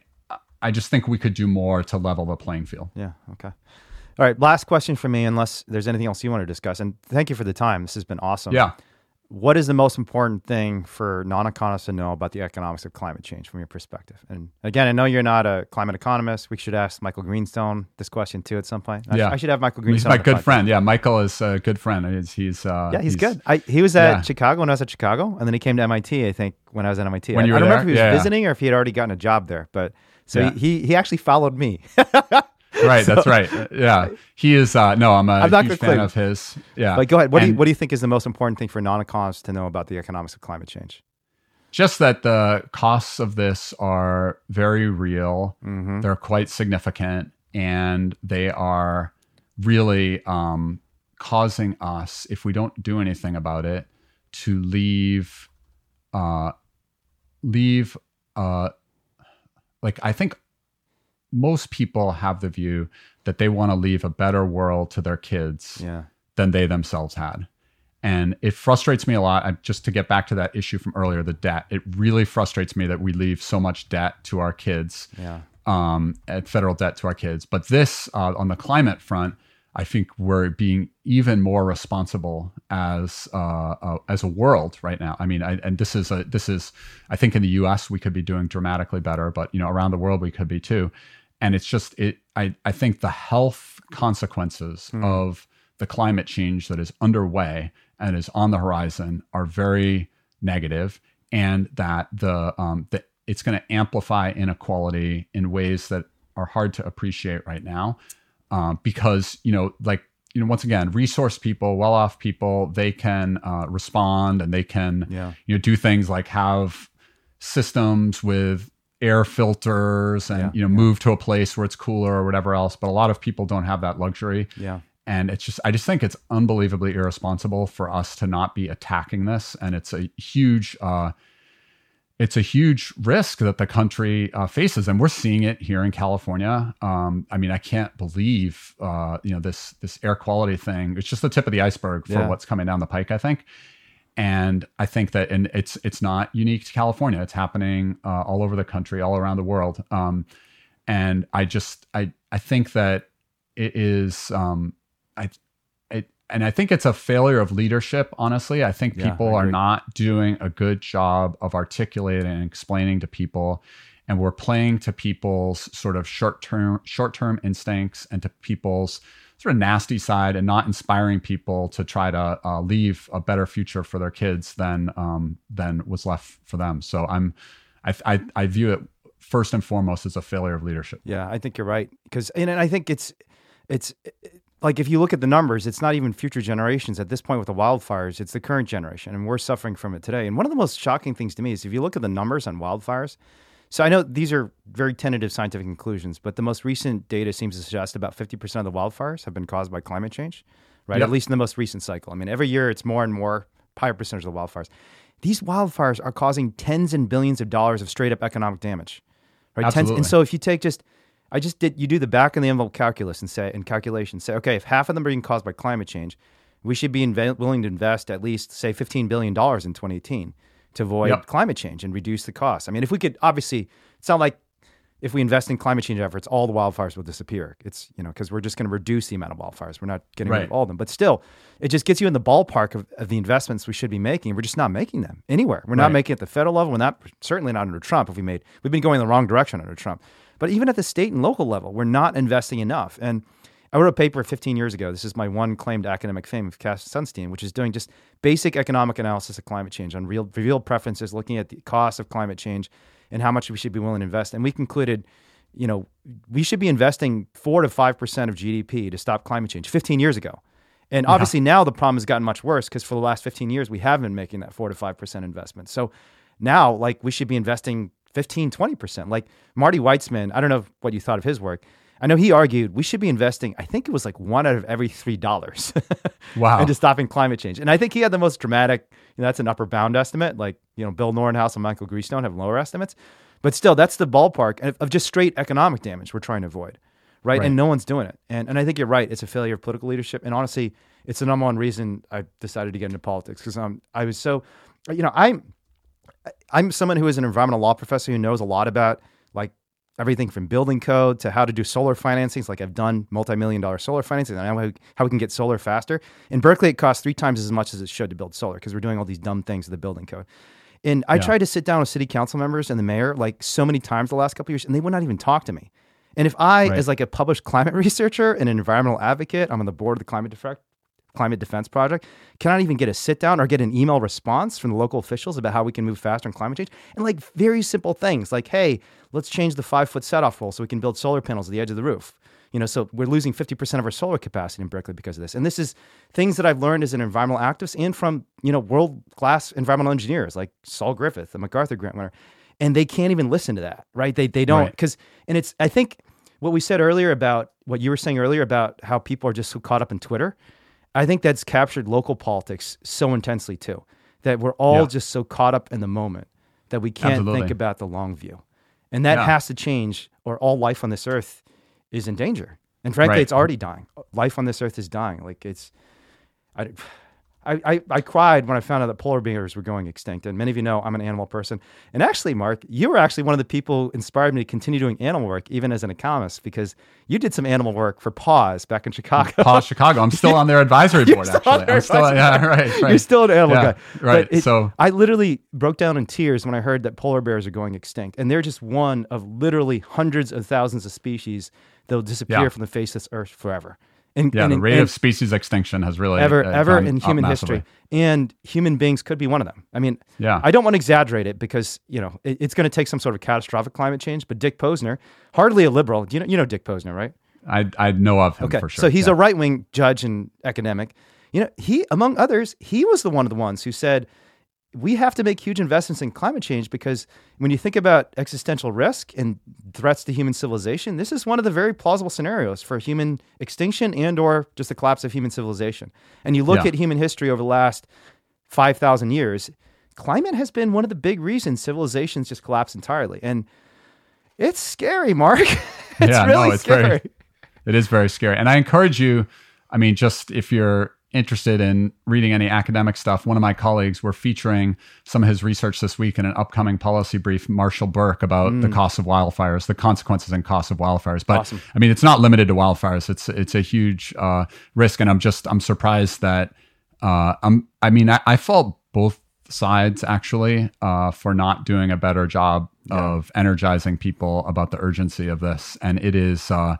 I just think we could do more to level the playing field. Yeah. Okay. All right. Last question for me, unless there's anything else you want to discuss. And thank you for the time. This has been awesome. Yeah. What is the most important thing for non economists to know about the economics of climate change from your perspective? And again, I know you're not a climate economist. We should ask Michael Greenstone this question too at some point. I, Yeah. I should have Michael Greenstone. He's my good podcast. friend. Yeah, Michael is a good friend. He's he's uh, Yeah, he's, good. I, he was at Yeah. Chicago when I was at Chicago, and then he came to MIT. I think when I was at MIT. When I, you I don't there? remember if he was Yeah, visiting or if he had already gotten a job there. But so Yeah. he he actually followed me. right. So, that's right. Yeah, he is. Uh, no, I'm a I'm not huge fan of his. Yeah. But go ahead. What and, do you What do you think is the most important thing for non-economists to know about the economics of climate change? Just that the costs of this are very real. Mm-hmm. They're quite significant, and they are really um, causing us, if we don't do anything about it, to leave, uh, leave, uh, like I think most people have the view that they want to leave a better world to their kids yeah. than they themselves had. And it frustrates me a lot. I, just to get back to that issue from earlier, the debt. It really frustrates me that we leave so much debt to our kids, yeah. um, at federal debt to our kids. But this, uh, on the climate front, I think we're being even more responsible as uh, uh, as a world right now. I mean, I, and this is a this is I think in the U.S. we could be doing dramatically better, but you know around the world we could be too and it's just it i i think the health consequences mm. of the climate change that is underway and is on the horizon are very negative and that the um that it's going to amplify inequality in ways that are hard to appreciate right now um, because you know like you know once again resource people well off people they can uh, respond and they can yeah. you know do things like have systems with air filters and yeah, you know yeah. move to a place where it's cooler or whatever else but a lot of people don't have that luxury. Yeah. And it's just i just think it's unbelievably irresponsible for us to not be attacking this. And it's a huge uh it's a huge risk that the country uh, faces. And we're seeing it here in california. Um, i mean i can't believe uh, you know this this air quality thing. It's just the tip of the iceberg for yeah. what's coming down the pike i think and I think that, and it's it's not unique to California. It's happening uh, all over the country, all around the world. Um, and I just I I think that it is um, I it, and I think it's a failure of leadership. Honestly, I think people yeah, I are not doing a good job of articulating and explaining to people, and we're playing to people's sort of short term short term instincts and to people's sort of nasty side and not inspiring people to try to uh, leave a better future for their kids than um, than was left for them. So I'm I, I, I view it first and foremost as a failure of leadership. Yeah, I think you're right because and I think it's it's like if you look at the numbers, it's not even future generations at this point with the wildfires. It's the current generation, and we're suffering from it today. And one of the most shocking things to me is if you look at the numbers on wildfires so I know these are very tentative scientific conclusions, but the most recent data seems to suggest about 50% of the wildfires have been caused by climate change, right? Yep. At least in the most recent cycle. I mean, every year it's more and more higher percentage of the wildfires. These wildfires are causing tens and billions of dollars of straight up economic damage, right? Absolutely. Tens, and so if you take just, I just did, you do the back of the envelope calculus and say, and calculation, say, okay, if half of them are being caused by climate change, we should be inv- willing to invest at least, say, $15 billion in 2018 to avoid yep. climate change and reduce the cost. I mean, if we could obviously, it's not like if we invest in climate change efforts, all the wildfires will disappear. It's you know because we're just going to reduce the amount of wildfires. We're not getting right. rid of all of them, but still, it just gets you in the ballpark of, of the investments we should be making. We're just not making them anywhere. We're not right. making it at the federal level. We're not certainly not under Trump. If we made, we've been going the wrong direction under Trump. But even at the state and local level, we're not investing enough. And I wrote a paper 15 years ago. This is my one claimed academic fame of Cass Sunstein, which is doing just basic economic analysis of climate change on real revealed preferences, looking at the cost of climate change and how much we should be willing to invest. And we concluded, you know, we should be investing four to five percent of GDP to stop climate change 15 years ago. And obviously yeah. now the problem has gotten much worse because for the last 15 years we have been making that four to five percent investment. So now, like, we should be investing 15, 20 percent. Like Marty Weitzman, I don't know what you thought of his work I know he argued we should be investing, I think it was like one out of every three dollars. wow. Into stopping climate change. And I think he had the most dramatic, you know, that's an upper bound estimate. Like, you know, Bill Nordhaus and Michael Greenstone have lower estimates. But still, that's the ballpark of just straight economic damage we're trying to avoid. Right? right. And no one's doing it. And and I think you're right. It's a failure of political leadership. And honestly, it's the number one reason I decided to get into politics because um, I was so, you know, I'm I'm someone who is an environmental law professor who knows a lot about like everything from building code to how to do solar financings. Like I've done multi-million dollar solar financing, and I know how we can get solar faster. In Berkeley, it costs three times as much as it should to build solar because we're doing all these dumb things with the building code. And I yeah. tried to sit down with city council members and the mayor like so many times the last couple years, and they would not even talk to me. And if I, right. as like a published climate researcher and an environmental advocate, I'm on the board of the climate defect Climate Defense Project cannot even get a sit down or get an email response from the local officials about how we can move faster on climate change. And like very simple things like, hey, let's change the five foot set off rule so we can build solar panels at the edge of the roof. You know, so we're losing 50% of our solar capacity in Berkeley because of this. And this is things that I've learned as an environmental activist and from, you know, world class environmental engineers like Saul Griffith, the MacArthur Grant winner. And they can't even listen to that, right? They, they don't, Right. because, and it's, I think what we said earlier about what you were saying earlier about how people are just so caught up in Twitter, I think that's captured local politics so intensely too, that we're all Yeah. just so caught up in the moment that we can't think about the long view. And that Yeah. has to change, or all life on this earth is in danger. And frankly, Right. it's already dying. Life on this earth is dying. Like it's, I, I, I, I cried when I found out that polar bears were going extinct. And many of you know I'm an animal person. And actually, Mark, you were actually one of the people who inspired me to continue doing animal work, even as an economist, because you did some animal work for Paws back in Chicago. Paul Chicago. I'm still on their advisory board. still Actually, I'm still. advisory Yeah, board. right. right. You're still an animal Yeah, guy. right. It- So- I literally broke down in tears when I heard that polar bears are going extinct. And they're just one of literally hundreds of thousands of species that will disappear Yeah. from the face of this earth forever. And, Yeah, and, the rate and of species extinction has really ever uh, ever in human massively. history. And human beings could be one of them. I mean, Yeah. I don't want to exaggerate it because, you know, it, it's going to take some sort of catastrophic climate change. But Dick Posner, hardly a liberal. You know, you know Dick Posner, right? I I know of him Okay. for sure. So he's yeah. a right wing judge and academic. You know, he, among others, he was the one of the ones who said, we have to make huge investments in climate change because when you think about existential risk and threats to human civilization, this is one of the very plausible scenarios for human extinction and or just the collapse of human civilization. And you look Yeah. at human history over the last 5,000 years, climate has been one of the big reasons civilizations just collapse entirely. And it's scary, Mark. it's Yeah, no, really it's very- scary. It is very scary. And I encourage you, I mean, just if you're interested in reading any academic stuff, one of my colleagues, we're featuring some of his research this week in an upcoming policy brief, Marshall Burke, about the cost of wildfires, the consequences and costs of wildfires. But Mm. Awesome. I mean, it's not limited to wildfires. It's it's a huge uh, risk. And I'm just, I'm surprised that, uh, I'm, I mean, I, I fault both sides actually uh, for not doing a better job of energizing people about the urgency of this. And it is, uh,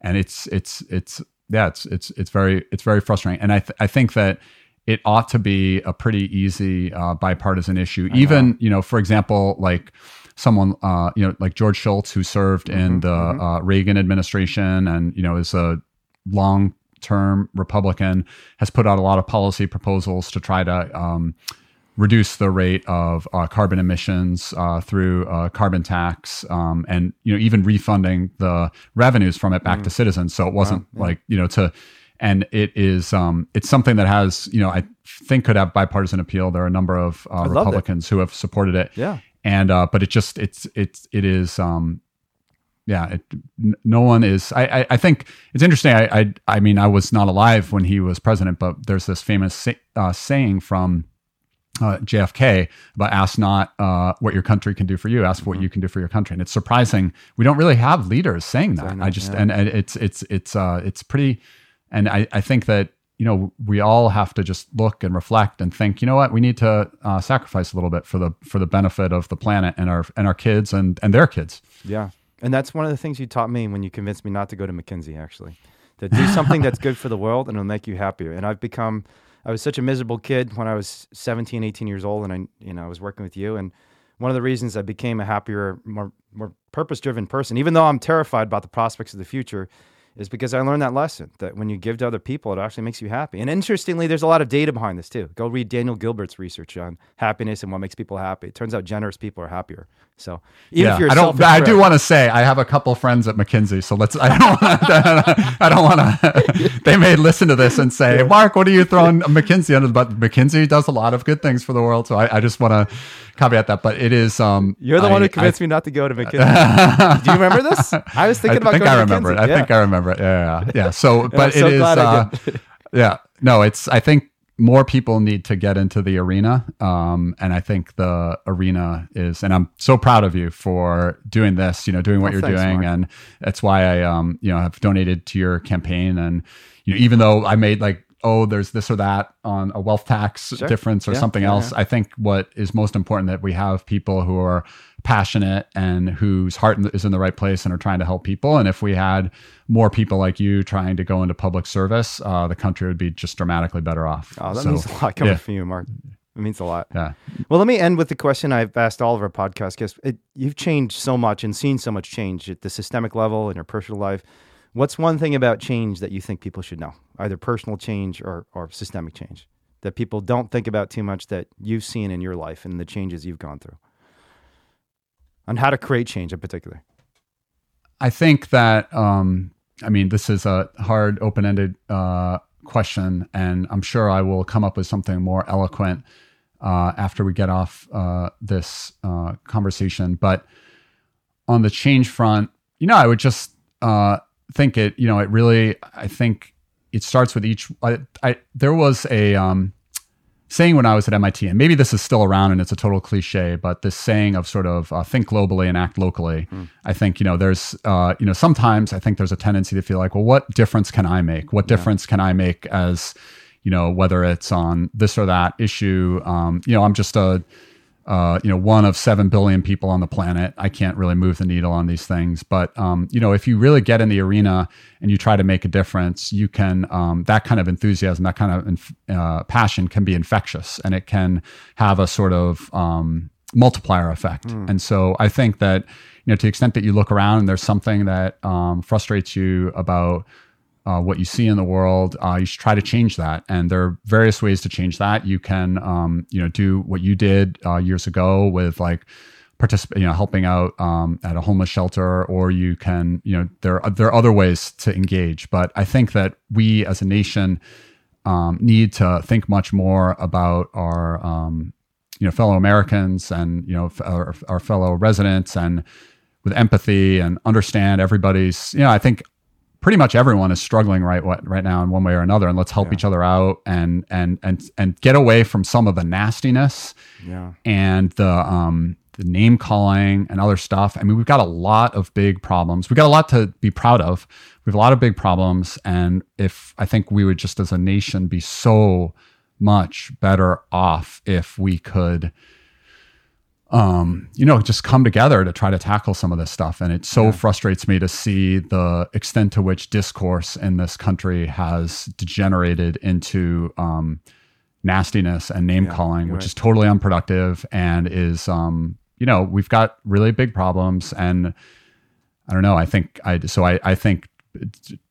and it's it's it's yeah it's it's it's very it's very frustrating. And i th- i think that it ought to be a pretty easy uh, bipartisan issue. Even you know for example like someone uh, you know like george shultz who served in the Uh, reagan administration and you know is a long term republican has put out a lot of policy proposals to try to um, reduce the rate of uh, carbon emissions uh, through uh, carbon tax, um, and you know even refunding the revenues from it back Mm. to citizens. So it wasn't like you know to, and it is um, it's something that has you know I think could have bipartisan appeal. There are a number of uh. Republicans who have supported it. Yeah. and uh, but it just it's it's it is. Um, yeah, it, n- no one is. I, I, I think it's interesting. I, I, I mean, I was not alive when he was president, but there's this famous say, uh, saying from uh, JFK about ask not uh, what your country can do for you, ask what Mm-hmm. you can do for your country. And it's surprising we don't really have leaders saying that. I just yeah. and, and it's it's it's uh, it's pretty. And I, I think that you know we all have to just look and reflect and think. You know what? We need to uh, sacrifice a little bit for the for the benefit of the planet and our and our kids and and their kids. Yeah. And that's one of the things you taught me when you convinced me not to go to McKinsey, actually. To do something that's good for the world and it'll make you happier. And I've become, I was such a miserable kid when I was 17, 18 years old and I, you know, I was working with you. And one of the reasons I became a happier, more, more purpose driven person, even though I'm terrified about the prospects of the future, is because I learned that lesson that when you give to other people, it actually makes you happy. And interestingly, there's a lot of data behind this too. Go read Daniel Gilbert's research on happiness and what makes people happy. It turns out generous people are happier. So even if you're I don't. I do want to say I have a couple friends at McKinsey, so let's. I don't. Want I don't want to. They may listen to this and say, "Mark, what are you throwing McKinsey under?" But McKinsey does a lot of good things for the world, so I, I just want to caveat that. But it is. Um, You're the I- one who I- convinced me not to go to McKinsey. Do you remember this? I was I thinking about McKinsey. I think going I remember it. McKinsey. I think I remember it. Yeah, yeah, yeah. So, but I'm it so is. I uh, yeah, no, it's. I think more people need to get into the arena, um, and I think the arena is. And I'm so proud of you for doing this. You know, doing what Oh, you're thanks, doing, Mark. and that's why I, um, you know, have donated to your campaign. And you know, even though I made like. Oh, there's this or that on a wealth tax Sure. difference or Yeah, something yeah, else. I think what is most important that we have people who are passionate and whose heart is in the right place and are trying to help people. And if we had more people like you trying to go into public service, uh, the country would be just dramatically better off. Oh, that So, means a lot coming yeah. from you, Mark. It means a lot. Yeah. Well, let me end with the question I've asked all of our podcast guests. It, you've changed so much and seen so much change at the systemic level in your personal life. What's one thing about change that you think people should know, either personal change or, or systemic change, that people don't think about too much that you've seen in your life and the changes you've gone through? On how to create change in particular. I think that, um, I mean, this is a hard, open ended uh, question, and I'm sure I will come up with something more eloquent uh, after we get off uh, this uh, conversation. But on the change front, you know, I would just uh, think it, you know, it really, I think it starts with each. I, I there was a um, saying when I was at MIT, and maybe this is still around and it's a total cliche, but this saying of sort of uh, think globally and act locally. Mm. I think you know there's uh, you know sometimes I think there's a tendency to feel like, well, what difference can I make? What difference yeah. can I make as you know whether it's on this or that issue? Um, you know, I'm just a uh, you know, one of seven billion people on the planet. I can't really move the needle on these things, but um, you know, if you really get in the arena and you try to make a difference, you can. Um, that kind of enthusiasm, that kind of inf- uh, passion, can be infectious, and it can have a sort of um, multiplier effect. Mm. And so, I think that you know, to the extent that you look around and there's something that um, frustrates you about uh, what you see in the world, uh, you should try to change that. And there are various ways to change that. You can, um, you know, do what you did uh, years ago with like participate, you know, helping out um, at a homeless shelter, or you can, you know, there are, there are other ways to engage. But I think that we as a nation um, need to think much more about our, um, you know, fellow Americans and you know our, our fellow residents and with empathy and understand everybody's. You know, I think pretty much everyone is struggling right right now in one way or another and let's help yeah. each other out and and and and get away from some of the nastiness yeah. and the um the name calling and other stuff. I mean, we've got a lot of big problems. We've got a lot to be proud of. We have a lot of big problems. And if I think we would just as a nation be so much better off if we could um, you know, just come together to try to tackle some of this stuff. And it so yeah. frustrates me to see the extent to which discourse in this country has degenerated into um, nastiness and name yeah, calling, which right. is totally unproductive and is, um, you know, we've got really big problems. And I don't know. I think I so I, I think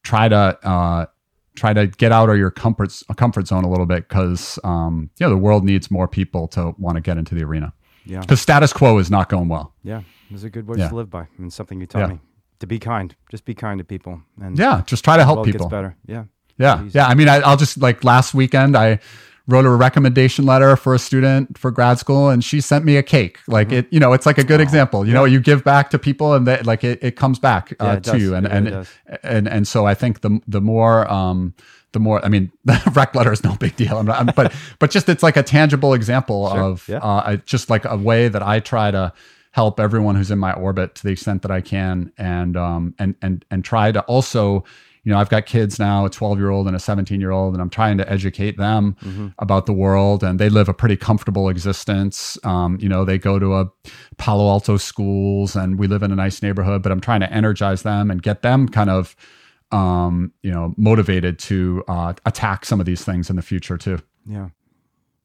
try to uh, try to get out of your comfort comfort zone a little bit because um, yeah, the world needs more people to want to get into the arena. Yeah. The status quo is not going well. Yeah. It's a good word yeah. to live by. And something you taught yeah. me. To be kind. Just be kind to people. And yeah, just try to help people. Gets better. Yeah. Yeah. Yeah. I mean, I, I'll just like last weekend, I wrote a recommendation letter for a student for grad school and she sent me a cake like mm-hmm. it you know it's like a good oh, example you yeah. know you give back to people and they, like it, it comes back uh, yeah, it to does. you and and, and and and so i think the the more um the more I mean, the rec letter is no big deal. I'm not, I'm, but but just it's like a tangible example sure. of yeah. uh, just like a way that I try to help everyone who's in my orbit to the extent that I can, and um and and and try to also. You know, I've got kids now, a 12 year old and a 17 year old, and I'm trying to educate them mm-hmm. about the world. And they live a pretty comfortable existence. Um, you know, they go to a Palo Alto schools and we live in a nice neighborhood, but I'm trying to energize them and get them kind of um, you know, motivated to uh, attack some of these things in the future too. Yeah.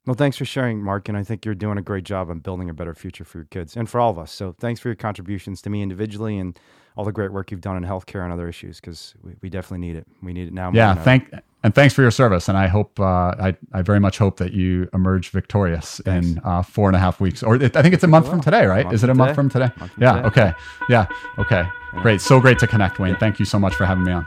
Well, thanks for sharing, Mark. And I think you're doing a great job on building a better future for your kids and for all of us. So thanks for your contributions to me individually and all the great work you've done in healthcare and other issues because we, we definitely need it. We need it now. yeah. Thank and thanks for your service. And I hope uh, I I very much hope that you emerge victorious thanks. in uh, four and a half weeks. Or it, I think it's a month from today, right? Is it a month from today? Month from yeah. Today. Okay. Yeah. Okay. Great. So great to connect, Wayne. Thank you so much for having me on.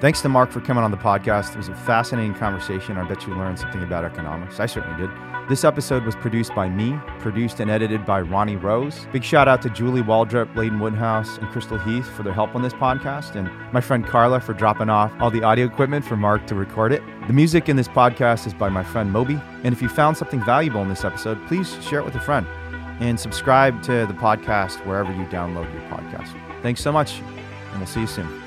Thanks to Mark for coming on the podcast. It was a fascinating conversation. I bet you learned something about economics. I certainly did. This episode was produced by me, produced and edited by Ronnie Rose. Big shout out to Julie Waldrop, Layden Woodhouse, and Crystal Heath for their help on this podcast, and my friend Carla for dropping off all the audio equipment for Mark to record it. The music in this podcast is by my friend Moby. And if you found something valuable in this episode, please share it with a friend and subscribe to the podcast wherever you download your podcast. Thanks so much, and we'll see you soon.